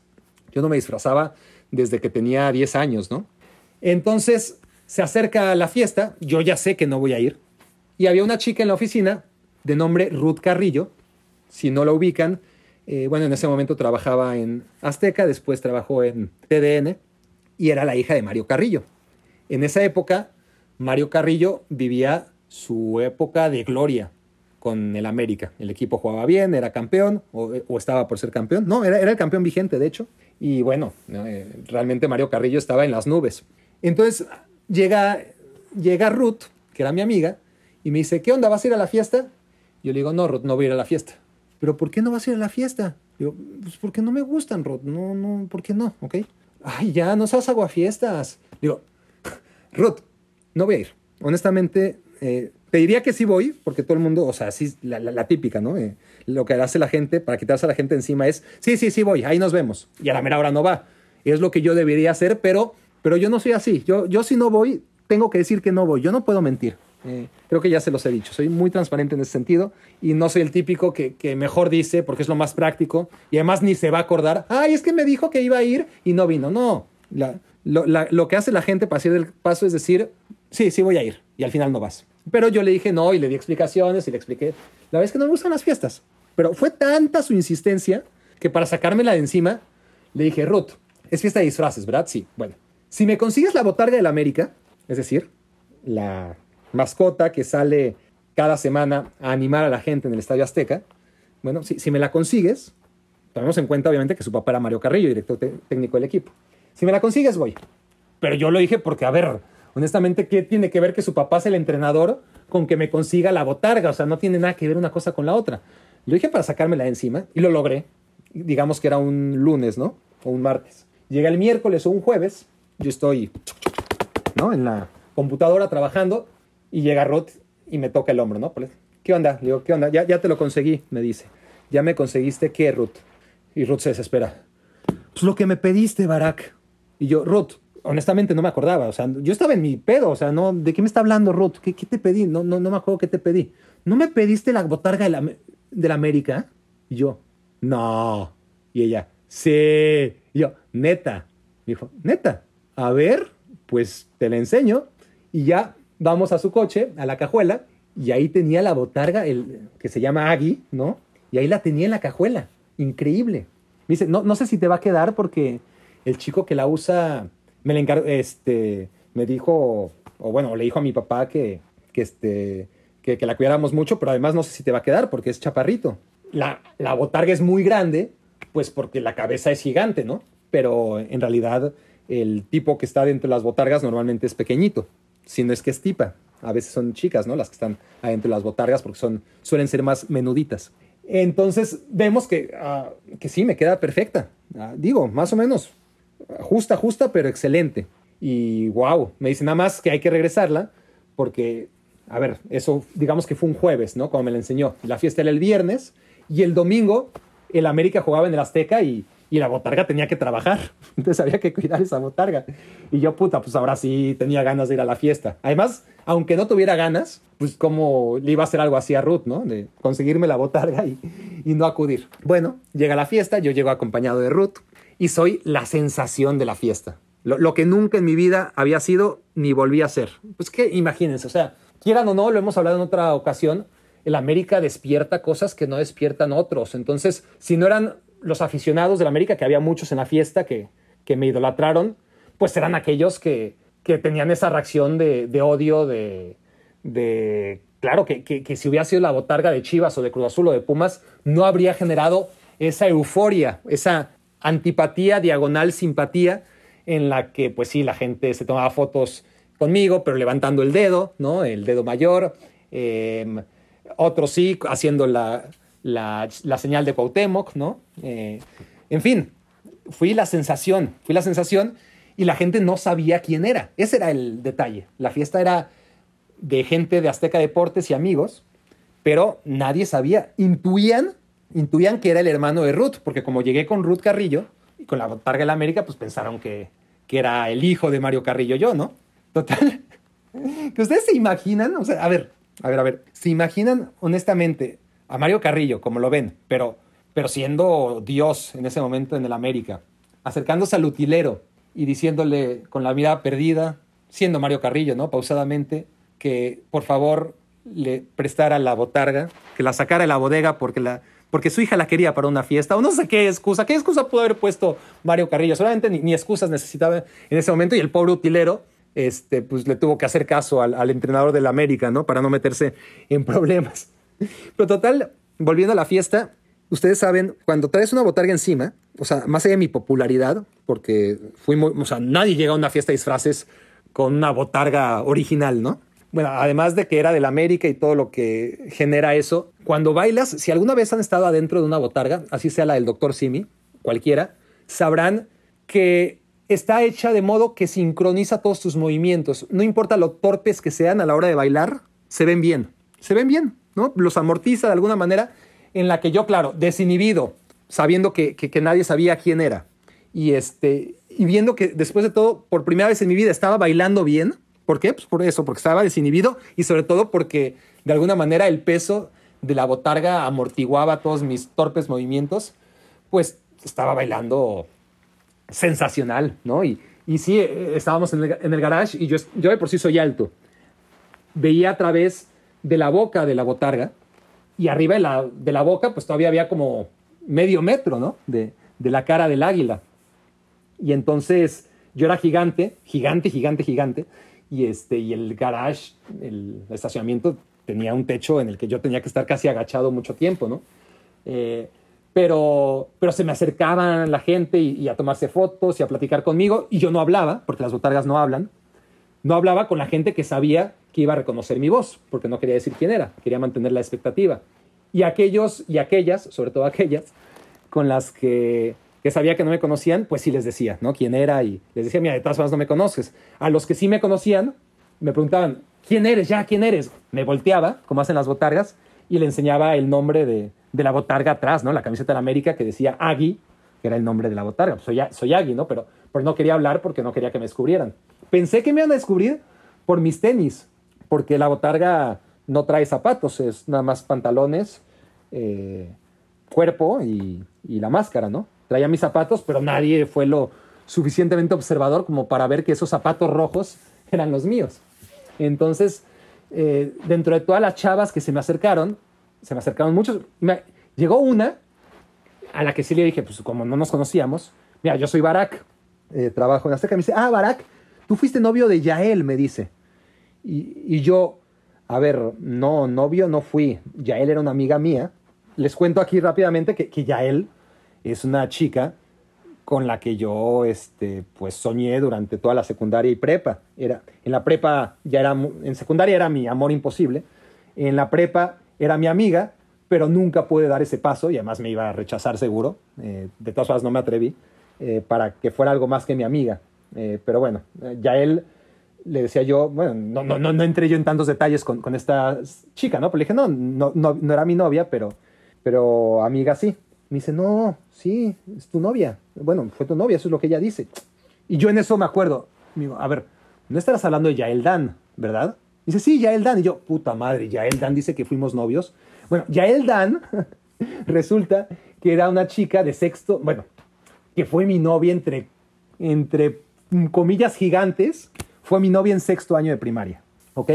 Yo no me disfrazaba desde que tenía 10 años, ¿no? Entonces se acerca la fiesta, yo ya sé que no voy a ir, y había una chica en la oficina de nombre Ruth Carrillo, si no la ubican, eh, bueno, en ese momento trabajaba en Azteca, después trabajó en TDN, y era la hija de Mario Carrillo. En esa época, Mario Carrillo vivía su época de gloria, con el América. El equipo jugaba bien, era campeón o, o estaba por ser campeón. No, era, era, el campeón vigente, de hecho. Y bueno, eh, realmente Mario Carrillo estaba en las nubes. Entonces llega, llega Ruth, que era mi amiga, y me dice, ¿qué onda? ¿Vas a ir a la fiesta? Yo le digo, no, Ruth, no voy a ir a la fiesta. ¿Pero por qué no vas a ir a la fiesta? Digo, pues porque no me gustan, Ruth. No, no, ¿por qué no? ¿Ok? Ay, ya, no seas aguafiestas. Digo, Ruth, no voy a ir. Honestamente, eh, te diría que sí voy, porque todo el mundo, o sea, sí, la, la, típica, ¿no? Eh, lo que hace la gente para quitarse a la gente encima es, sí, sí, sí voy, ahí nos vemos. Y a la mera hora no va. Es lo que yo debería hacer, pero, pero yo no soy así. Yo, yo si no voy, tengo que decir que no voy. Yo no puedo mentir. Eh, creo que ya se los he dicho. Soy muy transparente en ese sentido y no soy el típico que, mejor dice porque es lo más práctico y además ni se va a acordar. Ay, es que me dijo que iba a ir y no vino. No. Lo que hace la gente para hacer el paso es decir, sí, sí voy a ir y al final no vas. Pero yo le dije no y le di explicaciones y le expliqué. La verdad es que no me gustan las fiestas. Pero fue tanta su insistencia que para sacármela de encima le dije, Ruth, es fiesta de disfraces, ¿verdad? Sí. Bueno, si me consigues la botarga del América, es decir, la mascota que sale cada semana a animar a la gente en el Estadio Azteca, bueno, si, si me la consigues, tomemos en cuenta obviamente que su papá era Mario Carrillo, director técnico del equipo. Si me la consigues, voy. Pero yo lo dije porque, a ver, honestamente, ¿qué tiene que ver que su papá es el entrenador con que me consiga la botarga? O sea, no tiene nada que ver una cosa con la otra. Lo dije para sacármela de encima y lo logré. Digamos que era un lunes, ¿no? O un martes. Llega el miércoles o un jueves, yo estoy, ¿no? En la computadora trabajando y llega Ruth y me toca el hombro, ¿no? ¿Qué onda? Le digo, ¿qué onda? Ya, ya te lo conseguí, me dice. ¿Ya me conseguiste qué, Ruth? Y Ruth se desespera. Pues lo que me pediste, Barack. Y yo, Ruth, honestamente no me acordaba. O sea, yo estaba en mi pedo. O sea, no, ¿de qué me está hablando, Ruth? ¿Qué, qué te pedí? No, no, no me acuerdo qué te pedí. ¿No me pediste la botarga de la, de América? Y yo, no. Y ella, sí. Y yo, neta. Me dijo, neta. A ver, pues te la enseño. Y ya vamos a su coche, a la cajuela, y ahí tenía la botarga, el, que se llama Agui, ¿no? Y ahí la tenía en la cajuela. Increíble. Me dice, no, no sé si te va a quedar porque el chico que la usa me, le encargo, este, me dijo, o bueno, le dijo a mi papá que, que, este, que, la cuidáramos mucho, pero además no sé si te va a quedar porque es chaparrito. La, la botarga es muy grande, pues porque la cabeza es gigante, ¿no? Pero en realidad el tipo que está dentro de las botargas normalmente es pequeñito, si no es que es tipa. A veces son chicas, ¿no? Las que están adentro de las botargas porque son, suelen ser más menuditas. Entonces vemos que, uh, que sí, me queda perfecta. Uh, digo, más o menos. Justa, justa, pero excelente. Y wow, me dice nada más que hay que regresarla porque, a ver, eso digamos que fue un jueves, ¿no? Como me la enseñó. La fiesta era el viernes y el domingo el América jugaba en el Azteca y, y la botarga tenía que trabajar. Entonces había que cuidar esa botarga. Y yo, puta, pues ahora sí tenía ganas de ir a la fiesta. Además, aunque no tuviera ganas, pues como le iba a hacer algo así a Ruth, ¿no? De conseguirme la botarga y, y no acudir. Bueno, llega la fiesta, yo llego acompañado de Ruth y soy la sensación de la fiesta. Lo, lo, que nunca en mi vida había sido ni volví a ser. Pues que imagínense, o sea, quieran o no, lo hemos hablado en otra ocasión, el América despierta cosas que no despiertan otros. Entonces, si no eran los aficionados del América, que había muchos en la fiesta que, que me idolatraron, pues eran aquellos que, que tenían esa reacción de, de odio, de, de claro, que, que, que, si hubiera sido la botarga de Chivas o de Cruz Azul o de Pumas, no habría generado esa euforia, esa antipatía, diagonal simpatía, en la que pues sí, la gente se tomaba fotos conmigo, pero levantando el dedo, ¿no? El dedo mayor. Eh, sí, haciendo la, la, la, señal de Cuauhtémoc, ¿no? Eh, en fin, fui la sensación, fui la sensación y la gente no sabía quién era. Ese era el detalle. La fiesta era de gente de Azteca Deportes y amigos, pero nadie sabía. Intuían, intuían que era el hermano de Ruth, porque como llegué con Ruth Carrillo y con la botarga de la América, pues pensaron que, que era el hijo de Mario Carrillo yo, ¿no? Total. Que ustedes se imaginan, o sea, a ver, a ver, a ver, se imaginan honestamente a Mario Carrillo, como lo ven, pero, pero siendo Dios en ese momento en el América, acercándose al utilero y diciéndole con la mirada perdida, siendo Mario Carrillo, ¿no? Pausadamente, que por favor le prestara la botarga, que la sacara de la bodega porque, la, porque su hija la quería para una fiesta, o no sé qué excusa, qué excusa pudo haber puesto Mario Carrillo, solamente ni, excusas necesitaba en ese momento y el pobre utilero este, pues le tuvo que hacer caso al, al entrenador del América, ¿no? Para no meterse en problemas. Pero total, volviendo a la fiesta, ustedes saben, cuando traes una botarga encima, o sea, más allá de mi popularidad, porque fui muy, o sea, nadie llega a una fiesta de disfraces con una botarga original, ¿no? Bueno, además de que era del América y todo lo que genera eso, cuando bailas, si alguna vez han estado adentro de una botarga, así sea la del Dr. Simi, cualquiera, sabrán que está hecha de modo que sincroniza todos tus movimientos. No importa lo torpes que sean a la hora de bailar, se ven bien. Se ven bien, ¿no? Los amortiza de alguna manera en la que yo, claro, desinhibido, sabiendo que, que, que nadie sabía quién era, y, este, y viendo que después de todo, por primera vez en mi vida, estaba bailando bien. ¿Por qué? Pues por eso, porque estaba desinhibido y sobre todo porque de alguna manera el peso de la botarga amortiguaba todos mis torpes movimientos, pues estaba bailando sensacional, ¿no? Y, y sí, estábamos en el, en el garage y yo, yo de por sí soy alto. Veía a través de la boca de la botarga y arriba de la, de la boca pues todavía había como medio metro, ¿no? De, de la cara del águila. Y entonces yo era gigante, gigante, gigante, gigante. Y, este, y el garage, el estacionamiento, tenía un techo en el que yo tenía que estar casi agachado mucho tiempo, ¿no? Eh, pero, pero se me acercaban la gente y, y, a tomarse fotos y a platicar conmigo y yo no hablaba, porque las botargas no hablan. No hablaba con la gente que sabía que iba a reconocer mi voz, porque no quería decir quién era, quería mantener la expectativa. Y aquellos y aquellas, sobre todo aquellas, con las que, que, sabía que no me conocían, pues sí les decía, ¿no? Quién era y les decía, mira, de todas formas no me conoces. A los que sí me conocían, me preguntaban, ¿quién eres? Ya, ¿quién eres? Me volteaba, como hacen las botargas, y le enseñaba el nombre de, de la botarga atrás, ¿no? La camiseta de la América que decía Agui, que era el nombre de la botarga. Soy, soy Agui, ¿no? Pero, no quería hablar porque no quería que me descubrieran. Pensé que me iban a descubrir por mis tenis, porque la botarga no trae zapatos, es nada más pantalones, eh, cuerpo y, la máscara, ¿no? Traía mis zapatos, pero nadie fue lo suficientemente observador como para ver que esos zapatos rojos eran los míos. Entonces, eh, dentro de todas las chavas que se me acercaron, se me acercaron muchos, llegó una a la que sí le dije, pues como no nos conocíamos, mira, yo soy Barak, eh, trabajo en Azteca, me dice, ah, Barak, tú fuiste novio de Yael, me dice. Y, y yo, a ver, no, novio no fui, Yael era una amiga mía, les cuento aquí rápidamente que, que Yael es una chica con la que yo este, pues soñé durante toda la secundaria y prepa. Era, en la prepa ya era, en secundaria era mi amor imposible, en la prepa era mi amiga, pero nunca pude dar ese paso y además me iba a rechazar seguro. Eh, de todas formas no me atreví eh, para que fuera algo más que mi amiga. Eh, pero bueno, Yael le decía yo, bueno, no, no, no, no entré yo en tantos detalles con, con esta chica, ¿no? Pero le dije, no, no, no, no era mi novia, pero pero amiga sí. Me dice, no, sí, es tu novia. Bueno, fue tu novia, eso es lo que ella dice. Y yo en eso me acuerdo, digo, a ver, no estarás hablando de Yael Dan, ¿verdad? Dice, sí, Yael Dan. Y yo, puta madre, Yael Dan dice que fuimos novios. Bueno, Yael Dan resulta que era una chica de sexto, bueno, que fue mi novia entre, entre comillas gigantes, fue mi novia en sexto año de primaria, ¿ok?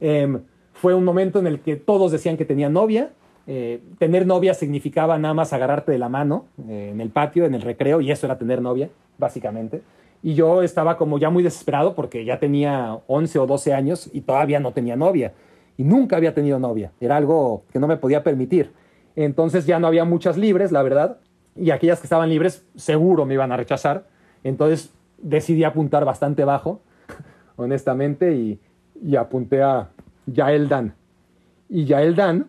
Eh, fue un momento en el que todos decían que tenía novia, eh, tener novia significaba nada más agarrarte de la mano eh, en el patio, en el recreo, y eso era tener novia, básicamente. Y yo estaba como ya muy desesperado porque ya tenía 11 o 12 años y todavía no tenía novia. Y nunca había tenido novia. Era algo que no me podía permitir. Entonces ya no había muchas libres, la verdad. y aquellas que estaban libres seguro me iban a rechazar. Entonces decidí apuntar bastante bajo, honestamente, y, y apunté a Yael Dan. Y Yael Dan,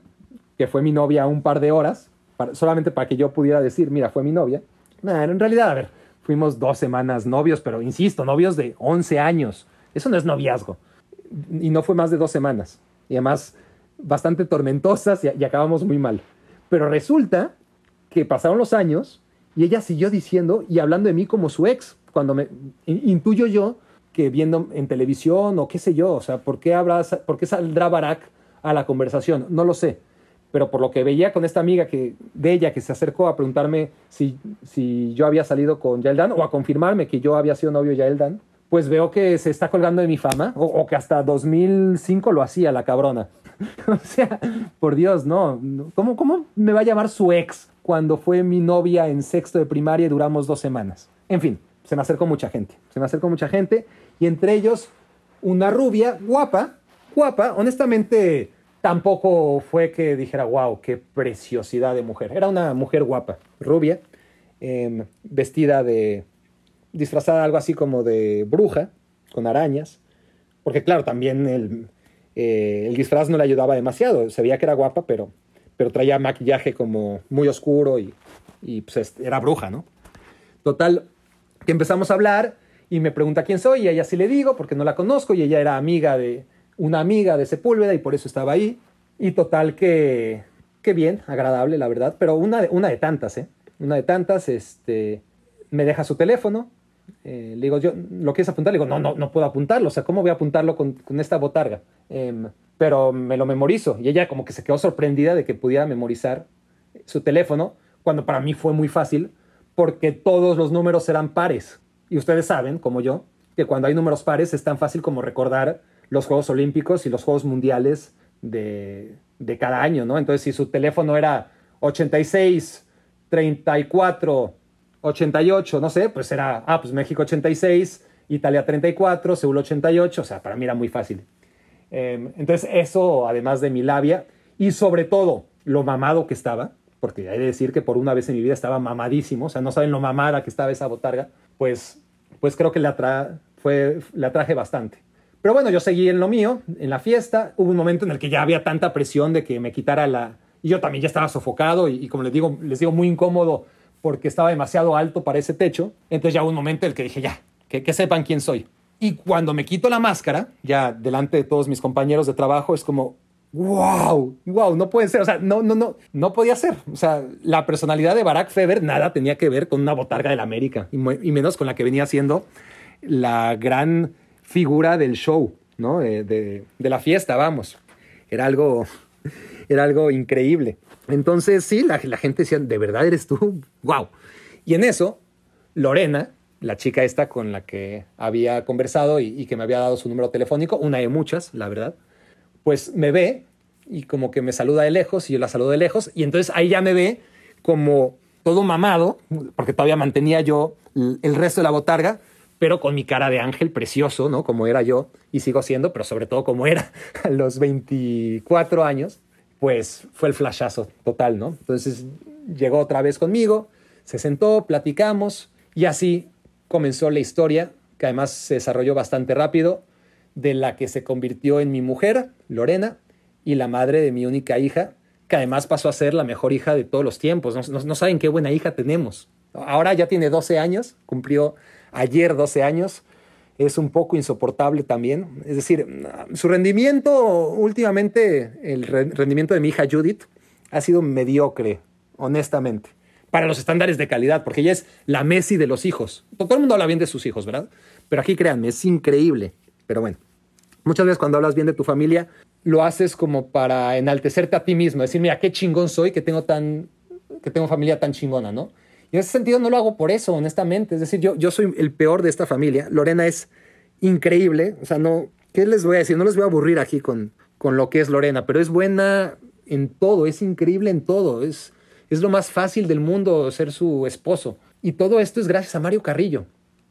que fue mi novia un par de horas, solamente para que yo pudiera decir, mira, fue mi novia. Nah, en realidad, a ver, fuimos dos semanas novios, pero insisto, novios de 11 años. Eso no es noviazgo. Y no fue más de dos semanas. Y además, bastante tormentosas y, acabamos muy mal. Pero resulta que pasaron los años y ella siguió diciendo y hablando de mí como su ex. Cuando me in- intuyo yo que viendo en televisión o qué sé yo, o sea, ¿por qué, habrá, ¿por qué saldrá Barack a la conversación? No lo sé. Pero por lo que veía con esta amiga que, de ella que se acercó a preguntarme si, si yo había salido con Yael Dan o a confirmarme que yo había sido novio de Yael Dan, pues veo que se está colgando de mi fama o, o que hasta 2005 lo hacía la cabrona. o sea, por Dios, no. ¿Cómo, ¿Cómo me va a llamar su ex cuando fue mi novia en sexto de primaria y duramos dos semanas? En fin, se me acercó mucha gente. Se me acercó mucha gente y entre ellos una rubia guapa, guapa, honestamente tampoco fue que dijera, wow, qué preciosidad de mujer. Era una mujer guapa, rubia, em, vestida de, disfrazada algo así como de bruja, con arañas, porque claro, también el, eh, el disfraz no le ayudaba demasiado, se veía que era guapa, pero, pero traía maquillaje como muy oscuro y, y pues es- era bruja, ¿no? Total, que empezamos a hablar y me pregunta quién soy y ella sí le digo porque no la conozco y ella era amiga de una amiga de Sepúlveda y por eso estaba ahí. Y total que, que bien, agradable la verdad, pero una de, una de tantas, ¿eh? Una de tantas, este, me deja su teléfono, eh, le digo, yo, ¿lo quieres apuntar? Le digo, no, no, no puedo apuntarlo, o sea, ¿cómo voy a apuntarlo con, con esta botarga? Em, pero me lo memorizo y ella como que se quedó sorprendida de que pudiera memorizar su teléfono, cuando para mí fue muy fácil, porque todos los números eran pares. Y ustedes saben, como yo, que cuando hay números pares es tan fácil como recordar los Juegos Olímpicos y los Juegos Mundiales de, de cada año, ¿no? Entonces, si su teléfono era 86, 34, 88, no sé, pues era, ah, pues México 86, Italia 34, Seúl 88, o sea, para mí era muy fácil. Eh, entonces, eso, además de mi labia, y sobre todo lo mamado que estaba, porque hay de decir que por una vez en mi vida estaba mamadísimo, o sea, no saben lo mamada que estaba esa botarga, pues, pues creo que la, tra fue, la traje bastante. Pero bueno, yo seguí en lo mío, en la fiesta. Hubo un momento en el que ya había tanta presión de que me quitara la... Y yo también ya estaba sofocado y, y como les digo, les digo, muy incómodo porque estaba demasiado alto para ese techo. Entonces ya hubo un momento en el que dije, ya, que, que sepan quién soy. Y cuando me quito la máscara, ya delante de todos mis compañeros de trabajo, es como, wow, wow, no puede ser, o sea, no, no, no, no podía ser. O sea, la personalidad de Barack Feber nada tenía que ver con una botarga del América, y, mu- y menos con la que venía siendo la gran figura del show, ¿no? De, de- de la fiesta, vamos. Era algo, era algo increíble. Entonces, sí, la, la gente decía, ¿de verdad eres tú? ¡Wow! Y en eso, Lorena, la chica esta con la que había conversado y, y que me había dado su número telefónico, una de muchas, la verdad, pues me ve y como que me saluda de lejos y yo la saludo de lejos y entonces ahí ya me ve como todo mamado, porque todavía mantenía yo el resto de la botarga, pero con mi cara de ángel precioso, ¿no? Como era yo y sigo siendo, pero sobre todo como era a los 24 años, pues fue el flashazo total, ¿no? Entonces llegó otra vez conmigo, se sentó, platicamos y así comenzó la historia, que además se desarrolló bastante rápido, de la que se convirtió en mi mujer, Lorena, y la madre de mi única hija, que además pasó a ser la mejor hija de todos los tiempos. No, no- no saben qué buena hija tenemos. Ahora ya tiene 12 años, cumplió ayer 12 años, es un poco insoportable también. Es decir, su rendimiento, últimamente, el re- rendimiento de mi hija Judith ha sido mediocre, honestamente, para los estándares de calidad, porque ella es la Messi de los hijos. Todo el mundo habla bien de sus hijos, ¿verdad? Pero aquí créanme, es increíble. Pero bueno, muchas veces cuando hablas bien de tu familia, lo haces como para enaltecerte a ti mismo, decir, mira, qué chingón soy que tengo tan que tengo familia tan chingona, ¿no? Y en ese sentido no lo hago por eso, honestamente. Es decir, yo, yo soy el peor de esta familia. Lorena es increíble. O sea, no, ¿qué les voy a decir? No les voy a aburrir aquí con, con lo que es Lorena, pero es buena en todo, es increíble en todo. Es, es lo más fácil del mundo ser su esposo. Y todo esto es gracias a Mario Carrillo,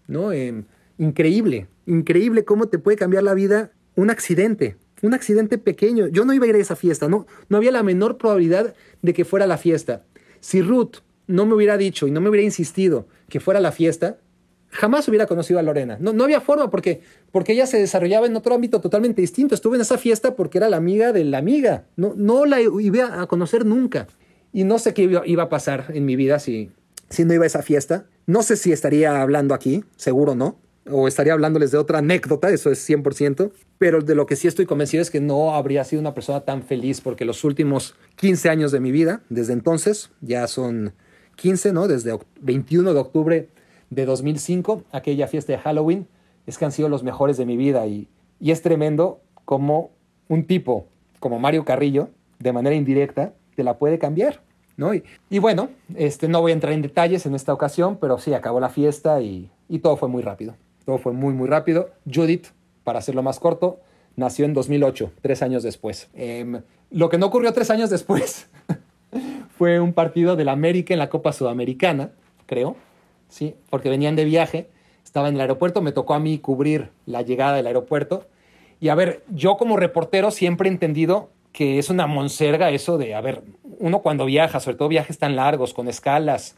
¿no? Eh, increíble, increíble cómo te puede cambiar la vida un accidente, un accidente pequeño. Yo no iba a ir a esa fiesta, no, no había la menor probabilidad de que fuera la fiesta. Si Ruth no me hubiera dicho y no me hubiera insistido que fuera la fiesta, jamás hubiera conocido a Lorena. No, no había forma porque, porque ella se desarrollaba en otro ámbito totalmente distinto. Estuve en esa fiesta porque era la amiga de la amiga. No, no la iba a conocer nunca. Y no sé qué iba, iba a pasar en mi vida si, si no iba a esa fiesta. No sé si estaría hablando aquí, seguro no. O estaría hablándoles de otra anécdota, eso es 100%. Pero de lo que sí estoy convencido es que no habría sido una persona tan feliz porque los últimos 15 años de mi vida, desde entonces, ya son 15, ¿no? Desde 21 de octubre de 2005, aquella fiesta de Halloween, es que han sido los mejores de mi vida y, y es tremendo como un tipo como Mario Carrillo, de manera indirecta, te la puede cambiar. ¿no? Y, y, bueno, este, no voy a entrar en detalles en esta ocasión, pero sí, acabó la fiesta y, y todo fue muy rápido. Todo fue muy, muy rápido. Judith, para hacerlo más corto, nació en 2008, tres años después. Eh, lo que no ocurrió tres años después fue un partido del América en la Copa Sudamericana, creo, ¿sí? porque venían de viaje, estaba en el aeropuerto, me tocó a mí cubrir la llegada del aeropuerto. Y a ver, yo como reportero siempre he entendido que es una monserga eso de, a ver, uno cuando viaja, sobre todo viajes tan largos, con escalas,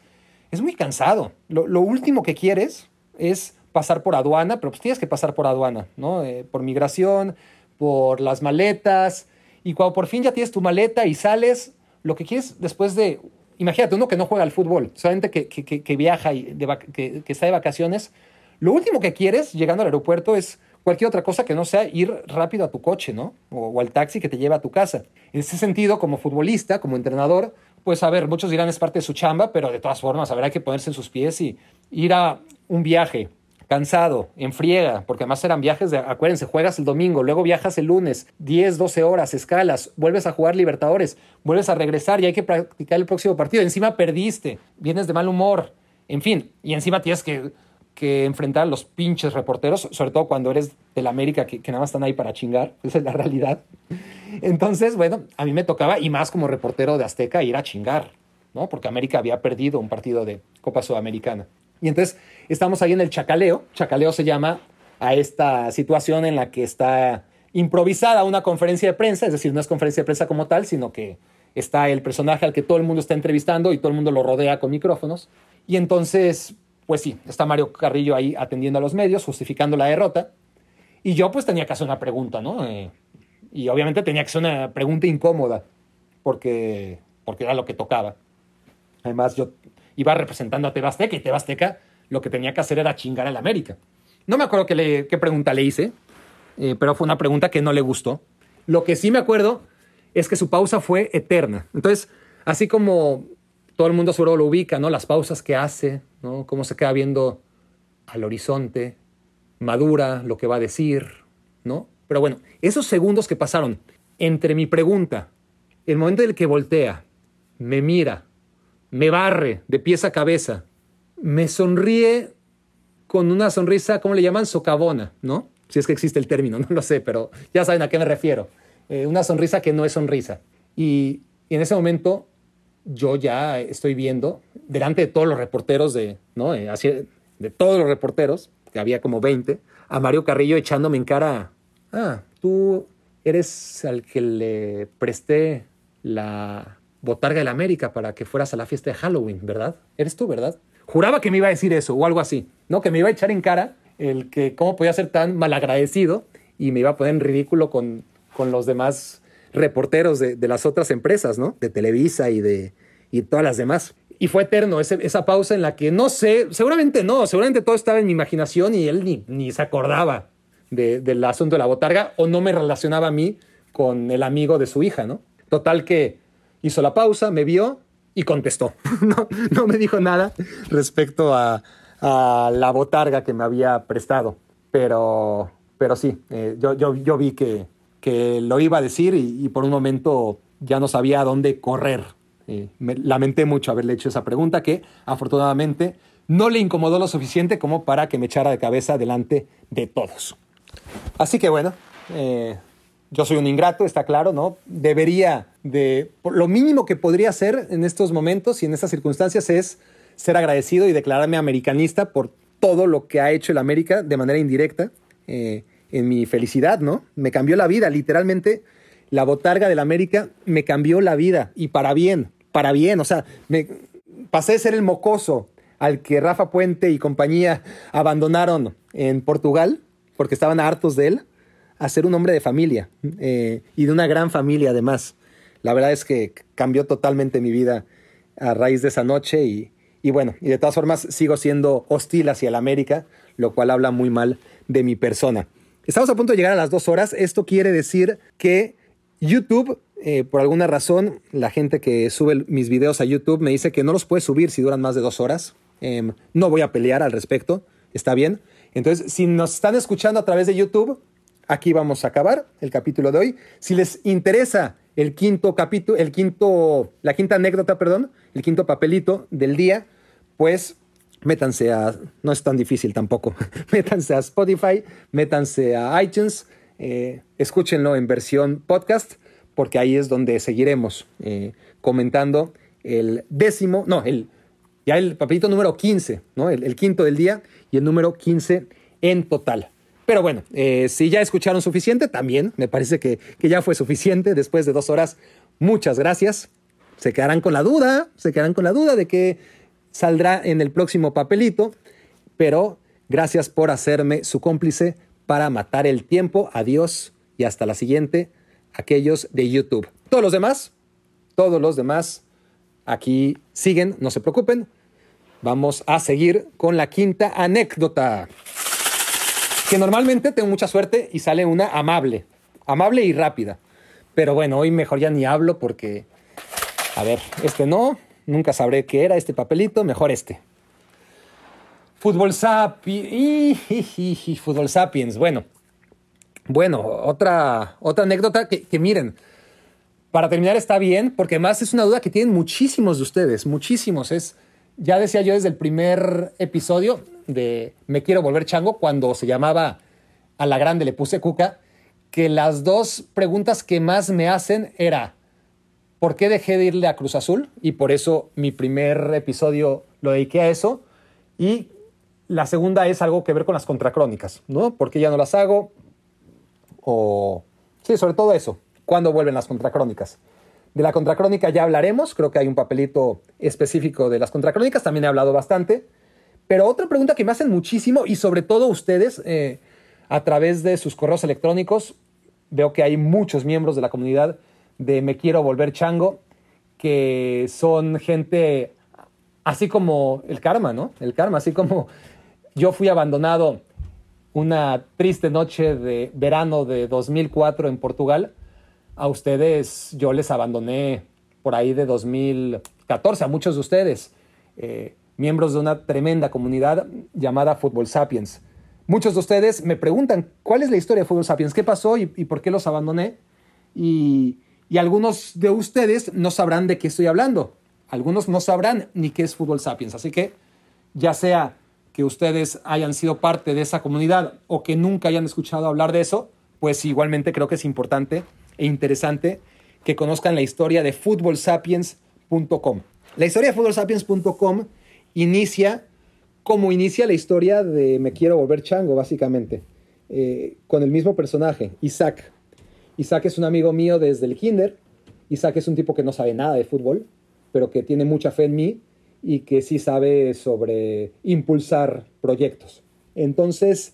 es muy cansado. Lo, último que quieres es pasar por aduana, pero pues tienes que pasar por aduana, ¿no? Eh, por migración, por las maletas, y cuando por fin ya tienes tu maleta y sales, lo que quieres después de imagínate, uno que no juega al fútbol, solamente que, que, que viaja y que, que, está de vacaciones, lo último que quieres llegando al aeropuerto es cualquier otra cosa que no sea ir rápido a tu coche, ¿no? O, o, al taxi que te lleva a tu casa. En ese sentido, como futbolista, como entrenador, pues a ver, muchos dirán es parte de su chamba, pero de todas formas, habrá que ponerse en sus pies y ir a un viaje cansado, en porque además eran viajes de, acuérdense, juegas el domingo, luego viajas el lunes, 10, 12 horas, escalas, vuelves a jugar Libertadores, vuelves a regresar y hay que practicar el próximo partido. Encima perdiste, vienes de mal humor, en fin, y encima tienes que, que enfrentar a los pinches reporteros, sobre todo cuando eres del América, que, que nada más están ahí para chingar, esa es la realidad. Entonces, bueno, a mí me tocaba, y más como reportero de Azteca, ir a chingar, ¿no? Porque América había perdido un partido de Copa Sudamericana. Y entonces estamos ahí en el chacaleo. Chacaleo se llama a esta situación en la que está improvisada una conferencia de prensa, es decir, no es conferencia de prensa como tal, sino que está el personaje al que todo el mundo está entrevistando y todo el mundo lo rodea con micrófonos. Y entonces, pues sí, está Mario Carrillo ahí atendiendo a los medios, justificando la derrota. Y yo pues tenía que hacer una pregunta, ¿no? Eh, y obviamente tenía que ser una pregunta incómoda, porque, porque era lo que tocaba. Además, yo iba representando a Tebasteca y Tebasteca lo que tenía que hacer era chingar al América. No me acuerdo qué, pregunta le hice, eh, pero fue una pregunta que no le gustó. Lo que sí me acuerdo es que su pausa fue eterna. Entonces, así como todo el mundo seguro lo ubica, ¿no? Las pausas que hace, ¿no? Cómo se queda viendo al horizonte, madura lo que va a decir, ¿no? Pero bueno, esos segundos que pasaron entre mi pregunta, el momento en el que voltea, me mira, me barre de pies a cabeza, me sonríe con una sonrisa, ¿cómo le llaman? Socavona, ¿no? Si es que existe el término, no lo sé, pero ya saben a qué me refiero. Eh, una sonrisa que no es sonrisa. Y, y, en ese momento yo ya estoy viendo, delante de todos los reporteros de, ¿no? Eh, así, de todos los reporteros, que había como 20, a Mario Carrillo echándome en cara, ah, tú eres al que le presté la botarga de la América para que fueras a la fiesta de Halloween, ¿verdad? Eres tú, ¿verdad? Juraba que me iba a decir eso o algo así, ¿no? Que me iba a echar en cara el que cómo podía ser tan malagradecido y me iba a poner en ridículo con, con los demás reporteros de, de, las otras empresas, ¿no? De Televisa y de y todas las demás. Y fue eterno esa pausa en la que no sé, seguramente no, seguramente todo estaba en mi imaginación y él ni, ni se acordaba de, del asunto de la botarga o no me relacionaba a mí con el amigo de su hija, ¿no? Total que hizo la pausa, me vio y contestó. no, no, me dijo nada respecto a, la botarga que me había prestado, pero, pero sí, eh, yo, yo, yo, vi que, que, lo iba a decir y, por un momento ya no sabía dónde correr. Eh, me lamenté mucho haberle hecho esa pregunta que afortunadamente no le incomodó lo suficiente como para que me echara de cabeza delante de todos. Así que bueno, eh, yo soy un ingrato, está claro, ¿no? Debería de, lo mínimo que podría hacer en estos momentos y en estas circunstancias es ser agradecido y declararme americanista por todo lo que ha hecho el América de manera indirecta eh, en mi felicidad, ¿no? Me cambió la vida, literalmente la botarga del América me cambió la vida y para bien, para bien, o sea, me, pasé de ser el mocoso al que Rafa Puente y compañía abandonaron en Portugal, porque estaban hartos de él, a ser un hombre de familia eh, y de una gran familia además. La verdad es que cambió totalmente mi vida a raíz de esa noche y, bueno, y de todas formas sigo siendo hostil hacia el América, lo cual habla muy mal de mi persona. Estamos a punto de llegar a las dos horas. Esto quiere decir que YouTube, eh, por alguna razón, la gente que sube mis videos a YouTube me dice que no los puede subir si duran más de dos horas. Em, no voy a pelear al respecto, está bien. Entonces, si nos están escuchando a través de YouTube, aquí vamos a acabar el capítulo de hoy. Si les interesa el quinto capítulo, el quinto, la quinta anécdota, perdón, el quinto papelito del día, pues métanse a, no es tan difícil tampoco, métanse a Spotify, métanse a iTunes, eh, escúchenlo en versión podcast, porque ahí es donde seguiremos eh, comentando el décimo, no, el, ya el papelito número 15, ¿no? El, quinto del día y el número 15 en total. Pero bueno, eh, si ya escucharon suficiente, también me parece que, que ya fue suficiente después de dos horas. Muchas gracias. Se quedarán con la duda, se quedarán con la duda de que saldrá en el próximo papelito, pero gracias por hacerme su cómplice para matar el tiempo. Adiós y hasta la siguiente, aquellos de YouTube. Todos los demás, todos los demás aquí siguen, no se preocupen. Vamos a seguir con la quinta anécdota. Que normalmente tengo mucha suerte y sale una amable, amable y rápida. Pero bueno, hoy mejor ya ni hablo porque, a ver, este no, nunca sabré qué era este papelito, mejor este. Fútbol Sapiens, Fútbol Sapiens, bueno. Bueno, otra, otra anécdota que, que miren, para terminar está bien, porque además es una duda que tienen muchísimos de ustedes, muchísimos. Es, ya decía yo desde el primer episodio de Me quiero volver chango, cuando se llamaba A la grande le puse cuca, que las dos preguntas que más me hacen era, ¿por qué dejé de irle a Cruz Azul? Y por eso mi primer episodio lo dediqué a eso. Y la segunda es algo que ver con las contracrónicas, ¿no? ¿Por qué ya no las hago? O... Sí, sobre todo eso. ¿Cuándo vuelven las contracrónicas? De la contracrónica ya hablaremos, creo que hay un papelito específico de las contracrónicas, también he hablado bastante. Pero otra pregunta que me hacen muchísimo, y sobre todo ustedes, eh, a través de sus correos electrónicos, veo que hay muchos miembros de la comunidad de Me Quiero Volver Chango, que son gente así como el karma, ¿no? El karma, así como yo fui abandonado una triste noche de verano de 2004 en Portugal, a ustedes yo les abandoné por ahí de 2014, a muchos de ustedes, eh, miembros de una tremenda comunidad llamada Fútbol Sapiens. Muchos de ustedes me preguntan, ¿cuál es la historia de Fútbol Sapiens? ¿Qué pasó y, por qué los abandoné? Y, y algunos de ustedes no sabrán de qué estoy hablando. Algunos no sabrán ni qué es Fútbol Sapiens. Así que ya sea que ustedes hayan sido parte de esa comunidad o que nunca hayan escuchado hablar de eso, pues igualmente creo que es importante e interesante que conozcan la historia de futbolsapiens.com. La historia de futbolsapiens.com inicia como inicia la historia de Me quiero volver chango, básicamente, eh, con el mismo personaje, Isaac. Isaac es un amigo mío desde el kinder. Isaac es un tipo que no sabe nada de fútbol, pero que tiene mucha fe en mí y que sí sabe sobre impulsar proyectos. Entonces,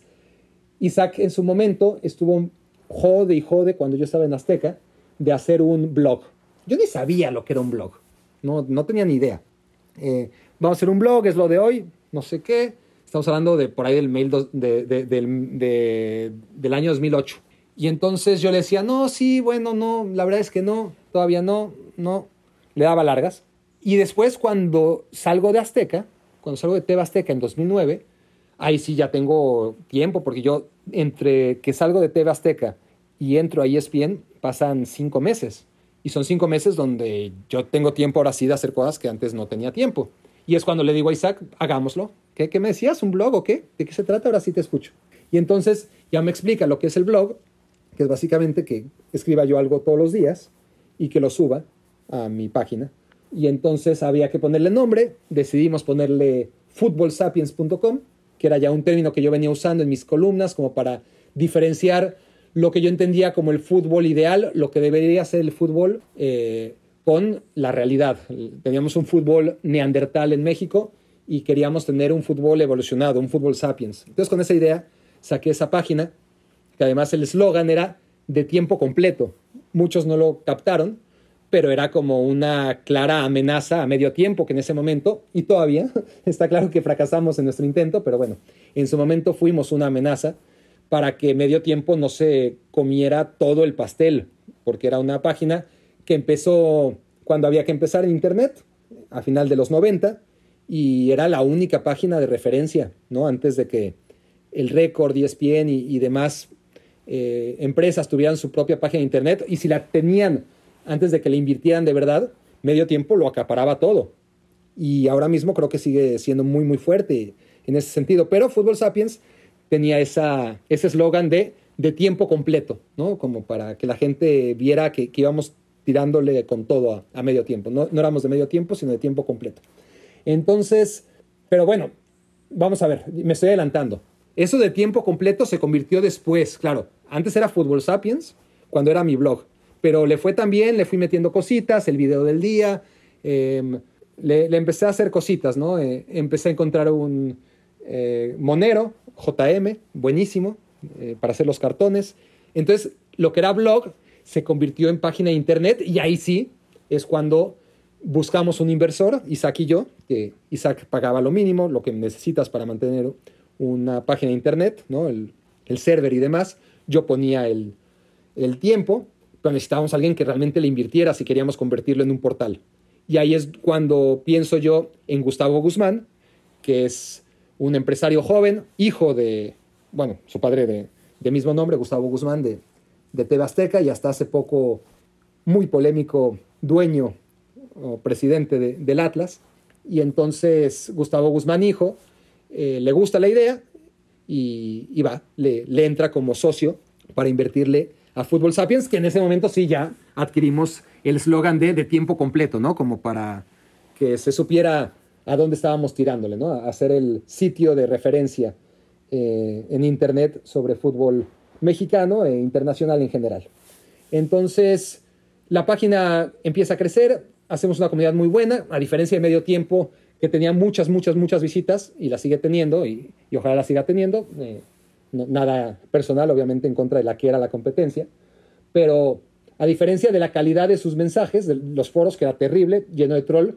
Isaac en su momento estuvo jode y jode cuando yo estaba en Azteca de hacer un blog. Yo ni sabía lo que era un blog, no, no tenía ni idea. Eh, vamos a hacer un blog, es lo de hoy, no sé qué. Estamos hablando de por ahí del mail de, del año 2008. Y entonces yo le decía, no, sí, bueno, no, la verdad es que no, todavía no, no. Le daba largas. Y después cuando salgo de Azteca, cuando salgo de TV Azteca en 2009, ahí sí ya tengo tiempo, porque yo entre que salgo de TV Azteca y entro a ESPN pasan cinco meses. Y son cinco meses donde yo tengo tiempo ahora sí de hacer cosas que antes no tenía tiempo. Y es cuando le digo a Isaac, hagámoslo. ¿Qué, ¿Qué, me decías? ¿Un blog o qué? ¿De qué se trata? Ahora sí te escucho. Y entonces ya me explica lo que es el blog que es básicamente que escriba yo algo todos los días y que lo suba a mi página. Y entonces había que ponerle nombre, decidimos ponerle futbolsapiens.com, que era ya un término que yo venía usando en mis columnas como para diferenciar lo que yo entendía como el fútbol ideal, lo que debería ser el fútbol eh, con la realidad. Teníamos un fútbol neandertal en México y queríamos tener un fútbol evolucionado, un fútbol sapiens. Entonces con esa idea saqué esa página, que además el eslogan era de tiempo completo. Muchos no lo captaron, pero era como una clara amenaza a medio tiempo que en ese momento, y todavía está claro que fracasamos en nuestro intento, pero bueno, en su momento fuimos una amenaza para que medio tiempo no se comiera todo el pastel, porque era una página que empezó cuando había que empezar en Internet, a final de los 90, y era la única página de referencia, ¿no? Antes de que el Record, ESPN y, y demás eh, empresas tuvieran su propia página de Internet, y si la tenían antes de que le invirtieran de verdad, medio tiempo lo acaparaba todo. Y ahora mismo creo que sigue siendo muy, muy fuerte en ese sentido. Pero Fútbol Sapiens tenía esa, ese eslogan de, de tiempo completo, ¿no? Como para que la gente viera que, que íbamos tirándole con todo a, medio tiempo. No, no, éramos de medio tiempo, sino de tiempo completo. Entonces, pero bueno, vamos a ver, me estoy adelantando. Eso de tiempo completo se convirtió después, claro. Antes era Fútbol Sapiens, cuando era mi blog. Pero le fue también, le fui metiendo cositas, el video del día, le, le, empecé a hacer cositas, ¿no? Eh, empecé a encontrar un eh, monero, JM, buenísimo, eh, para hacer los cartones. Entonces, lo que era blog se convirtió en página de internet y ahí sí es cuando buscamos un inversor, Isaac y yo, que Isaac pagaba lo mínimo, lo que necesitas para mantener una página de internet, ¿no? el, el server y demás. Yo ponía el, el tiempo, pero necesitábamos a alguien que realmente le invirtiera si queríamos convertirlo en un portal. Y ahí es cuando pienso yo en Gustavo Guzmán, que es un empresario joven, hijo de, bueno, su padre de, de mismo nombre, Gustavo Guzmán, de, de TV y hasta hace poco muy polémico dueño o presidente de, del Atlas. Y entonces Gustavo Guzmán, hijo, eh, le gusta la idea y, va, le, le, entra como socio para invertirle a Fútbol Sapiens, que en ese momento sí ya adquirimos el eslogan de, de tiempo completo, ¿no? Como para que se supiera a dónde estábamos tirándole, ¿no? A hacer el sitio de referencia eh, en Internet sobre fútbol mexicano e internacional en general. Entonces, la página empieza a crecer, hacemos una comunidad muy buena, a diferencia de medio tiempo, que tenía muchas, muchas, muchas visitas y la sigue teniendo y, y ojalá la siga teniendo. Eh, nada personal, obviamente, en contra de la que era la competencia, pero a diferencia de la calidad de sus mensajes, de los foros, que era terrible, lleno de troll,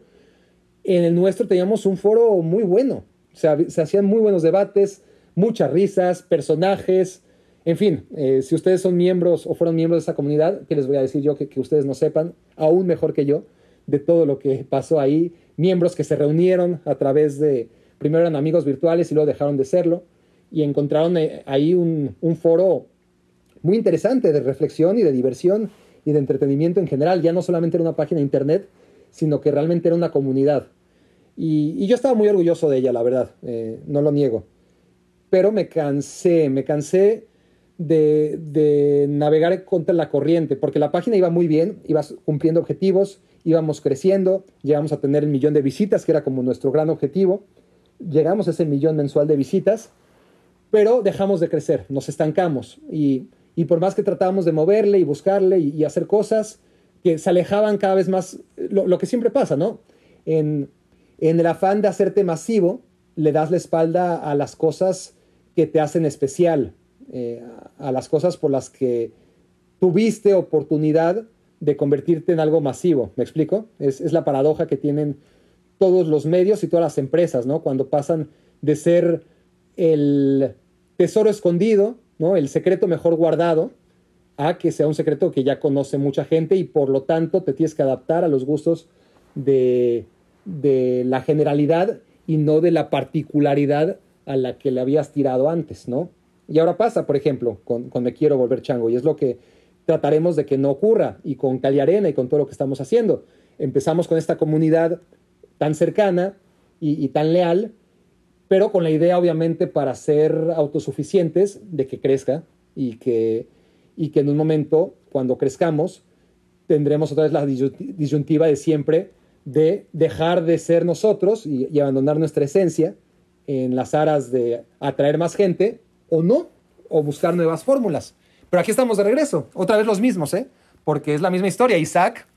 en el nuestro teníamos un foro muy bueno. Se hacían muy buenos debates, muchas risas, personajes. En fin, eh, si ustedes son miembros o fueron miembros de esa comunidad, ¿qué les voy a decir yo que, que ustedes no sepan? Aún mejor que yo, de todo lo que pasó ahí. Miembros que se reunieron a través de, primero eran amigos virtuales y luego dejaron de serlo y encontraron eh, ahí un, foro muy interesante de reflexión y de diversión y de entretenimiento en general. Ya no solamente era una página de internet, sino que realmente era una comunidad. Y, y yo estaba muy orgulloso de ella, la verdad, eh, no lo niego. Pero me cansé, me cansé de, de, navegar contra la corriente, porque la página iba muy bien, iba cumpliendo objetivos, íbamos creciendo, llegamos a tener el millón de visitas, que era como nuestro gran objetivo. Llegamos a ese millón mensual de visitas pero dejamos de crecer, nos estancamos y, y por más que tratábamos de moverle y buscarle y, y, hacer cosas que se alejaban cada vez más, lo, lo que siempre pasa, ¿no? En, en, el afán de hacerte masivo, le das la espalda a las cosas que te hacen especial, eh, a las cosas por las que tuviste oportunidad de convertirte en algo masivo, ¿me explico? Es, es la paradoja que tienen todos los medios y todas las empresas, ¿no? Cuando pasan de ser el tesoro escondido, ¿no? el secreto mejor guardado, a que sea un secreto que ya conoce mucha gente y por lo tanto te tienes que adaptar a los gustos de, de la generalidad y no de la particularidad a la que le habías tirado antes, ¿no? Y ahora pasa, por ejemplo, con, con Me Quiero Volver Chango, y es lo que trataremos de que no ocurra, y con Cali Arena y con todo lo que estamos haciendo. Empezamos con esta comunidad tan cercana y, tan leal, pero con la idea obviamente para ser autosuficientes de que crezca y que, y que en un momento, cuando crezcamos, tendremos otra vez la disyuntiva de siempre de dejar de ser nosotros y abandonar nuestra esencia en las aras de atraer más gente o no, o buscar nuevas fórmulas. Pero aquí estamos de regreso, otra vez los mismos, ¿eh? porque es la misma historia. Isaac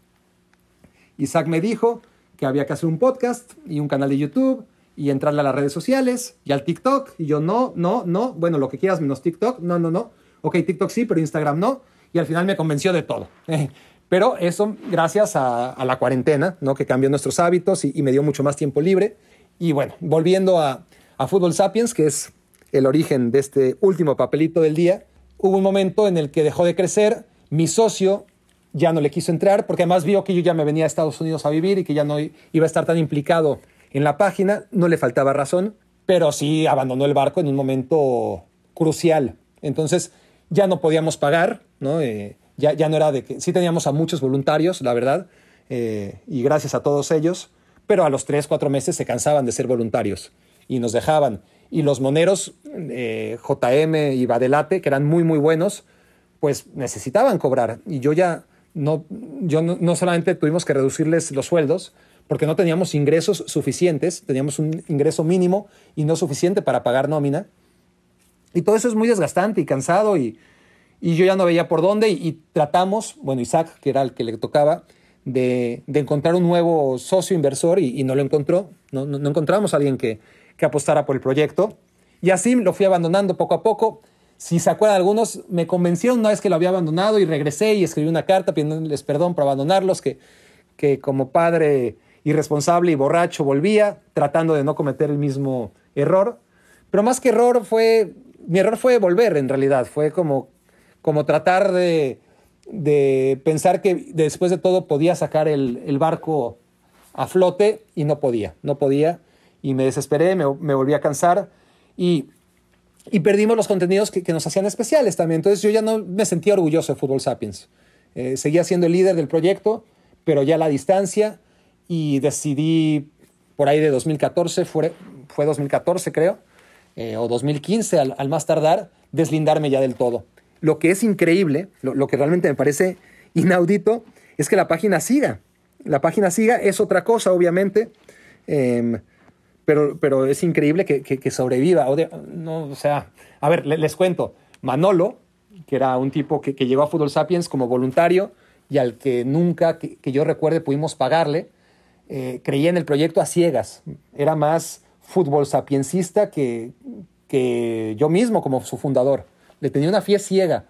Isaac me dijo que había que hacer un podcast y un canal de YouTube y entrarle a las redes sociales y al TikTok. Y yo, no, no, no, bueno, lo que quieras menos TikTok, no, no, no. Ok, TikTok sí, pero Instagram no. Y al final me convenció de todo. Pero eso gracias a, la cuarentena, ¿no? que cambió nuestros hábitos y, me dio mucho más tiempo libre. Y bueno, volviendo a, a Fútbol Sapiens, que es el origen de este último papelito del día, hubo un momento en el que dejó de crecer, mi socio ya no le quiso entrar porque además vio que yo ya me venía a Estados Unidos a vivir y que ya no iba a estar tan implicado en la página, no le faltaba razón, pero sí abandonó el barco en un momento crucial. Entonces ya no podíamos pagar, ¿no? Eh, ya, ya no era de que sí teníamos a muchos voluntarios, la verdad, eh, y gracias a todos ellos, pero a los tres, cuatro meses se cansaban de ser voluntarios y nos dejaban. Y los moneros, eh, JM y Badelate, que eran muy, muy buenos, pues necesitaban cobrar. Y yo ya no, yo no, solamente tuvimos que reducirles los sueldos, porque no teníamos ingresos suficientes, teníamos un ingreso mínimo y no suficiente para pagar nómina. Y todo eso es muy desgastante y cansado y, y yo ya no veía por dónde y, tratamos, bueno, Isaac, que era el que le tocaba, de, de encontrar un nuevo socio inversor y, no lo encontró, no, no, encontramos a alguien que, que apostara por el proyecto. Y así lo fui abandonando poco a poco. Si se acuerdan algunos, me convencieron una vez que lo había abandonado y regresé y escribí una carta pidiéndoles perdón por abandonarlos, que, que como padre irresponsable y borracho volvía, tratando de no cometer el mismo error. Pero más que error fue, mi error fue volver en realidad, fue como como tratar de, pensar que después de todo podía sacar el, barco a flote y no podía, no podía. Y me desesperé, me, volví a cansar y, perdimos los contenidos que, nos hacían especiales también. Entonces yo ya no me sentía orgulloso de Fútbol Sapiens. Eh, seguía siendo el líder del proyecto, pero ya a la distancia y decidí por ahí de 2014, fue, fue 2014 creo, eh, o 2015 al más tardar, deslindarme ya del todo. Lo que es increíble, lo, que realmente me parece inaudito, es que la página siga. La página siga es otra cosa, obviamente, em, pero, pero es increíble que, sobreviva. O, no, o sea, a ver, les, cuento. Manolo, que era un tipo que, llegó a Fútbol Sapiens como voluntario y al que nunca, que, yo recuerde, pudimos pagarle, eh, creía en el proyecto a ciegas. Era más fútbol sapiencista que, que yo mismo como su fundador le tenía una fe ciega.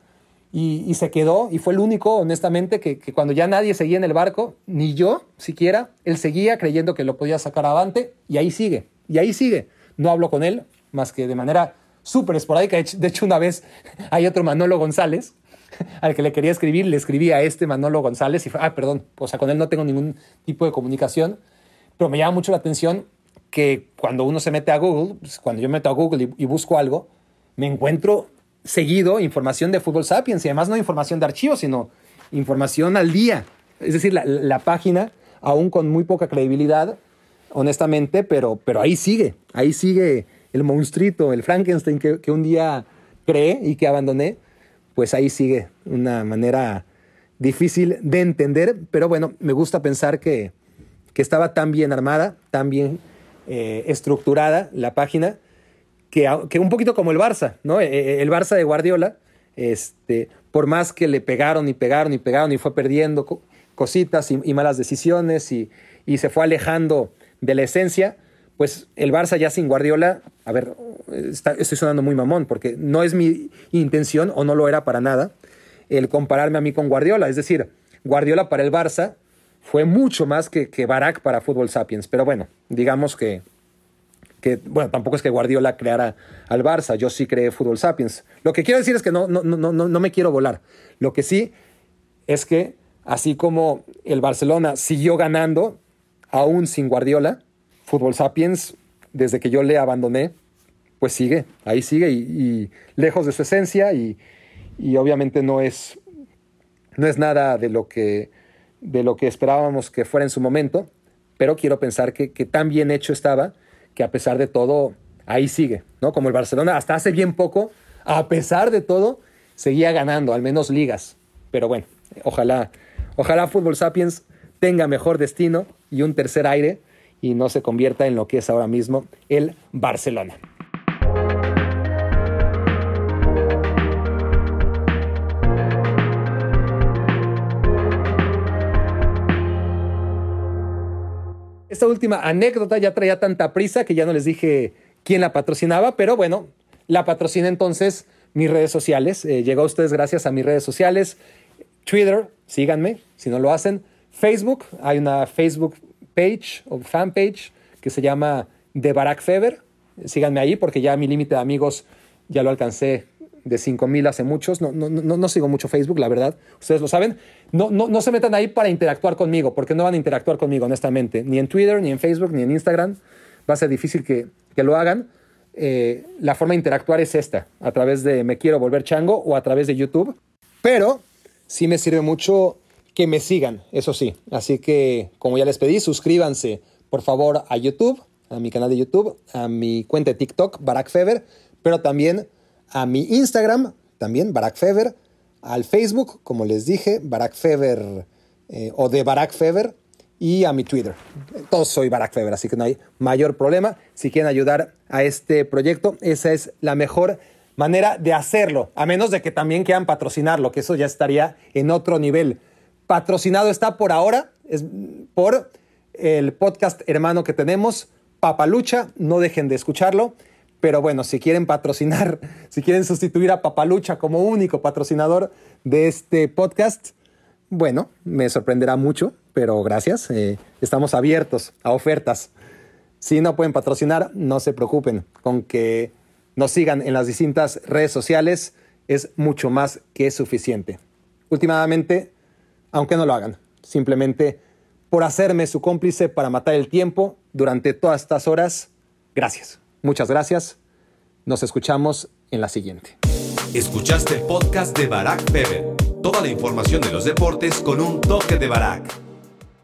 Y, se quedó y fue el único, honestamente, que, cuando ya nadie seguía en el barco, ni yo siquiera, él seguía creyendo que lo podía sacar adelante y ahí sigue, y ahí sigue. No hablo con él más que de manera súper esporádica. De hecho, una vez hay otro Manolo González al que le quería escribir, le escribí a este Manolo González y fue, ah, perdón, o sea, con él no tengo ningún tipo de comunicación, pero me llama mucho la atención que cuando uno se mete a Google, pues, cuando yo me meto a Google y busco algo, me encuentro seguido información de Fútbol Sapiens y además no información de archivos, sino información al día. Es decir, la, página, aún con muy poca credibilidad, honestamente, pero, pero ahí sigue, ahí sigue el monstruito, el Frankenstein que, que un día creé y que abandoné, pues ahí sigue una manera difícil de entender, pero bueno, me gusta pensar que, que estaba tan bien armada, tan bien eh, estructurada la página, que, un poquito como el Barça, ¿no? E, e, el Barça de Guardiola, este, por más que le pegaron y pegaron y pegaron y fue perdiendo cositas y, malas decisiones y, se fue alejando de la esencia, pues el Barça ya sin Guardiola, a ver, estoy sonando muy mamón porque no es mi intención o no lo era para nada el compararme a mí con Guardiola. Es decir, Guardiola para el Barça fue mucho más que, que Barak para Fútbol Sapiens. Pero bueno, digamos que, que, bueno, tampoco es que Guardiola creara al Barça, yo sí creé Fútbol Sapiens. Lo que quiero decir es que no, no, no, no me quiero volar. Lo que sí es que, así como el Barcelona siguió ganando, aún sin Guardiola, Fútbol Sapiens, desde que yo le abandoné, pues sigue, ahí sigue y, lejos de su esencia y, y, obviamente no es, no es nada de lo, que, de lo que esperábamos que fuera en su momento, pero quiero pensar que, que tan bien hecho estaba que a pesar de todo, ahí sigue, ¿no? Como el Barcelona hasta hace bien poco, a pesar de todo, seguía ganando, al menos ligas. Pero bueno, ojalá, ojalá Fútbol Sapiens tenga mejor destino y un tercer aire y no se convierta en lo que es ahora mismo el Barcelona. esta última anécdota ya traía tanta prisa que ya no les dije quién la patrocinaba, pero bueno, la patrocina entonces mis redes sociales. Eh, llegó a ustedes gracias a mis redes sociales. Twitter, síganme si no lo hacen. Facebook, hay una Facebook page o fanpage que se llama The Barack Fever. Síganme ahí porque ya mi límite de amigos ya lo alcancé de 5000 hace muchos. No, no, no, no, sigo mucho Facebook, la verdad. Ustedes lo saben. No, no, no se metan ahí para interactuar conmigo, porque no van a interactuar conmigo, honestamente. Ni en Twitter, ni en Facebook, ni en Instagram. Va a ser difícil que, que lo hagan. Eh, la forma de interactuar es esta, a través de Me Quiero Volver Chango o a través de YouTube. Pero sí me sirve mucho que me sigan, eso sí. Así que, como ya les pedí, suscríbanse, por favor, a YouTube, a mi canal de YouTube, a mi cuenta de TikTok, Barack Fever, pero también a mi Instagram, también Barack Fever, al Facebook, como les dije, Barack Fever eh, o de Barack Fever, y a mi Twitter. Todos soy Barack Feber, así que no hay mayor problema. Si quieren ayudar a este proyecto, esa es la mejor manera de hacerlo, a menos de que también quieran patrocinarlo, que eso ya estaría en otro nivel. Patrocinado está por ahora, es por el podcast hermano que tenemos, Papalucha, no dejen de escucharlo. Pero bueno, si quieren patrocinar, si quieren sustituir a Papalucha como único patrocinador de este podcast, bueno, me sorprenderá mucho, pero gracias. Eh, estamos abiertos a ofertas. Si no pueden patrocinar, no se preocupen. Con que nos sigan en las distintas redes sociales es mucho más que suficiente. Últimamente, aunque no lo hagan, simplemente por hacerme su cómplice para matar el tiempo durante todas estas horas, gracias. Muchas gracias. Nos escuchamos en la siguiente. Escuchaste el podcast de Barack Feber. Toda la información de los deportes con un toque de Barack.